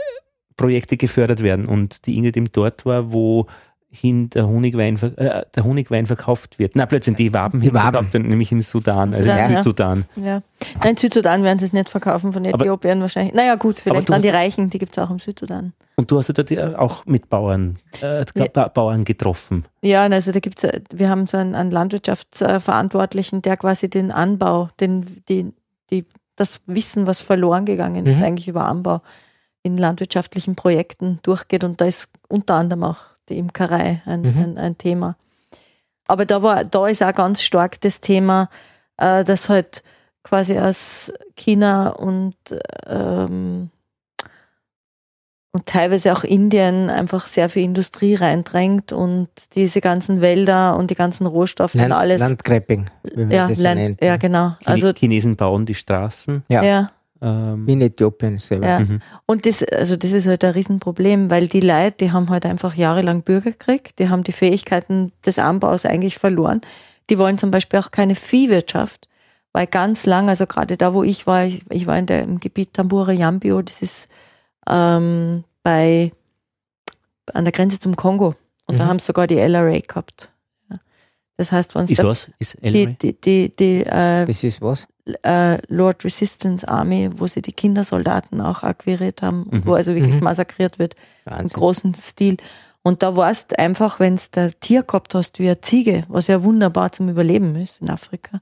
Projekte gefördert werden. Und die Ingrid eben dort war, wo hin der Honigwein, äh, der Honigwein verkauft wird. Na, plötzlich die Waben Die Waben. verkauft werden, nämlich im Sudan, also Sudan, im ja. Südsudan. Ja. Nein, in Südsudan werden sie es nicht verkaufen, von Aber- Äthiopien wahrscheinlich. Naja gut, vielleicht dann die Reichen, die gibt es auch im Südsudan. Und du hast ja dort auch mit Bauern, äh, Ja. ba Bauern getroffen. Ja, also da gibt's, äh, wir haben so einen, einen Landwirtschaftsverantwortlichen, der quasi den Anbau, den, die, die, das Wissen, was verloren gegangen ist, Mhm. eigentlich über Anbau in landwirtschaftlichen Projekten durchgeht. Und da ist unter anderem auch die Imkerei ein, Mhm. ein, ein Thema. Aber da war, da ist auch ganz stark das Thema, äh, dass halt quasi aus China und ähm, und teilweise auch Indien einfach sehr viel Industrie reindrängt und diese ganzen Wälder und die ganzen Rohstoffe und Land, alles. Landgrabbing, wie man ja, das so Land, nennt. ja, genau. Chine Also, Chinesen bauen die Straßen. Ja. ja. Ähm, Wie in Äthiopien selber. Ja. mhm. Und das, also das ist halt ein Riesenproblem, weil die Leute, die haben halt einfach jahrelang Bürgerkrieg, die haben die Fähigkeiten des Anbaus eigentlich verloren. Die wollen zum Beispiel auch keine Viehwirtschaft, weil ganz lang, also gerade da, wo ich war, ich, ich war in der, im Gebiet Tambura Yambio, das ist ähm, bei an der Grenze zum Kongo. Und da Mhm. haben sie sogar die LRA gehabt. Ja. Das heißt, wenn Ist was? Ist die, LRA? die, die, die äh, Das ist was? äh, Lord Resistance Army, wo sie die Kindersoldaten auch akquiriert haben, Mhm. wo also wirklich Mhm. massakriert wird im Wahnsinn. großen Stil. Und da warst einfach, wenn du ein Tier gehabt hast wie eine Ziege, was ja wunderbar zum Überleben ist in Afrika,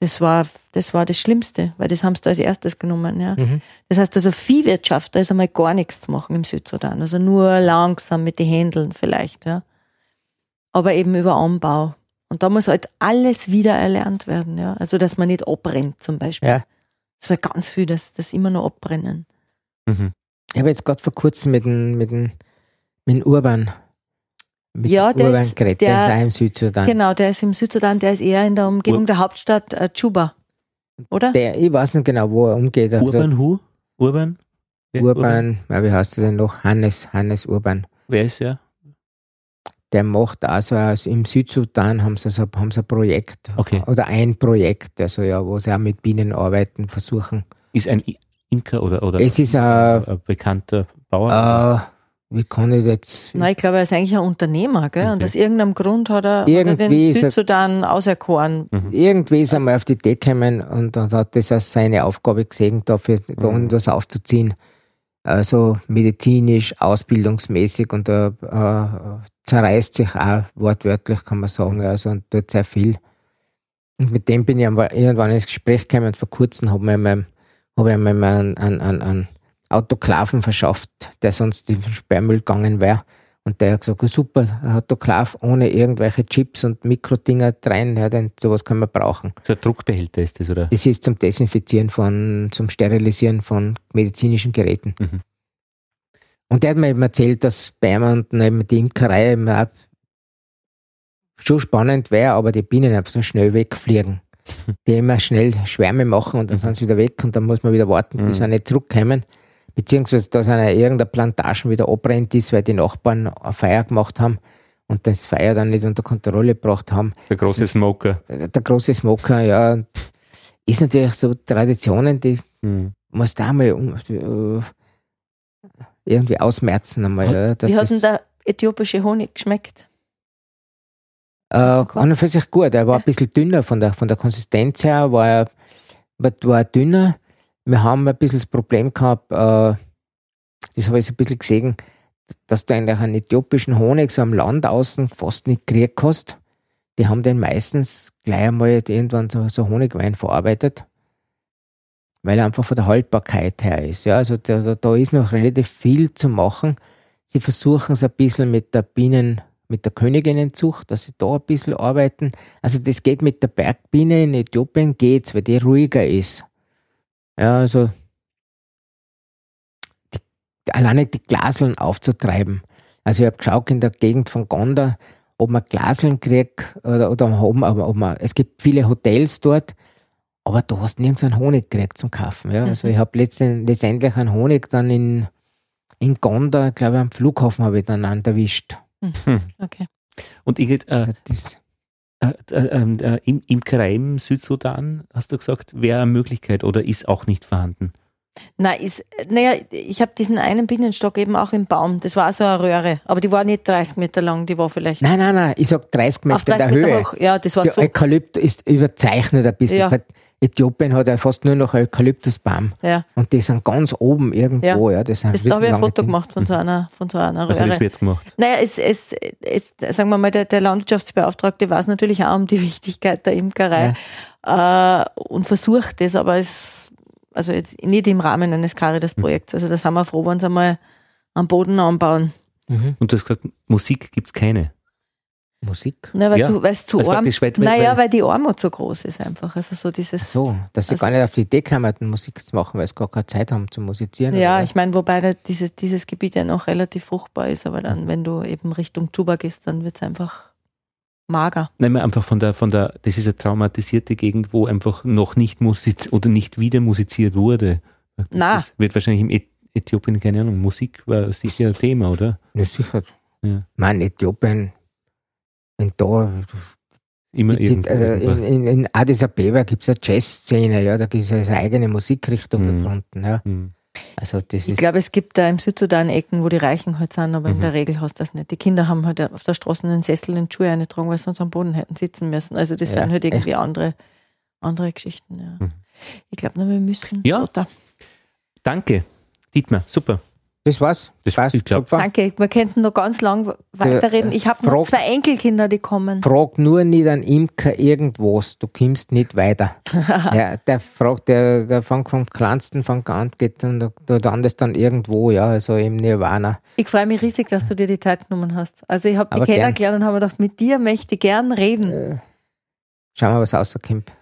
das war das, war das Schlimmste, weil das haben sie da als erstes genommen. Ja. Mhm. Das heißt also Viehwirtschaft, da ist einmal gar nichts zu machen im Südsudan. Also nur langsam mit den Händeln vielleicht. Ja. Aber eben über Anbau. Und da muss halt alles wieder erlernt werden. Ja. Also dass man nicht abbrennt zum Beispiel. Ja. Es war ganz viel, dass das immer noch abbrennen. Mhm. Ich habe jetzt gerade vor kurzem mit dem, mit dem, mit dem Urban, mit Ja, der Urban ist- der, der- ist auch im Südsudan. Genau, der ist im Südsudan, der ist eher in der Umgebung Ur- der Hauptstadt äh, Juba. Oder? Der, ich weiß nicht genau, wo er umgeht. Also Urban Hu? Urban? Wer Urban, ja, wie heißt er denn noch? Hannes, Hannes Urban. Wer ist er? Der macht also, also im Südsudan haben sie, so, haben sie ein Projekt. Okay. Oder ein Projekt, also ja, wo sie auch mit Bienen arbeiten, versuchen. Ist ein I- Imker oder, oder Es ist ein, ein bekannter Bauer? äh, wie kann ich jetzt, Nein, ich glaube, er ist eigentlich ein Unternehmer, gell? Und Okay. aus irgendeinem Grund hat er, hat er Irgendwie den ist er- Südsudan auserkoren. irgendwie ist er mal auf die Idee gekommen und, und hat das als seine Aufgabe gesehen, dafür da Mhm. irgendwas aufzuziehen. Also medizinisch, ausbildungsmäßig und er äh, zerreißt sich auch wortwörtlich, kann man sagen, also und tut sehr viel. Und mit dem bin ich irgendwann ins Gespräch gekommen und vor kurzem habe ich mir hab ich mir mal einen, einen, einen, einen Autoklaven verschafft, der sonst in den Sperrmüll gegangen wäre. Und der hat gesagt, super, Autoklav ohne irgendwelche Chips und Mikrodinger rein, ja, denn sowas kann man brauchen. So ein Druckbehälter ist das, oder? Das ist zum Desinfizieren von, zum Sterilisieren von medizinischen Geräten. Mhm. Und der hat mir eben erzählt, dass bei unten eben die Imkerei eben auch schon spannend wäre, aber die Bienen einfach so schnell wegfliegen. [laughs] Die immer schnell Schwärme machen und dann Mhm. sind sie wieder weg und dann muss man wieder warten, bis Mhm. sie nicht zurückkommen. Beziehungsweise, dass eine irgendeine Plantagen wieder abbrennt ist, weil die Nachbarn eine Feier gemacht haben und das Feuer dann nicht unter Kontrolle gebracht haben. Der große Smoker. Der große Smoker, ja, ist natürlich so Traditionen, die Mhm. muss da mal äh, irgendwie ausmerzen einmal. Hat- Ja, dass Wie hat denn der äthiopische Honig geschmeckt? Äh, an und für sich gut. Er war ein bisschen dünner von der, von der Konsistenz her, war er, war, war er dünner. Wir haben ein bisschen das Problem gehabt, äh, das habe ich so ein bisschen gesehen, dass du eigentlich einen äthiopischen Honig so am Land außen fast nicht gekriegt hast. Die haben den meistens gleich einmal irgendwann so, so Honigwein verarbeitet, weil er einfach von der Haltbarkeit her ist. Ja, also da, da, ist noch relativ viel zu machen. Sie versuchen es ein bisschen mit der Bienen, mit der Königinnenzucht, dass sie da ein bisschen arbeiten. Also das geht mit der Bergbiene in Äthiopien geht's, weil die ruhiger ist. Ja, also die, alleine die Glaseln aufzutreiben. Also ich habe geschaut in der Gegend von Gonda, ob man Glaseln kriegt oder, oder ob man, ob man, es gibt viele Hotels dort, aber du hast nirgends einen Honig gekriegt zum Kaufen. Ja? Also Mhm. ich habe letztendlich einen Honig dann in, in Gonda, glaube ich, am Flughafen habe ich dann einen erwischt. Okay. Und Ingrid, äh, Also das, äh, äh, äh, Im- Imkerei im Südsudan, hast du gesagt, wäre eine Möglichkeit oder ist auch nicht vorhanden? Na, ist, naja, ich habe diesen einen Bienenstock eben auch im Baum. Das war so eine Röhre, aber die war nicht 30 Meter lang, die war vielleicht nein, nein, nein, ich sag 30 Meter auf 30 in der Meter Höhe. hoch. Ja, das war Der so. Eukalypt ist überzeichnet ein bisschen. Ja. Äthiopien hat ja fast nur noch Eukalyptusbaum. Ja. Und die sind ganz oben irgendwo. Ja. das sind Das, da habe ich ein Foto Dinge. gemacht von so einer, von so einer Also Röhre. das wird gemacht. Naja, es, es, es, sagen wir mal, der, der Landwirtschaftsbeauftragte weiß natürlich auch um die [laughs] Wichtigkeit der Imkerei äh, und versucht das, aber es, also jetzt nicht im Rahmen eines Caritas-Projekts. Also da sind wir froh, wenn sie einmal am Boden anbauen. Mhm. Und du hast gesagt, Musik gibt es keine. Musik. Na, weil Ja, du, weil es zu war arm, naja, weil- die Armut so groß ist einfach. Also so dieses. So, dass sie Also- gar nicht auf die Idee kamen, Musik zu machen, weil sie gar keine Zeit haben zu musizieren. Ja, oder ich meine, wobei dieses, dieses Gebiet ja noch relativ fruchtbar ist, aber dann, wenn du eben Richtung Juba gehst, dann wird es einfach mager. Nein, einfach von der, von der, das ist eine traumatisierte Gegend, wo einfach noch nicht musiziert oder nicht wieder musiziert wurde. Na. Das wird wahrscheinlich im Äthiopien, keine Ahnung, Musik war sicher ein Thema, oder? Ja, sicher. Ja. Mann, Äthiopien, wenn da, Immer die, irgendwo. äh, irgendwas. in, in, in Addis Abeba gibt es eine Jazzszene, ja, da gibt es eine eigene Musikrichtung Mhm. da drunten. Ja. Hm. Also das Ich glaube, es gibt da im Südsudan Ecken, wo die Reichen halt sind, aber Mhm. in der Regel hast du das nicht. Die Kinder haben halt auf der Straße einen Sessel in die Schuhe eingetragen, weil sie sonst am Boden hätten sitzen müssen. Also das Ja, sind halt irgendwie andere, andere Geschichten. Ja. Mhm. Ich glaube, wir müssen. Ja. Danke, Dietmar, super. Das war's. Das- passt, ich glaub-. Danke, wir könnten noch ganz lang weiterreden. Ich habe noch zwei Enkelkinder, die kommen. Frag nur nicht an Imker irgendwas, du kommst nicht weiter. [laughs] ja, der fragt, der, der fängt vom Kleinsten fängt an, geht und du, landest dann irgendwo, ja, also im Nirvana. Ich freue mich riesig, dass du dir die Zeit genommen hast. Also ich habe gern. kennengelernt und habe mir gedacht, mit dir möchte ich gern reden. Schauen wir, was rauskommt.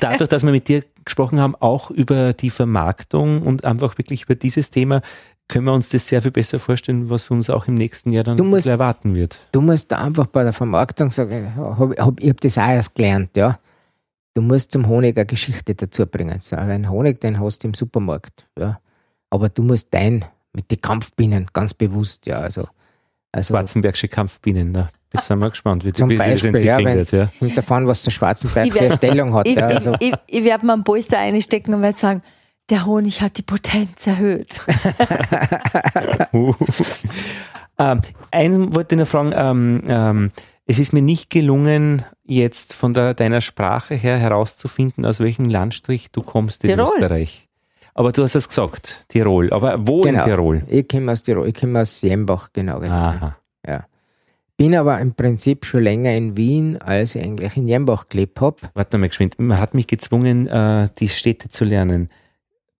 Dadurch, dass wir mit dir gesprochen haben, auch über die Vermarktung und einfach wirklich über dieses Thema, können wir uns das sehr viel besser vorstellen, was uns auch im nächsten Jahr dann ein musst- erwarten wird. Du musst da einfach bei der Vermarktung sagen, hab, hab, ich habe das auch erst gelernt, ja. Du musst zum Honig eine Geschichte dazu bringen. So, einen Honig, den hast du im Supermarkt, ja. Aber du musst dein, mit den Kampfbienen, ganz bewusst, ja, also. Also, Schwarzenbergsche Kampfbienen, na, das sind wir gespannt, wie, Zum das Beispiel, ja, entwickeln wird. Ja. davon, was der Schwarzenberg für eine Stellung hat, Ich, ja. Also, ich, ich, ich werde mir einen Polster einstecken und werde sagen, der Honig hat die Potenz erhöht. [laughs] ähm, eins wollte ich noch fragen, ähm, ähm, es ist mir nicht gelungen, jetzt von der, deiner Sprache her herauszufinden, aus welchem Landstrich du kommst in Tirol. Österreich. Aber du hast es gesagt, Tirol. Aber wo Genau. in Tirol? Ich komme aus Tirol, ich komme aus Jembach, genau. genau. Aha. Bin aber im Prinzip schon länger in Wien, als ich eigentlich in Jembach gelebt habe. Warte mal geschwind. Man hat mich gezwungen, äh, die Städte zu lernen.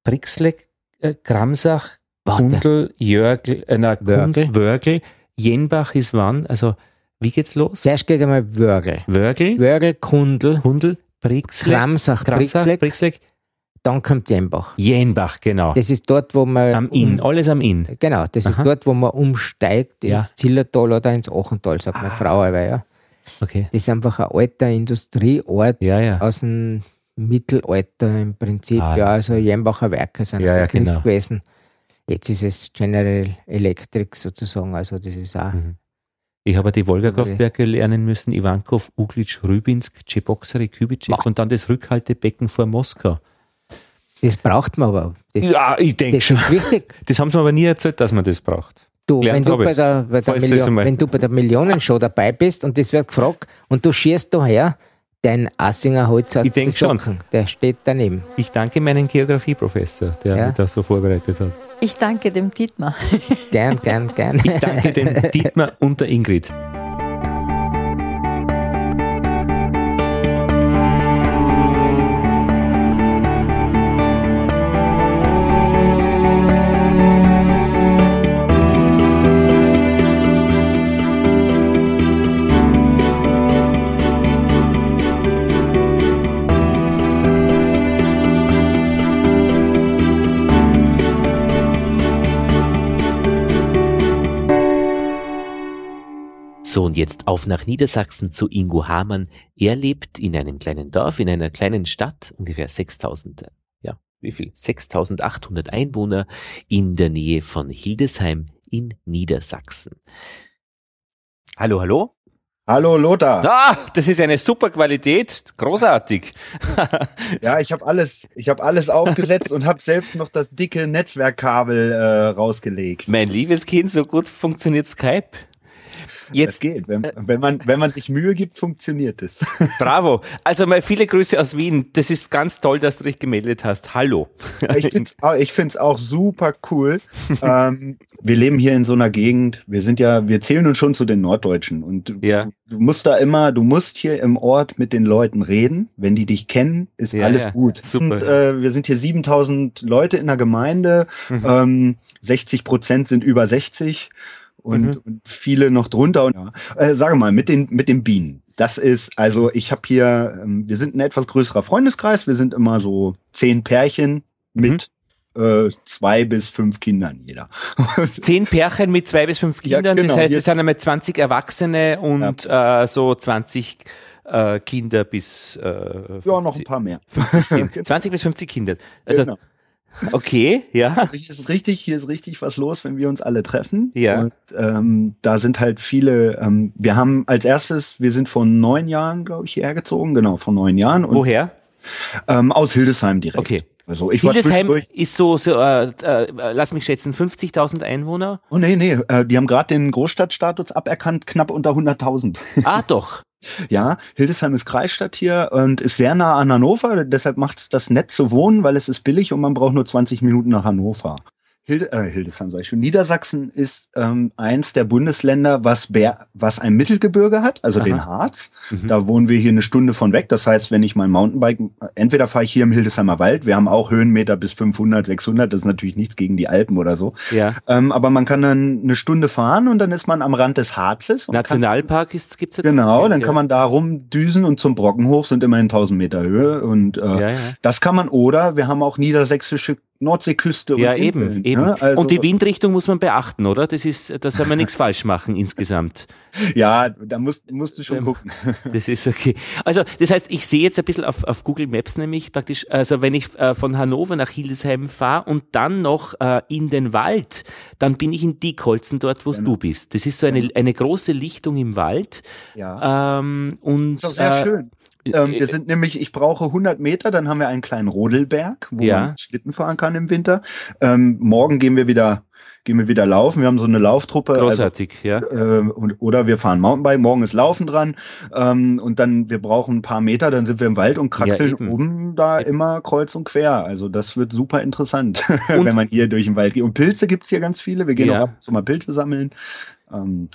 Brixleck, äh, Gramsach. Kundl, Jörgl, äh, na, Wörgl. Wörgl. Jenbach ist wann? Also, wie geht's los? Zuerst geht einmal Wörgl. Wörgl, Wörgl, Kundl, Kundl, Brixleck, Kramsach, Gramsach, Brixleck, dann kommt Jembach. Jenbach, genau. Das ist dort, wo man. Am Inn, alles am Inn. Genau, das ist Aha. dort, wo man umsteigt ins Ja. Ah. Zillertal oder ins Achental, sagt meine Frau aber, ja. Okay. Das ist einfach ein alter Industrieort Ja, ja. aus dem Mittelalter im Prinzip. Ah, ja, also Jembacher Werke sind Ja, ja, genau. gewesen. Jetzt ist es General Electric sozusagen, also das ist auch. Mhm. Ich habe die Wolga-Kraftwerke lernen müssen, Ivankov, Uglitsch, Rybinsk, Cheboksary, Kubitschek Boah. und dann das Rückhaltebecken vor Moskau. Das braucht man aber. Das, Ja, ich denke schon. ist wichtig. [laughs] Das haben sie mir aber nie erzählt, dass man das braucht. Du, Gelernt wenn du, bei der, bei der Million, wenn du bei der Millionenshow dabei bist und das wird gefragt und du schierst daher, dein Assinger Holz aus Ich denk den Socken, der steht daneben. Ich danke meinem Geografieprofessor, der Ja. mich da so vorbereitet hat. Ich danke dem Dietmar. Gern, gern, gern. Ich danke dem [laughs] Dietmar und der Ingrid. So, und jetzt auf nach Niedersachsen zu Ingo Hamann. Er lebt in einem kleinen Dorf, in einer kleinen Stadt, ungefähr 6000, ja, wie viel? 6800 Einwohner in der Nähe von Hildesheim in Niedersachsen. Hallo, hallo? Hallo Lothar. Ah, das ist eine super Qualität, großartig. [laughs] ja, ich habe alles, ich habe alles aufgesetzt und habe selbst noch das dicke Netzwerkkabel äh, rausgelegt. Mein liebes Kind, so gut funktioniert Skype. Jetzt das geht. Wenn, wenn, man, wenn man sich Mühe gibt, funktioniert es. [laughs] Bravo. Also mal viele Grüße aus Wien. Das ist ganz toll, dass du dich gemeldet hast. Hallo. Ich finde es auch super cool. [laughs] ähm, wir leben hier in so einer Gegend. Wir sind ja, wir zählen uns schon zu den Norddeutschen. Und ja. du musst da immer, du musst hier im Ort mit den Leuten reden. Wenn die dich kennen, ist ja, alles ja. gut. Super. Und, äh, wir sind hier 7000 Leute in der Gemeinde. Mhm. Ähm, 60 Prozent sind über 60 und, mhm. und viele noch drunter. Und, ja. äh, sage mal, mit den, mit den Bienen. Das ist, also ich habe hier, ähm, wir sind ein etwas größerer Freundeskreis, wir sind immer so zehn Pärchen mit mhm. äh, zwei bis fünf Kindern jeder. [laughs] zehn Pärchen mit zwei bis fünf Kindern, ja, genau. das heißt, es sind einmal 20 Erwachsene und ja. äh, so 20 äh, Kinder bis äh, ja, noch ein paar mehr. 50, 20 [laughs] bis 50 Kinder. Also genau. Okay, ja. Also hier ist richtig, hier ist richtig was los, wenn wir uns alle treffen. Ja. Und ähm, da sind halt viele. Ähm, wir haben als erstes, wir sind vor neun Jahren, glaube ich, hierher gezogen. Genau, vor neun Jahren. Und, Woher? Ähm, aus Hildesheim direkt. Okay. Also ich Hildesheim ist so, so äh, äh, lass mich schätzen, 50.000 Einwohner? Oh nee, nee, äh, die haben gerade den Großstadtstatus aberkannt, knapp unter 100.000. Ah, doch. Ja, Hildesheim ist Kreisstadt hier und ist sehr nah an Hannover. Deshalb macht es das nett zu wohnen, weil es ist billig und man braucht nur 20 Minuten nach Hannover. Hilde, äh, Hildesheim sage ich schon. Niedersachsen ist ähm, eins der Bundesländer, was, Bär, was ein Mittelgebirge hat, also Aha. den Harz. Mhm. Da wohnen wir hier eine Stunde von weg. Das heißt, wenn ich mein Mountainbike, entweder fahre ich hier im Hildesheimer Wald, wir haben auch Höhenmeter bis 500, 600, das ist natürlich nichts gegen die Alpen oder so. Ja. Ähm, aber man kann dann eine Stunde fahren und dann ist man am Rand des Harzes. Nationalpark kann, ist, gibt's ja Genau, dann ja. kann man da rumdüsen und zum Brocken hoch sind immerhin 1000 Meter Höhe und äh, ja, ja. das kann man oder wir haben auch niedersächsische Nordseeküste. Ja, eben, Inseln, eben. Ja? Also und die Windrichtung muss man beachten, oder? Das ist, da soll man nichts falsch machen insgesamt. [laughs] Ja, da musst, musst du schon ähm, gucken. [laughs] Das ist okay. Also, das heißt, ich sehe jetzt ein bisschen auf, auf Google Maps nämlich praktisch, also wenn ich äh, von Hannover nach Hildesheim fahre und dann noch äh, in den Wald, dann bin ich in Diekholzen dort, wo genau. du bist. Das ist so eine, genau. eine große Lichtung im Wald. Ja. Ähm, und, das ist auch sehr äh, schön. Ähm, wir sind nämlich, ich brauche 100 Meter, dann haben wir einen kleinen Rodelberg, wo ja. man Schlitten fahren kann im Winter. Ähm, morgen gehen wir wieder, gehen wir wieder laufen. Wir haben so eine Lauftruppe. Also, Großartig, also, ja. Äh, und, oder wir fahren Mountainbike. Morgen ist Laufen dran. Ähm, und dann, wir brauchen ein paar Meter, dann sind wir im Wald und kraxeln ja, um da immer kreuz und quer. Also das wird super interessant, [laughs] wenn man hier durch den Wald geht. Und Pilze gibt's hier ganz viele. Wir gehen ja. auch ab und zu mal Pilze sammeln. Ähm,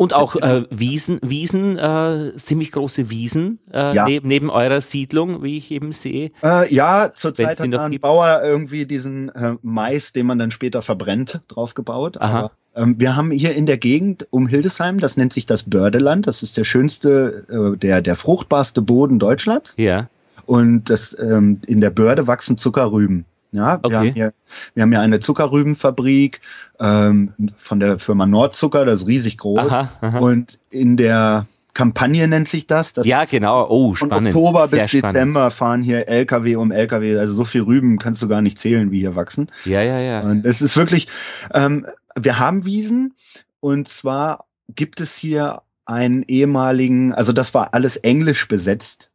und auch äh, Wiesen, Wiesen, äh, ziemlich große Wiesen äh, ja. neben, neben eurer Siedlung, wie ich eben sehe. Äh, ja, zurzeit hat ein Bauer irgendwie diesen äh, Mais, den man dann später verbrennt, draufgebaut. Aha. Aber ähm, wir haben hier in der Gegend um Hildesheim, das nennt sich das Bördeland, das ist der schönste, äh, der, der fruchtbarste Boden Deutschlands. Ja. Und das, ähm, in der Börde wachsen Zuckerrüben. Ja, wir, okay. haben hier, wir haben hier eine Zuckerrübenfabrik ähm, von der Firma Nordzucker, das ist riesig groß. Aha, aha. Und in der Kampagne nennt sich das. das ja, genau. Oh, spannend. Von Oktober Sehr bis spannend. Dezember fahren hier LKW um LKW. Also so viel Rüben kannst du gar nicht zählen, wie hier wachsen. Ja, ja, ja. Und es ist wirklich, ähm, wir haben Wiesen und zwar gibt es hier einen ehemaligen, also das war alles englisch besetzt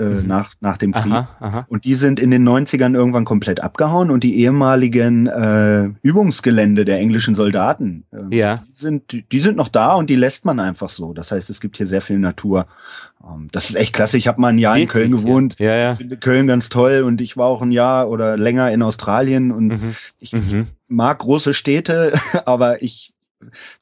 äh, mhm. nach, nach dem Krieg. Aha, aha. Und die sind in den 90ern irgendwann komplett abgehauen und die ehemaligen äh, Übungsgelände der englischen Soldaten, äh, ja. die, sind, die sind noch da und die lässt man einfach so. Das heißt, es gibt hier sehr viel Natur. Ähm, das ist echt klasse. Ich habe mal ein Jahr in Köln gewohnt. Ja, ja. Ich finde Köln ganz toll und ich war auch ein Jahr oder länger in Australien und mhm. Ich, mhm. mag große Städte, [laughs] aber ich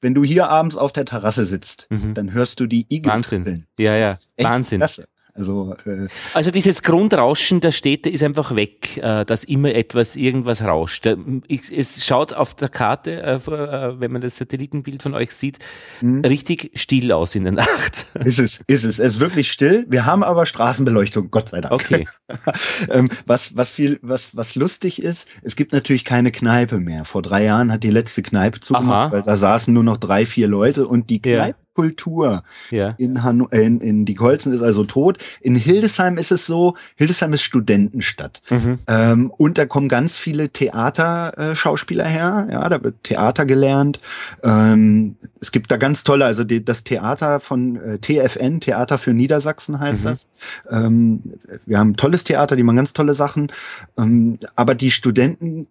wenn du hier abends auf der Terrasse sitzt, mhm. dann hörst du die Igel Wahnsinn. Ja, ja, Wahnsinn. Klasse. Also, äh, also dieses Grundrauschen der Städte ist einfach weg, äh, dass immer etwas, irgendwas rauscht. Äh, es schaut auf der Karte, äh, äh, wenn man das Satellitenbild von euch sieht, mhm. richtig still aus in der Nacht. [laughs] Ist es, ist es. Es ist wirklich still. Wir haben aber Straßenbeleuchtung, Gott sei Dank. Okay. [laughs] ähm, was, was viel, was, was lustig ist, es gibt natürlich keine Kneipe mehr. Vor drei Jahren hat die letzte Kneipe zugemacht, Aha. weil da saßen nur noch drei, vier Leute und die Kneipe ja Kultur Ja. in, Hanno äh, in, in die Golzen ist also tot. In Hildesheim ist es so, Hildesheim ist Studentenstadt. Mhm. Ähm, und da kommen ganz viele Theaterschauspieler her. Ja, da wird Theater gelernt. Ähm, es gibt da ganz tolle, also die, das Theater von äh, TFN, Theater für Niedersachsen heißt Mhm. das. Ähm, wir haben tolles Theater, die machen ganz tolle Sachen. Ähm, aber die Studenten,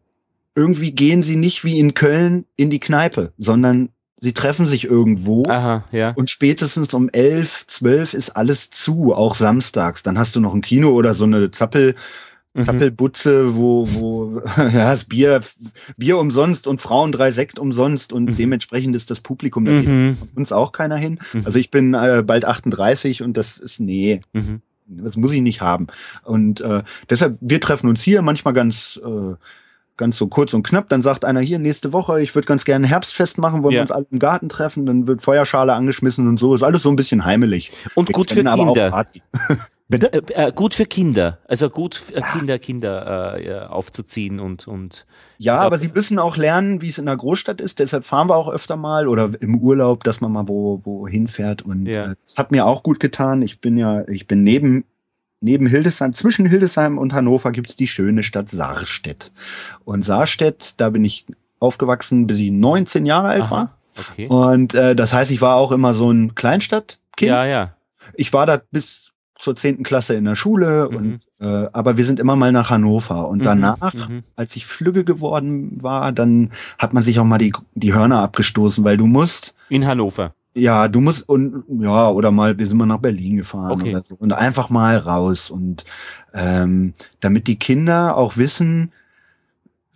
irgendwie gehen sie nicht wie in Köln in die Kneipe, sondern sie treffen sich irgendwo. Aha, ja. Und spätestens um elf, zwölf ist alles zu, auch samstags. Dann hast du noch ein Kino oder so eine Zappel, Mhm. Zappelbutze, wo, wo [laughs] ja, das Bier, Bier umsonst und Frauen drei Sekt umsonst und Mhm. dementsprechend ist das Publikum, da Mhm. uns auch keiner hin. Mhm. Also ich bin äh, bald 38 und das ist, nee, Mhm. das muss ich nicht haben. Und äh, deshalb, wir treffen uns hier manchmal ganz, äh, ganz so kurz und knapp. Dann sagt einer hier nächste Woche, ich würde ganz gerne Herbstfest machen, wollen Ja. wir uns alle im Garten treffen. Dann wird Feuerschale angeschmissen und so. Ist alles so ein bisschen heimelig. Und Wir gut für Kinder. [laughs] Bitte? Äh, äh, gut für Kinder. Also gut für äh, Kinder, Kinder äh, aufzuziehen und, und Ja, glaub- aber sie müssen auch lernen, wie es in der Großstadt ist. Deshalb fahren wir auch öfter mal oder im Urlaub, dass man mal wo, wo hinfährt. Und Ja. äh, das hat mir auch gut getan. Ich bin ja, ich bin neben, neben Hildesheim, zwischen Hildesheim und Hannover gibt's die schöne Stadt Saarstedt. Und Saarstedt, da bin ich aufgewachsen, bis ich 19 Jahre alt war. Aha, okay. Und äh, das heißt, ich war auch immer so ein Kleinstadtkind. Ja, ja. Ich war da bis zur 10. Klasse in der Schule, Mhm. und, äh, aber wir sind immer mal nach Hannover. Und Mhm, danach, mhm. als ich flügge geworden war, dann hat man sich auch mal die, die Hörner abgestoßen, weil du musst, In Hannover. Ja, du musst, und ja, oder mal, wir sind mal nach Berlin gefahren Okay. oder so. Und einfach mal raus. Und ähm, damit die Kinder auch wissen,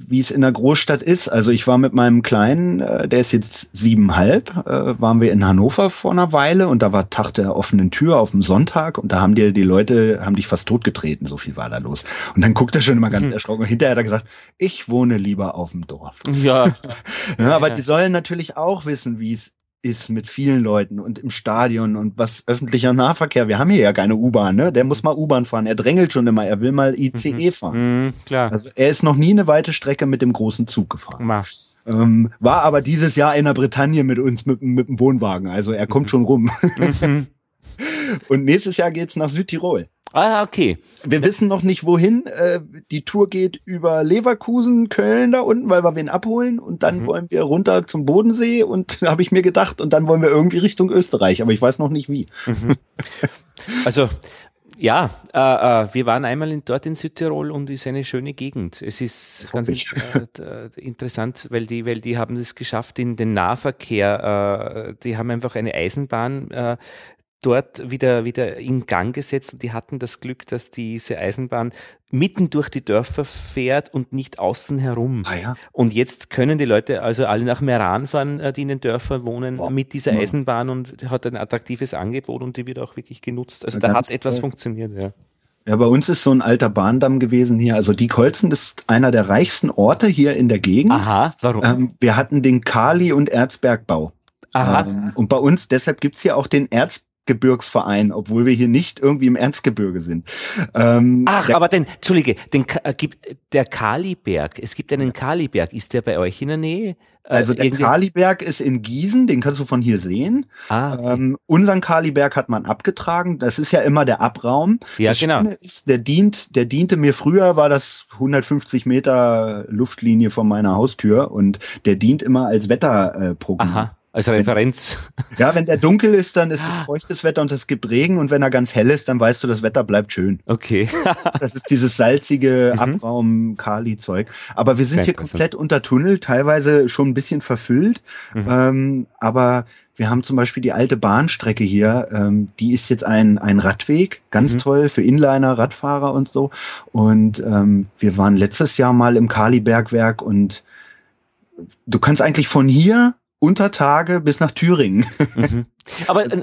wie es in der Großstadt ist. Also ich war mit meinem Kleinen, äh, der ist jetzt siebenhalb, äh, waren wir in Hannover vor einer Weile und da war Tag der offenen Tür auf dem Sonntag und da haben dir die Leute, haben dich fast totgetreten, so viel war da los. Und dann guckt er schon immer ganz Mhm. erschrocken und hinterher hat er gesagt, ich wohne lieber auf dem Dorf. Ja. [laughs] Ja, aber Ja. die sollen natürlich auch wissen, wie es ist mit vielen Leuten und im Stadion und was öffentlicher Nahverkehr. Wir haben hier ja keine U-Bahn, ne? Der muss mal U-Bahn fahren. Er drängelt schon immer, er will mal ICE fahren. Mhm, klar. Also er ist noch nie eine weite Strecke mit dem großen Zug gefahren. Mach. Ähm, war aber dieses Jahr in der Bretagne mit uns mit, mit dem Wohnwagen. Also er kommt Mhm. schon rum. Mhm. [laughs] Und nächstes Jahr geht's nach Südtirol. Ah, okay. Wir wissen noch nicht wohin. Äh, die Tour geht über Leverkusen, Köln da unten, weil wir wen abholen. Und dann Mhm. wollen wir runter zum Bodensee. Und [laughs] habe ich mir gedacht. Und dann wollen wir irgendwie Richtung Österreich. Aber ich weiß noch nicht wie. Mhm. [laughs] Also, ja, äh, äh, wir waren einmal in, dort in Südtirol und ist eine schöne Gegend. Es ist ganz ich. äh, d- interessant, weil die, weil die haben es geschafft in den Nahverkehr. Äh, die haben einfach eine Eisenbahn äh, dort wieder, wieder in Gang gesetzt und die hatten das Glück, dass diese Eisenbahn mitten durch die Dörfer fährt und nicht außen herum. Ah ja. Und jetzt können die Leute also alle nach Meran fahren, äh, die in den Dörfern wohnen, Wow. mit dieser Ja. Eisenbahn und hat ein attraktives Angebot und die wird auch wirklich genutzt. Also Ja, da hat etwas toll. funktioniert, ja. Ja, bei uns ist so ein alter Bahndamm gewesen hier. Also die Kolzen ist einer der reichsten Orte hier in der Gegend. Aha, warum? Ähm, wir hatten den Kali- und Erzbergbau. Aha. Ähm, und bei uns, deshalb gibt's hier auch den Erzgebirgsverein, obwohl wir hier nicht irgendwie im Erzgebirge sind. Ähm, Ach, aber den, Entschuldige, den, äh, gibt, der Kaliberg, es gibt einen Kaliberg, ist der bei euch in der Nähe? Äh, also der irgendwie- Kaliberg ist in Gießen, den kannst du von hier sehen. Ah, okay. Ähm, unseren Kaliberg hat man abgetragen. Das ist ja immer der Abraum. ja, das genau. Schöne ist, der dient, der diente mir früher, war das 150 Meter Luftlinie von meiner Haustür und der dient immer als Wetterprogramm. Aha, als Referenz. Ja, wenn der dunkel ist, dann ist Ah. es feuchtes Wetter und es gibt Regen und wenn er ganz hell ist, dann weißt du, das Wetter bleibt schön. Okay. [laughs] Das ist dieses salzige Mhm. Abraum-Kali-Zeug. Aber wir sind Sehr hier komplett unter Tunnel, teilweise schon ein bisschen verfüllt. Mhm. Ähm, aber wir haben zum Beispiel die alte Bahnstrecke hier, ähm, die ist jetzt ein, ein Radweg, ganz Mhm. toll für Inliner, Radfahrer und so. Und ähm, wir waren letztes Jahr mal im Kalibergwerk und du kannst eigentlich von hier unter Tage bis nach Thüringen. Mhm. Aber äh,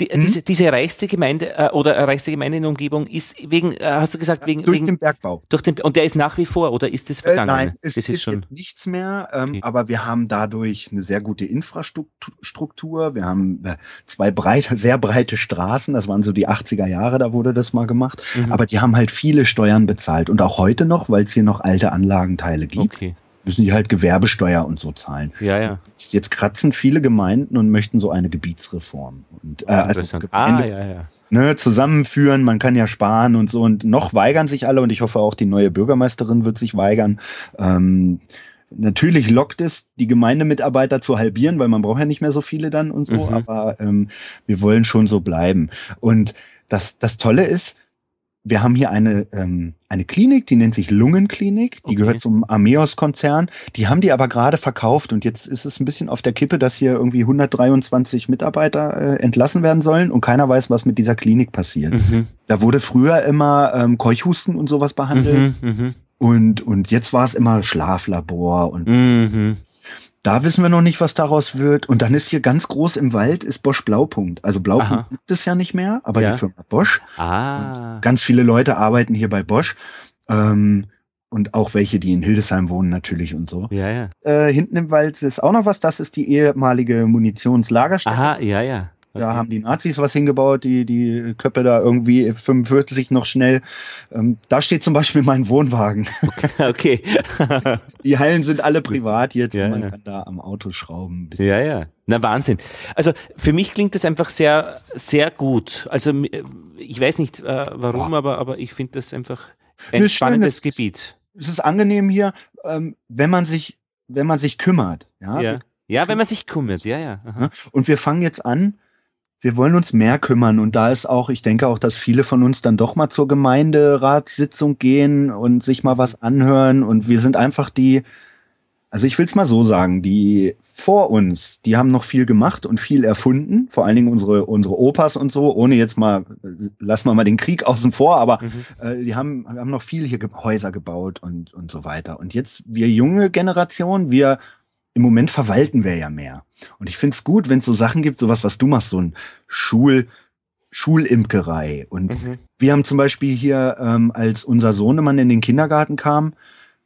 die, Hm? diese, diese reichste Gemeinde äh, oder äh, reichste Gemeinde in der Umgebung ist wegen, äh, hast du gesagt, wegen, durch wegen den Bergbau. durch den, und der ist nach wie vor oder ist das Äh, vergangen? nein, es das ist, ist schon. nichts mehr, ähm, Okay. aber wir haben dadurch eine sehr gute Infrastruktur. Wir haben äh, zwei breite, sehr breite Straßen. Das waren so die 80er Jahre, da wurde das mal gemacht. Mhm. Aber die haben halt viele Steuern bezahlt und auch heute noch, weil es hier noch alte Anlagenteile gibt. Okay. Müssen die halt Gewerbesteuer und so zahlen. Ja, ja. Jetzt, jetzt kratzen viele Gemeinden und möchten so eine Gebietsreform. Und, äh, also. Gemeinde, ah, ja, ja. ne, zusammenführen, man kann ja sparen und so. Und noch weigern sich alle und ich hoffe auch die neue Bürgermeisterin wird sich weigern. Ähm, natürlich lockt es, die Gemeindemitarbeiter zu halbieren, weil man braucht ja nicht mehr so viele dann und so, Mhm. aber ähm, wir wollen schon so bleiben. Und das, das Tolle ist, wir haben hier eine, ähm, eine Klinik, die nennt sich Lungenklinik, die Okay. gehört zum Ameos-Konzern. Die haben die aber gerade verkauft und jetzt ist es ein bisschen auf der Kippe, dass hier irgendwie 123 Mitarbeiter äh, entlassen werden sollen und keiner weiß, was mit dieser Klinik passiert. Mhm. Da wurde früher immer ähm, Keuchhusten und sowas behandelt Mhm. Mhm. und, und jetzt war es immer Schlaflabor und Mhm. Da wissen wir noch nicht, was daraus wird. Und dann ist hier ganz groß im Wald ist Bosch Blaupunkt. Also Blaupunkt Aha. gibt es ja nicht mehr, aber Ja. die Firma Bosch. Ah. Ganz viele Leute arbeiten hier bei Bosch. Ähm, und auch welche, die in Hildesheim wohnen natürlich und so. Ja, ja. Äh, hinten im Wald ist auch noch was. Das ist die ehemalige Munitionslagerstätte. Aha, ja, ja. Da haben die Nazis was hingebaut, die, die Köppe da irgendwie 45 noch schnell. Ähm, da steht zum Beispiel mein Wohnwagen. Okay. [laughs] Die Hallen sind alle privat jetzt. Ja, man ja. kann da am Auto schrauben. Ja, ja. Na, Wahnsinn. Also für mich klingt das einfach sehr, sehr gut. Also ich weiß nicht äh, warum, aber, aber ich finde das einfach ein schön, spannendes das- Gebiet. es ist angenehm hier, ähm, wenn man sich, wenn man sich kümmert. Ja? Ja. ja, wenn man sich kümmert. Ja, ja. Aha. Und wir fangen jetzt an. Wir wollen uns mehr kümmern und da ist auch, ich denke auch, dass viele von uns dann doch mal zur Gemeinderatssitzung gehen und sich mal was anhören und wir sind einfach die, also ich will es mal so sagen, die vor uns, die haben noch viel gemacht und viel erfunden, vor allen Dingen unsere, unsere Opas und so, ohne jetzt mal, lassen wir mal den Krieg [laughs] außen vor, aber Mhm. äh, die haben, haben noch viel hier Häuser gebaut und, und so weiter. Und jetzt, wir junge Generation, wir im Moment verwalten wir ja mehr. Und ich finde es gut, wenn es so Sachen gibt, sowas, was du machst, so ein Schul, Schulimkerei. Und Mhm. wir haben zum Beispiel hier, ähm, als unser Sohnemann in den Kindergarten kam,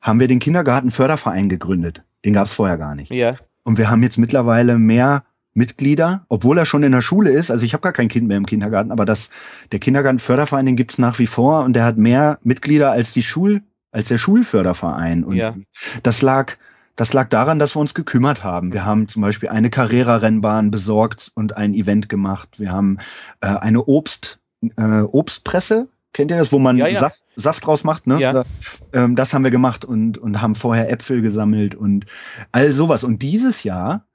haben wir den Kindergartenförderverein gegründet. Den gab es vorher gar nicht. Ja. Und wir haben jetzt mittlerweile mehr Mitglieder, obwohl er schon in der Schule ist. Also ich habe gar kein Kind mehr im Kindergarten, aber das, der Kindergartenförderverein, den gibt's nach wie vor und der hat mehr Mitglieder als die Schul, als der Schulförderverein. Und Ja. das lag, das lag daran, dass wir uns gekümmert haben. Wir haben zum Beispiel eine Carrera-Rennbahn besorgt und ein Event gemacht. Wir haben äh, eine Obst, äh, Obstpresse. Kennt ihr das, wo man Ja, ja. Saft, Saft draus macht? Ne? Ja. Ähm, das haben wir gemacht und, und haben vorher Äpfel gesammelt und all sowas. Und dieses Jahr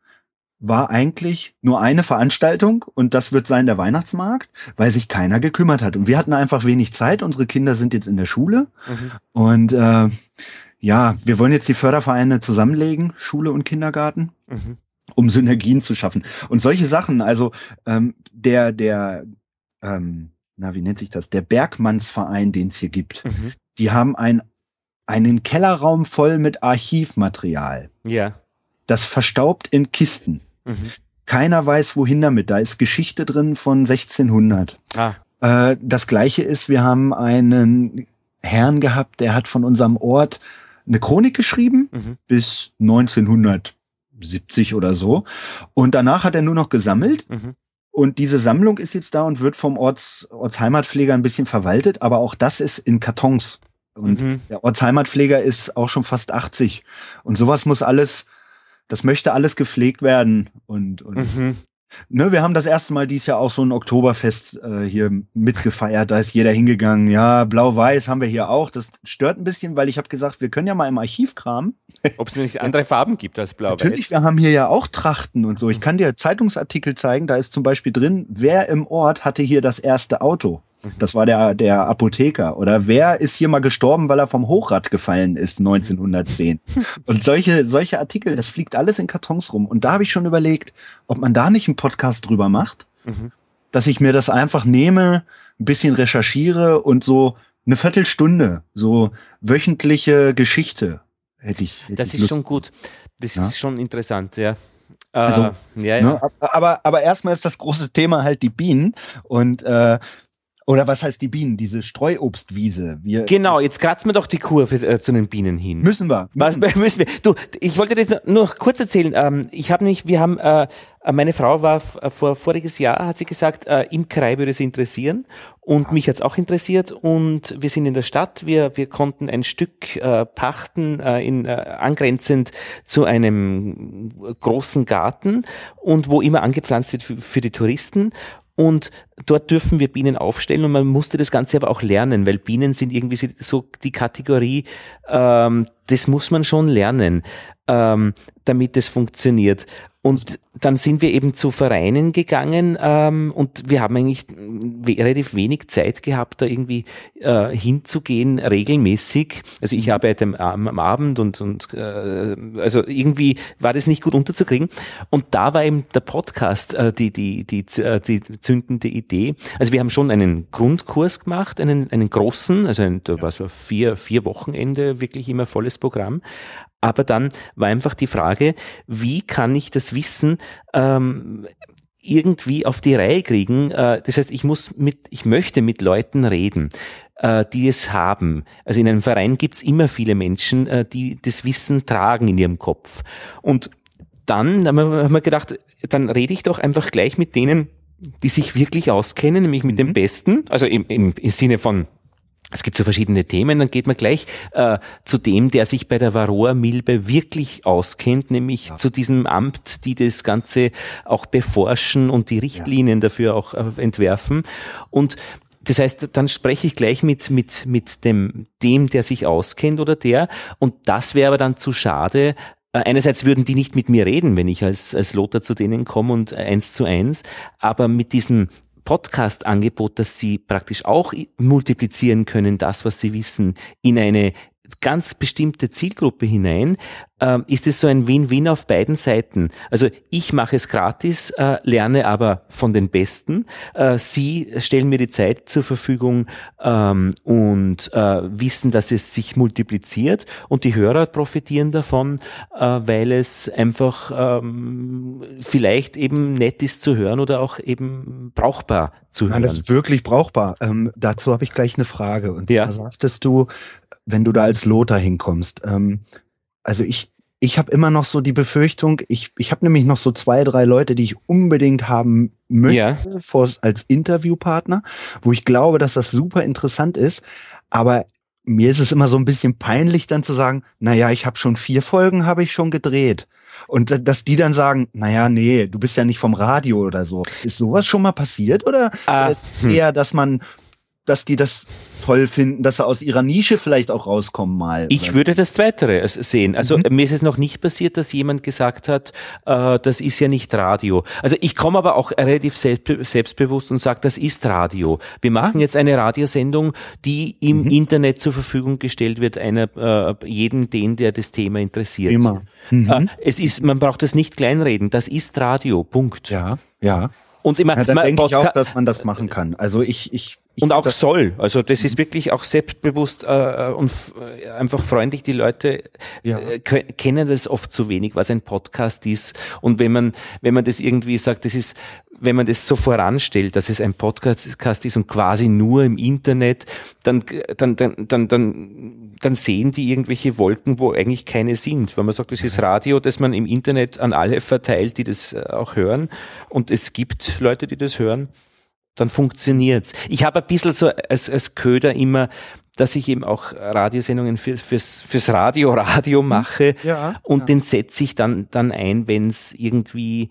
war eigentlich nur eine Veranstaltung und das wird sein der Weihnachtsmarkt, weil sich keiner gekümmert hat. Und wir hatten einfach wenig Zeit. Unsere Kinder sind jetzt in der Schule Mhm. und äh, ja, wir wollen jetzt die Fördervereine zusammenlegen, Schule und Kindergarten, Mhm. um Synergien zu schaffen. Und solche Sachen, also ähm, der, der, ähm, na, wie nennt sich das? Der Bergmannsverein, den es hier gibt, Mhm. die haben ein, einen Kellerraum voll mit Archivmaterial. Ja. Das verstaubt in Kisten. Mhm. Keiner weiß, wohin damit. Da ist Geschichte drin von 1600. Ah. Äh, das gleiche ist, wir haben einen Herrn gehabt, der hat von unserem Ort eine Chronik geschrieben Mhm. bis 1970 oder so. Und danach hat er nur noch gesammelt. Mhm. Und diese Sammlung ist jetzt da und wird vom Orts, Ortsheimatpfleger ein bisschen verwaltet, aber auch das ist in Kartons. Und Mhm. der Ortsheimatpfleger ist auch schon fast 80. Und sowas muss alles, das möchte alles gepflegt werden. Und, und Mhm. Ne, wir haben das erste Mal dieses Jahr auch so ein Oktoberfest äh, hier mitgefeiert. Da ist jeder hingegangen. Ja, blau-weiß haben wir hier auch. Das stört ein bisschen, weil ich habe gesagt, wir können ja mal im Archiv kramen. Ob es nicht [laughs] andere Farben gibt als blau Natürlich, wir haben hier ja auch Trachten und so. Ich kann dir Zeitungsartikel zeigen, da ist zum Beispiel drin, wer im Ort hatte hier das erste Auto. Das war der, der Apotheker. Oder wer ist hier mal gestorben, weil er vom Hochrad gefallen ist 1910. [laughs] Und solche, solche Artikel, das fliegt alles in Kartons rum. Und da habe ich schon überlegt, ob man da nicht einen Podcast drüber macht, Mhm. dass ich mir das einfach nehme, ein bisschen recherchiere und so eine Viertelstunde, so wöchentliche Geschichte hätte ich. Hätte Das ich ist Lust schon gut. Das Ja. ist schon interessant, ja. Äh, Also, ja, ja. Ne? Aber, aber erstmal ist das große Thema halt die Bienen. Und, äh, Oder was heißt die Bienen? Diese Streuobstwiese. Wir, genau, jetzt kratzen wir doch die Kurve äh, zu den Bienen hin. Müssen wir. Müssen. Was, [laughs] müssen wir. Du, ich wollte das nur noch kurz erzählen. Ähm, ich habe nämlich, wir haben, äh, meine Frau war äh, vor voriges Jahr, hat sie gesagt, äh, Imkerei würde sie interessieren und mich hat's auch interessiert und wir sind in der Stadt. Wir, wir konnten ein Stück äh, pachten, äh, in, äh, angrenzend zu einem großen Garten und wo immer angepflanzt wird für, für die Touristen und dort dürfen wir Bienen aufstellen und man musste das Ganze aber auch lernen, weil Bienen sind irgendwie so die Kategorie, ähm, das muss man schon lernen, ähm, damit es funktioniert. Und dann sind wir eben zu Vereinen gegangen ähm, und wir haben eigentlich relativ wenig Zeit gehabt, da irgendwie äh, hinzugehen, regelmäßig. Also ich arbeite am, am Abend und, und äh, also irgendwie war das nicht gut unterzukriegen. Und da war eben der Podcast äh, die, die, die, äh, die zündende Idee. Also wir haben schon einen Grundkurs gemacht, einen, einen großen, also ein, da war so vier, vier Wochenende, wirklich immer volles Programm. Aber dann war einfach die Frage, wie kann ich das Wissen ähm, irgendwie auf die Reihe kriegen? Äh, das heißt, ich muss mit, ich möchte mit Leuten reden, äh, die es haben. Also in einem Verein gibt's immer viele Menschen, äh, die das Wissen tragen in ihrem Kopf. Und dann haben wir, gedacht, dann rede ich doch einfach gleich mit denen, die sich wirklich auskennen, nämlich mit mhm. dem Besten, also im, im, im Sinne von es gibt so verschiedene Themen, dann geht man gleich äh, zu dem, der sich bei der Varroa-Milbe wirklich auskennt, nämlich ja. zu diesem Amt, die das Ganze auch beforschen und die Richtlinien ja. dafür auch äh, entwerfen. Und das heißt, dann spreche ich gleich mit, mit, mit dem, dem, der sich auskennt oder der. Und das wäre aber dann zu schade, äh, Einerseits würden die nicht mit mir reden, wenn ich als, als Lothar zu denen komme und eins zu eins, aber mit diesem Podcast-Angebot, dass Sie praktisch auch multiplizieren können, das, was Sie wissen, in eine ganz bestimmte Zielgruppe hinein, äh, ist es so ein Win-Win auf beiden Seiten. Also ich mache es gratis, äh, lerne aber von den Besten. Äh, Sie stellen mir die Zeit zur Verfügung ähm, und äh, wissen, dass es sich multipliziert und die Hörer profitieren davon, äh, weil es einfach ähm, vielleicht eben nett ist zu hören oder auch eben brauchbar zu hören. Nein, das ist wirklich brauchbar. Ähm, dazu habe ich gleich eine Frage. Und ja. da sagtest du, wenn du da als Lothar hinkommst. Ähm, also ich, ich habe immer noch so die Befürchtung, ich, ich habe nämlich noch so zwei, drei Leute, die ich unbedingt haben möchte ja. vor, als Interviewpartner, wo ich glaube, dass das super interessant ist. Aber mir ist es immer so ein bisschen peinlich, dann zu sagen, naja, ich habe schon vier Folgen, habe ich schon gedreht. Und dass die dann sagen, naja, nee, du bist ja nicht vom Radio oder so. Ist sowas schon mal passiert? Oder, ah, oder ist es hm. eher, dass man, dass die das toll finden, dass sie aus ihrer Nische vielleicht auch rauskommen mal. Ich würde das Zweite sehen. Also mhm. mir ist es noch nicht passiert, dass jemand gesagt hat, äh, das ist ja nicht Radio. Also ich komme aber auch relativ selbstbewusst und sage, das ist Radio. Wir machen mhm. jetzt eine Radiosendung, die im mhm. Internet zur Verfügung gestellt wird, einer äh, jeden, den, der das Thema interessiert. Immer. Mhm. Äh, es ist, man braucht das nicht kleinreden. Das ist Radio. Punkt. Ja, ja. Und immer, ja, dann denke ich auch, dass man das machen kann. Also ich, ich und auch soll. Also das ist wirklich auch selbstbewusst äh, und äh, einfach freundlich. Die Leute ja. äh, kennen das oft zu wenig, was ein Podcast ist. Und wenn man, wenn man das irgendwie sagt, das ist, wenn man das so voranstellt, dass es ein Podcast ist und quasi nur im Internet, dann, dann, dann, dann, dann, dann sehen die irgendwelche Wolken, wo eigentlich keine sind. Wenn man sagt, das ist Radio, das man im Internet an alle verteilt, die das äh, auch hören. Und es gibt Leute, die das hören dann funktioniert's. Ich habe ein bisschen so als, als Köder immer, dass ich eben auch Radiosendungen für, fürs, fürs Radio, [laughs] Radio mhm. mache ja, und ja. den setze ich dann, dann ein, wenn es irgendwie,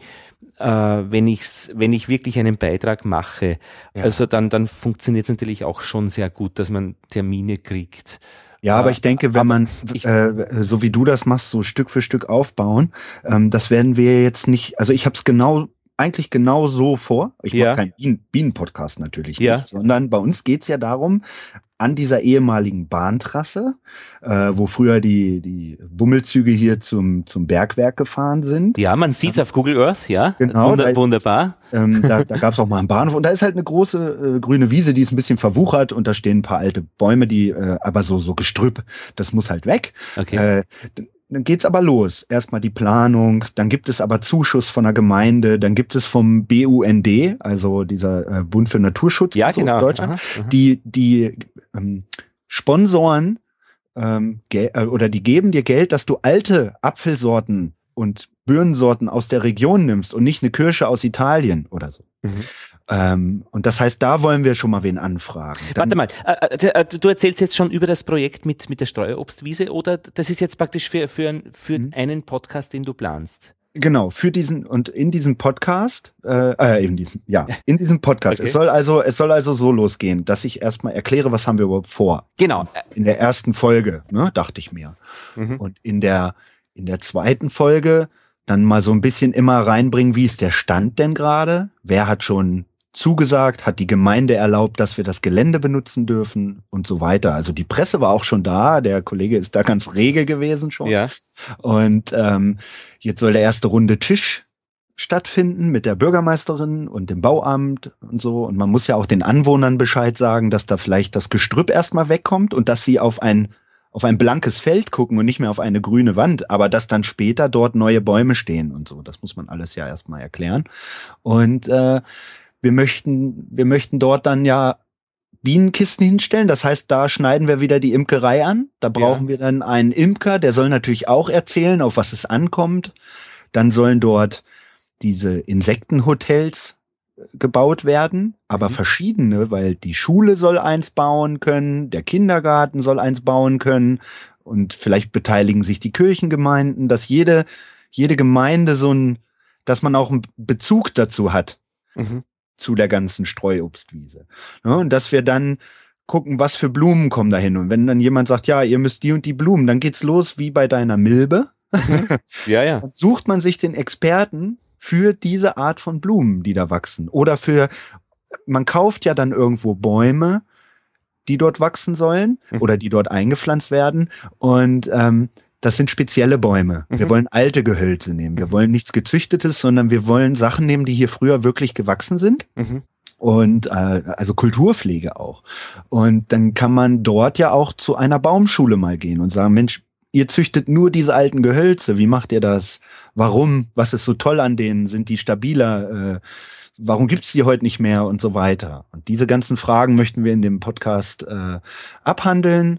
äh, wenn ich's, wenn ich wirklich einen Beitrag mache. Ja. Also dann, dann funktioniert es natürlich auch schon sehr gut, dass man Termine kriegt. Ja, aber ich denke, wenn man, äh, so wie du das machst, so Stück für Stück aufbauen, ähm, das werden wir jetzt nicht, also ich habe es genau eigentlich genau so vor. Ich ja. mache keinen Bienen-Podcast natürlich ja. nicht, sondern bei uns geht's ja darum, an dieser ehemaligen Bahntrasse, äh, wo früher die, die Bummelzüge hier zum, zum Bergwerk gefahren sind. Ja, man sieht's auf Google Earth, ja. Genau. Wunder, wunderbar. Ähm, da da [laughs] gab es auch mal einen Bahnhof und da ist halt eine große äh, grüne Wiese, die ist ein bisschen verwuchert und da stehen ein paar alte Bäume, die äh, aber so, so Gestrüpp, das muss halt weg. Okay. Äh, dann geht's aber los. Erstmal die Planung, dann gibt es aber Zuschuss von der Gemeinde, dann gibt es vom BUND, also dieser äh, Bund für Naturschutz ja, so genau. Deutschland, aha, aha. die die ähm, Sponsoren ähm, äh, oder die geben dir Geld, dass du alte Apfelsorten und Birnensorten aus der Region nimmst und nicht eine Kirsche aus Italien oder so. Mhm. Ähm, und das heißt, da wollen wir schon mal wen anfragen. Dann Warte mal, äh, äh, du erzählst jetzt schon über das Projekt mit, mit der Streuobstwiese oder das ist jetzt praktisch für, für, für mhm. einen Podcast, den du planst? Genau, für diesen und in diesem Podcast, äh, äh in diesem, ja, in diesem Podcast. [laughs] Okay. Es soll also, es soll also so losgehen, dass ich erstmal erkläre, was haben wir überhaupt vor. Genau. In der ersten Folge, ne, dachte ich mir. Mhm. Und in der, in der zweiten Folge dann mal so ein bisschen immer reinbringen, wie ist der Stand denn gerade? Wer hat schon zugesagt, hat die Gemeinde erlaubt, dass wir das Gelände benutzen dürfen und so weiter. Also die Presse war auch schon da, der Kollege ist da ganz rege gewesen schon. Ja. Und ähm, jetzt soll der erste Runde Tisch stattfinden mit der Bürgermeisterin und dem Bauamt und so. Und man muss ja auch den Anwohnern Bescheid sagen, dass da vielleicht das Gestrüpp erstmal wegkommt und dass sie auf ein auf ein blankes Feld gucken und nicht mehr auf eine grüne Wand, aber dass dann später dort neue Bäume stehen und so. Das muss man alles ja erstmal erklären. Und äh, wir möchten, wir möchten dort dann ja Bienenkisten hinstellen. Das heißt, da schneiden wir wieder die Imkerei an. Da brauchen ja. wir dann einen Imker, der soll natürlich auch erzählen, auf was es ankommt. Dann sollen dort diese Insektenhotels äh, gebaut werden, aber mhm. verschiedene, weil die Schule soll eins bauen können, der Kindergarten soll eins bauen können und vielleicht beteiligen sich die Kirchengemeinden, dass jede, jede Gemeinde so ein, dass man auch einen Bezug dazu hat. Mhm zu der ganzen Streuobstwiese. Ja, und dass wir dann gucken, was für Blumen kommen dahin. Und wenn dann jemand sagt, ja, ihr müsst die und die Blumen, dann geht's los wie bei deiner Milbe. Mhm. ja, ja. Dann sucht man sich den Experten für diese Art von Blumen, die da wachsen. Oder für, man kauft ja dann irgendwo Bäume, die dort wachsen sollen mhm. oder die dort eingepflanzt werden. Und ähm, das sind spezielle Bäume. Mhm. Wir wollen alte Gehölze nehmen. Wir mhm. wollen nichts Gezüchtetes, sondern wir wollen Sachen nehmen, die hier früher wirklich gewachsen sind. Mhm. Und äh, also Kulturpflege auch. Und dann kann man dort ja auch zu einer Baumschule mal gehen und sagen, Mensch, ihr züchtet nur diese alten Gehölze. Wie macht ihr das? Warum? Was ist so toll an denen? Sind die stabiler? Äh, warum gibt's die heute nicht mehr? Und so weiter. Und diese ganzen Fragen möchten wir in dem Podcast äh, abhandeln.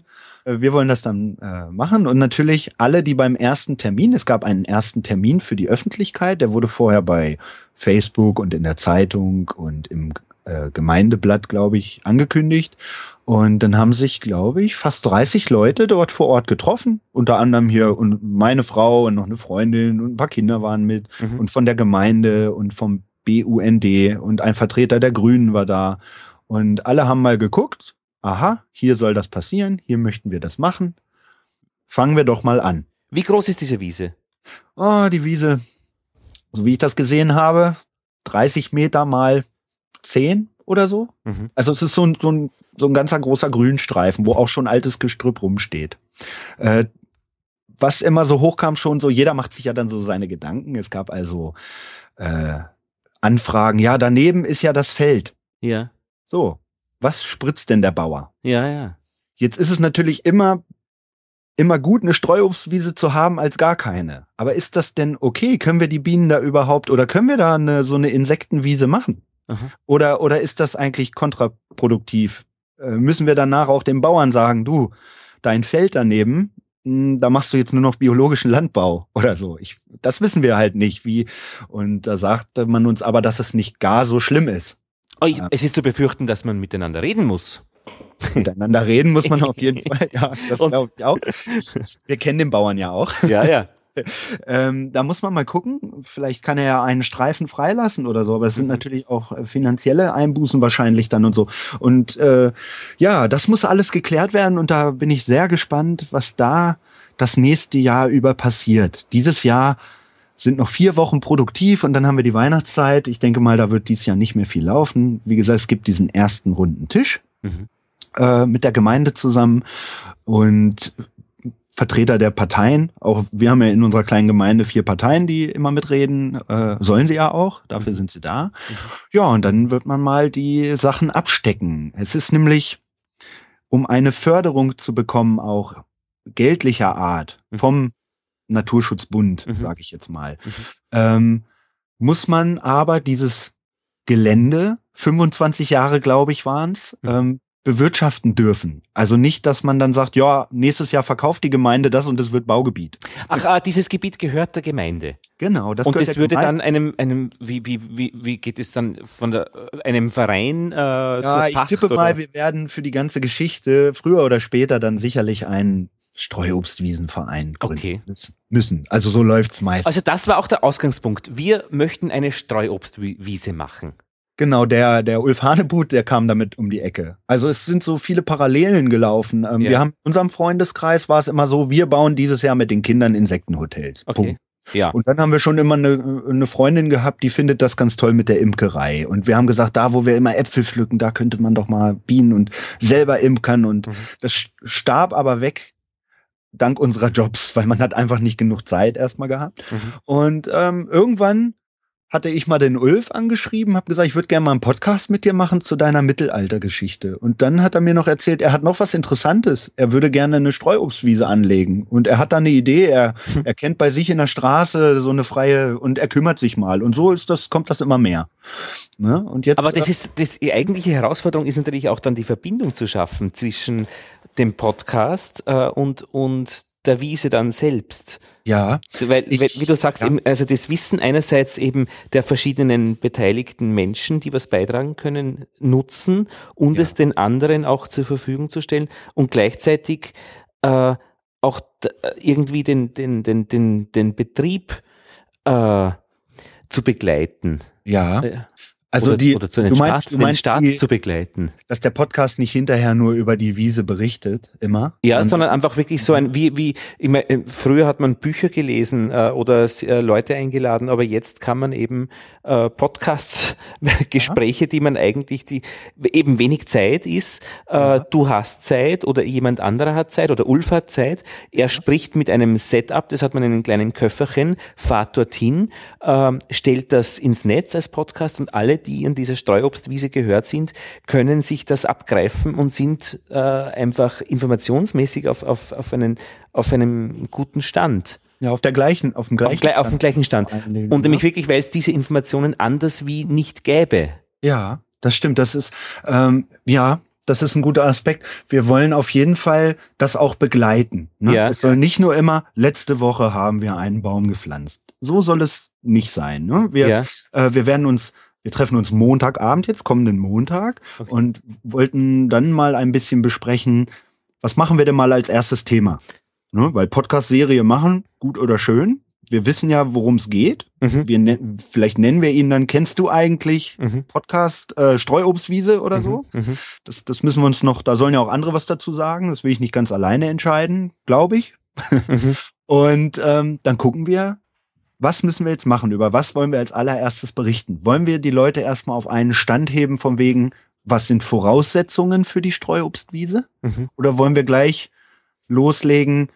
Äh, wir wollen das dann äh, machen und natürlich alle, die beim ersten Termin, es gab einen ersten Termin für die Öffentlichkeit, der wurde vorher bei Facebook und in der Zeitung und im äh, Gemeindeblatt, glaube ich, angekündigt. Und dann haben sich, glaube ich, fast 30 Leute dort vor Ort getroffen. Unter anderem hier und meine Frau und noch eine Freundin und ein paar Kinder waren mit mhm. und von der Gemeinde und vom BUND und ein Vertreter der Grünen war da. Und alle haben mal geguckt aha, hier soll das passieren, hier möchten wir das machen. Fangen wir doch mal an. Wie groß ist diese Wiese? Oh, die Wiese, so wie ich das gesehen habe, 30 Meter mal 10 oder so. Mhm. Also es ist so ein, so, ein, so ein ganzer großer Grünstreifen, wo auch schon altes Gestrüpp rumsteht. Äh, was immer so hochkam schon so, jeder macht sich ja dann so seine Gedanken. Es gab also äh, Anfragen, ja, daneben ist ja das Feld. Ja. So, was spritzt denn der Bauer? Ja, ja. Jetzt ist es natürlich immer, immer gut, eine Streuobstwiese zu haben als gar keine. Aber ist das denn okay? Können wir die Bienen da überhaupt oder können wir da eine, so eine Insektenwiese machen? Oder, oder ist das eigentlich kontraproduktiv? Äh, müssen wir danach auch dem Bauern sagen, du, dein Feld daneben, hm, da machst du jetzt nur noch biologischen Landbau [laughs] oder so. Ich, das wissen wir halt nicht, wie. Und da sagte man uns aber, dass es nicht gar so schlimm ist. Oh, ich, es ist zu befürchten, dass man miteinander reden muss. Miteinander reden muss man auf jeden [laughs] Fall, ja, das glaube ich auch. Wir kennen den Bauern ja auch. Ja, ja. [laughs] ähm, da muss man mal gucken. Vielleicht kann er ja einen Streifen freilassen oder so, aber es sind mhm. natürlich auch äh, finanzielle Einbußen wahrscheinlich dann und so. Und äh, ja, das muss alles geklärt werden und da bin ich sehr gespannt, was da das nächste Jahr über passiert. Dieses Jahr sind noch vier Wochen produktiv und dann haben wir die Weihnachtszeit. Ich denke mal, da wird dieses Jahr nicht mehr viel laufen. Wie gesagt, es gibt diesen ersten runden Tisch mhm. äh, mit der Gemeinde zusammen und Vertreter der Parteien. Auch wir haben ja in unserer kleinen Gemeinde vier Parteien, die immer mitreden. Äh, sollen sie ja auch. Dafür sind sie da. Mhm. Ja, und dann wird man mal die Sachen abstecken. Es ist nämlich, um eine Förderung zu bekommen, auch geldlicher Art mhm. vom Naturschutzbund, Mhm. sage ich jetzt mal. Mhm. Ähm, muss man aber dieses Gelände, 25 Jahre, glaube ich, waren's, Mhm. ähm, bewirtschaften dürfen. Also nicht, dass man dann sagt, ja, nächstes Jahr verkauft die Gemeinde das und es wird Baugebiet. Ach, ah, dieses Gebiet gehört der Gemeinde. Genau, das und der würde Gemeinde. dann einem, einem wie, wie, wie, wie geht es dann von der, einem Verein äh, Ja, zur ich Pacht, tippe oder? mal, wir werden für die ganze Geschichte früher oder später dann sicherlich einen Streuobstwiesenverein gründen Okay. müssen-. Also so läuft's meistens. Also das war auch der Ausgangspunkt. Wir möchten eine Streuobstwiese machen. Genau, der, der Ulf Hanebut, der kam damit um die Ecke. Also es sind so viele Parallelen gelaufen. Ähm, Ja. Wir haben in unserem Freundeskreis war es immer so, wir bauen dieses Jahr mit den Kindern Insektenhotels. Okay. Punkt. Ja. Und dann haben wir schon immer eine, eine Freundin gehabt, die findet das ganz toll mit der Imkerei. Und wir haben gesagt, da wo wir immer Äpfel pflücken, da könnte man doch mal Bienen und selber imkern. Und Mhm. das starb aber weg dank unserer Jobs, weil man hat einfach nicht genug Zeit erstmal gehabt. Mhm. Und ähm, irgendwann hatte ich mal den Ulf angeschrieben, habe gesagt, ich würde gerne mal einen Podcast mit dir machen zu deiner Mittelaltergeschichte. Und dann hat er mir noch erzählt, er hat noch was Interessantes. Er würde gerne eine Streuobstwiese anlegen. Und er hat da eine Idee. Er, [laughs] er kennt bei sich in der Straße so eine freie und er kümmert sich mal. Und so ist das, kommt das immer mehr. Ne? Und jetzt, Aber das äh, ist, das, die eigentliche Herausforderung ist natürlich auch dann die Verbindung zu schaffen zwischen dem Podcast äh, und, und der Wiese dann selbst. ja, Weil, Ich- wie du sagst, ja. eben, also das Wissen einerseits eben der verschiedenen beteiligten Menschen, die was beitragen können, nutzen und Ja. es den anderen auch zur Verfügung zu stellen und gleichzeitig äh, auch d- irgendwie den, den, den, den, den Betrieb äh, zu begleiten. ja. Äh, Also oder, die, oder du meinst, Start, du den meinst Start die, zu begleiten. dass der Podcast nicht hinterher nur über die Wiese berichtet, immer. Ja, sondern einfach wirklich so ein, wie, wie, ich meine, äh, früher hat man Bücher gelesen äh, oder äh, Leute eingeladen, aber jetzt kann man eben äh, Podcasts, [laughs] Gespräche, die man eigentlich, die eben wenig Zeit ist, äh, du hast Zeit oder jemand anderer hat Zeit oder Ulf hat Zeit, er spricht mit einem Setup, das hat man in einem kleinen Köfferchen, fahrt dorthin, ähm, stellt das ins Netz als Podcast und alle, die in dieser Streuobstwiese gehört sind, können sich das abgreifen und sind äh, einfach informationsmäßig auf, auf, auf, einen, auf einem guten Stand. Ja, auf der gleichen, auf dem Auf, gleichen. gleich- auf dem gleichen Stand. Und nämlich ne? wirklich, weil es diese Informationen anders wie nicht gäbe. Ja, das stimmt. Das ist, ähm, ja, das ist ein guter Aspekt. Wir wollen auf jeden Fall das auch begleiten. Ne? Ja. Es soll nicht nur immer, letzte Woche haben wir einen Baum gepflanzt. So soll es nicht sein. Ne? Wir, Ja. äh, wir werden uns, wir treffen uns Montagabend jetzt, kommenden Montag, Okay. und wollten dann mal ein bisschen besprechen, was machen wir denn mal als erstes Thema? Ne? Weil Podcast-Serie machen, gut oder schön. Wir wissen ja, worum es geht. Mhm. Wir nennen, vielleicht nennen wir ihn dann, kennst du eigentlich Mhm. Podcast äh, Streuobstwiese oder so? Mhm. Mhm. Das, das müssen wir uns noch, da sollen ja auch andere was dazu sagen. Das will ich nicht ganz alleine entscheiden, glaube ich. Mhm. [laughs] Und ähm, dann gucken wir, was müssen wir jetzt machen? Über was wollen wir als allererstes berichten? Wollen wir die Leute erstmal auf einen Stand heben von wegen, was sind Voraussetzungen für die Streuobstwiese? Mhm. Oder wollen wir gleich loslegen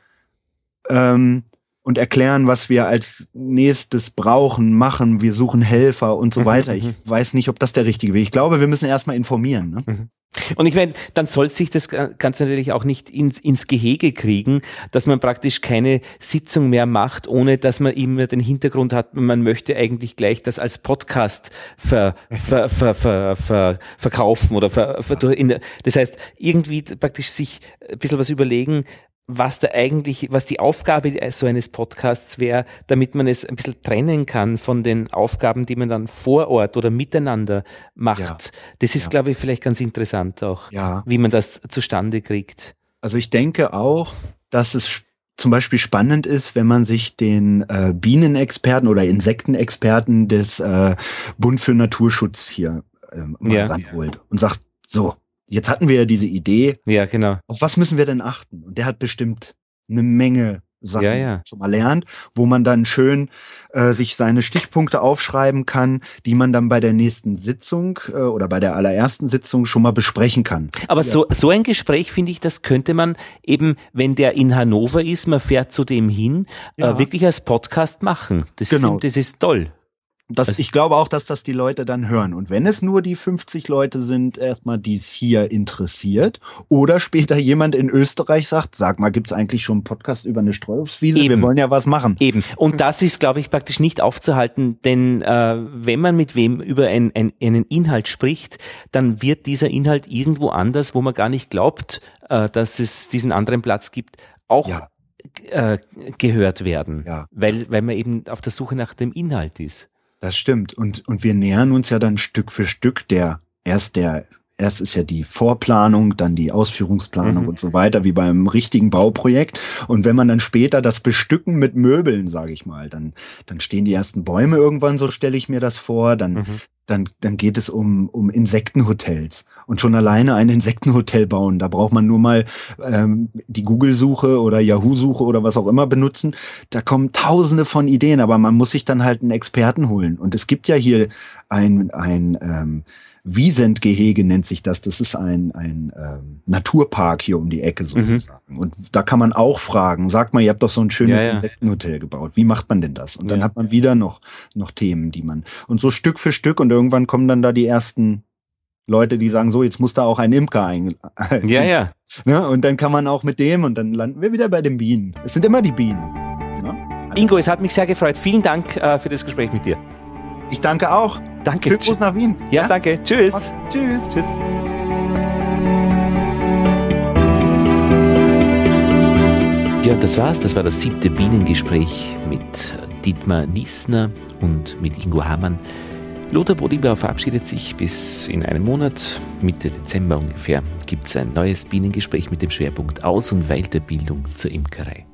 ähm, und erklären, was wir als nächstes brauchen, machen, wir suchen Helfer und so Mhm, weiter? Ich mhm. weiß nicht, ob das der richtige Weg ist. Ich glaube, wir müssen erstmal informieren. Ne? Und ich meine, dann soll sich das Ganze natürlich auch nicht ins, ins Gehege kriegen, dass man praktisch keine Sitzung mehr macht, ohne dass man immer den Hintergrund hat, man möchte eigentlich gleich das als Podcast ver, ver, ver, ver, ver, verkaufen oder ver, ver, in das heißt, irgendwie praktisch sich ein bisschen was überlegen, was da eigentlich, was die Aufgabe so eines Podcasts wäre, damit man es ein bisschen trennen kann von den Aufgaben, die man dann vor Ort oder miteinander macht. Ja. Das ist, Ja. glaube ich, vielleicht ganz interessant auch, Ja. wie man das zustande kriegt. Also ich denke auch, dass es zum Beispiel spannend ist, wenn man sich den äh, Bienenexperten oder Insektenexperten des äh, Bund für Naturschutz hier ähm, mal ranholt und sagt, so, jetzt hatten wir ja diese Idee, Ja, genau. auf was müssen wir denn achten? Und der hat bestimmt eine Menge Sachen Ja, ja. schon mal lernt, wo man dann schön äh, sich seine Stichpunkte aufschreiben kann, die man dann bei der nächsten Sitzung äh, oder bei der allerersten Sitzung schon mal besprechen kann. Aber so, so ein Gespräch, finde ich, das könnte man eben, wenn der in Hannover ist, man fährt zu dem hin, Ja. äh, wirklich als Podcast machen. Das, Genau. ist, das ist toll. Das, ich glaube auch, dass das die Leute dann hören. Und wenn es nur die 50 Leute sind, erstmal, die es hier interessiert, oder später jemand in Österreich sagt, sag mal, gibt's eigentlich schon einen Podcast über eine Streuobstwiese? Eben. Wir wollen ja was machen. Eben. Und das ist, glaube ich, praktisch nicht aufzuhalten, denn äh, wenn man mit wem über ein, ein, einen Inhalt spricht, dann wird dieser Inhalt irgendwo anders, wo man gar nicht glaubt, äh, dass es diesen anderen Platz gibt, auch Ja. äh, gehört werden. Ja. Weil, weil man eben auf der Suche nach dem Inhalt ist. Das stimmt. Und, und wir nähern uns ja dann Stück für Stück der, erst der, erst ist ja die Vorplanung, dann die Ausführungsplanung Mhm. und so weiter, wie beim richtigen Bauprojekt. Und wenn man dann später das bestücken mit Möbeln, sage ich mal, dann, dann stehen die ersten Bäume irgendwann, so stelle ich mir das vor, dann, Mhm. dann, dann geht es um, um Insektenhotels. Und schon alleine ein Insektenhotel bauen, da braucht man nur mal ähm, die Google-Suche oder Yahoo-Suche oder was auch immer benutzen. Da kommen tausende von Ideen, aber man muss sich dann halt einen Experten holen. Und es gibt ja hier ein, ein ähm, Wiesentgehege nennt sich das. Das ist ein, ein ähm, Naturpark hier um die Ecke sozusagen. Und da kann man auch fragen, sag mal, ihr habt doch so ein schönes Ja, ja. Insektenhotel gebaut. Wie macht man denn das? Und dann Ja. hat man wieder noch, noch Themen, die man. Und so Stück für Stück und irgendwann kommen dann da die ersten Leute, die sagen, so, jetzt muss da auch ein Imker ein. Ja, ja. Ne? Und dann kann man auch mit dem und dann landen wir wieder bei den Bienen. Es sind immer die Bienen. Ne? Ingo, es hat mich sehr gefreut. Vielen Dank äh, für das Gespräch mit dir. Ich danke auch. Danke. Schönen Gruß nach Wien. Ja, danke. Tschüss. Tschüss. Tschüss. Ja, das war's. Das war das siebte Bienengespräch mit Dietmar Niesner und mit Ingo Hamann. Lothar Bodingbauer verabschiedet sich bis in einem Monat, Mitte Dezember ungefähr, gibt es ein neues Bienengespräch mit dem Schwerpunkt Aus- und Weiterbildung zur Imkerei.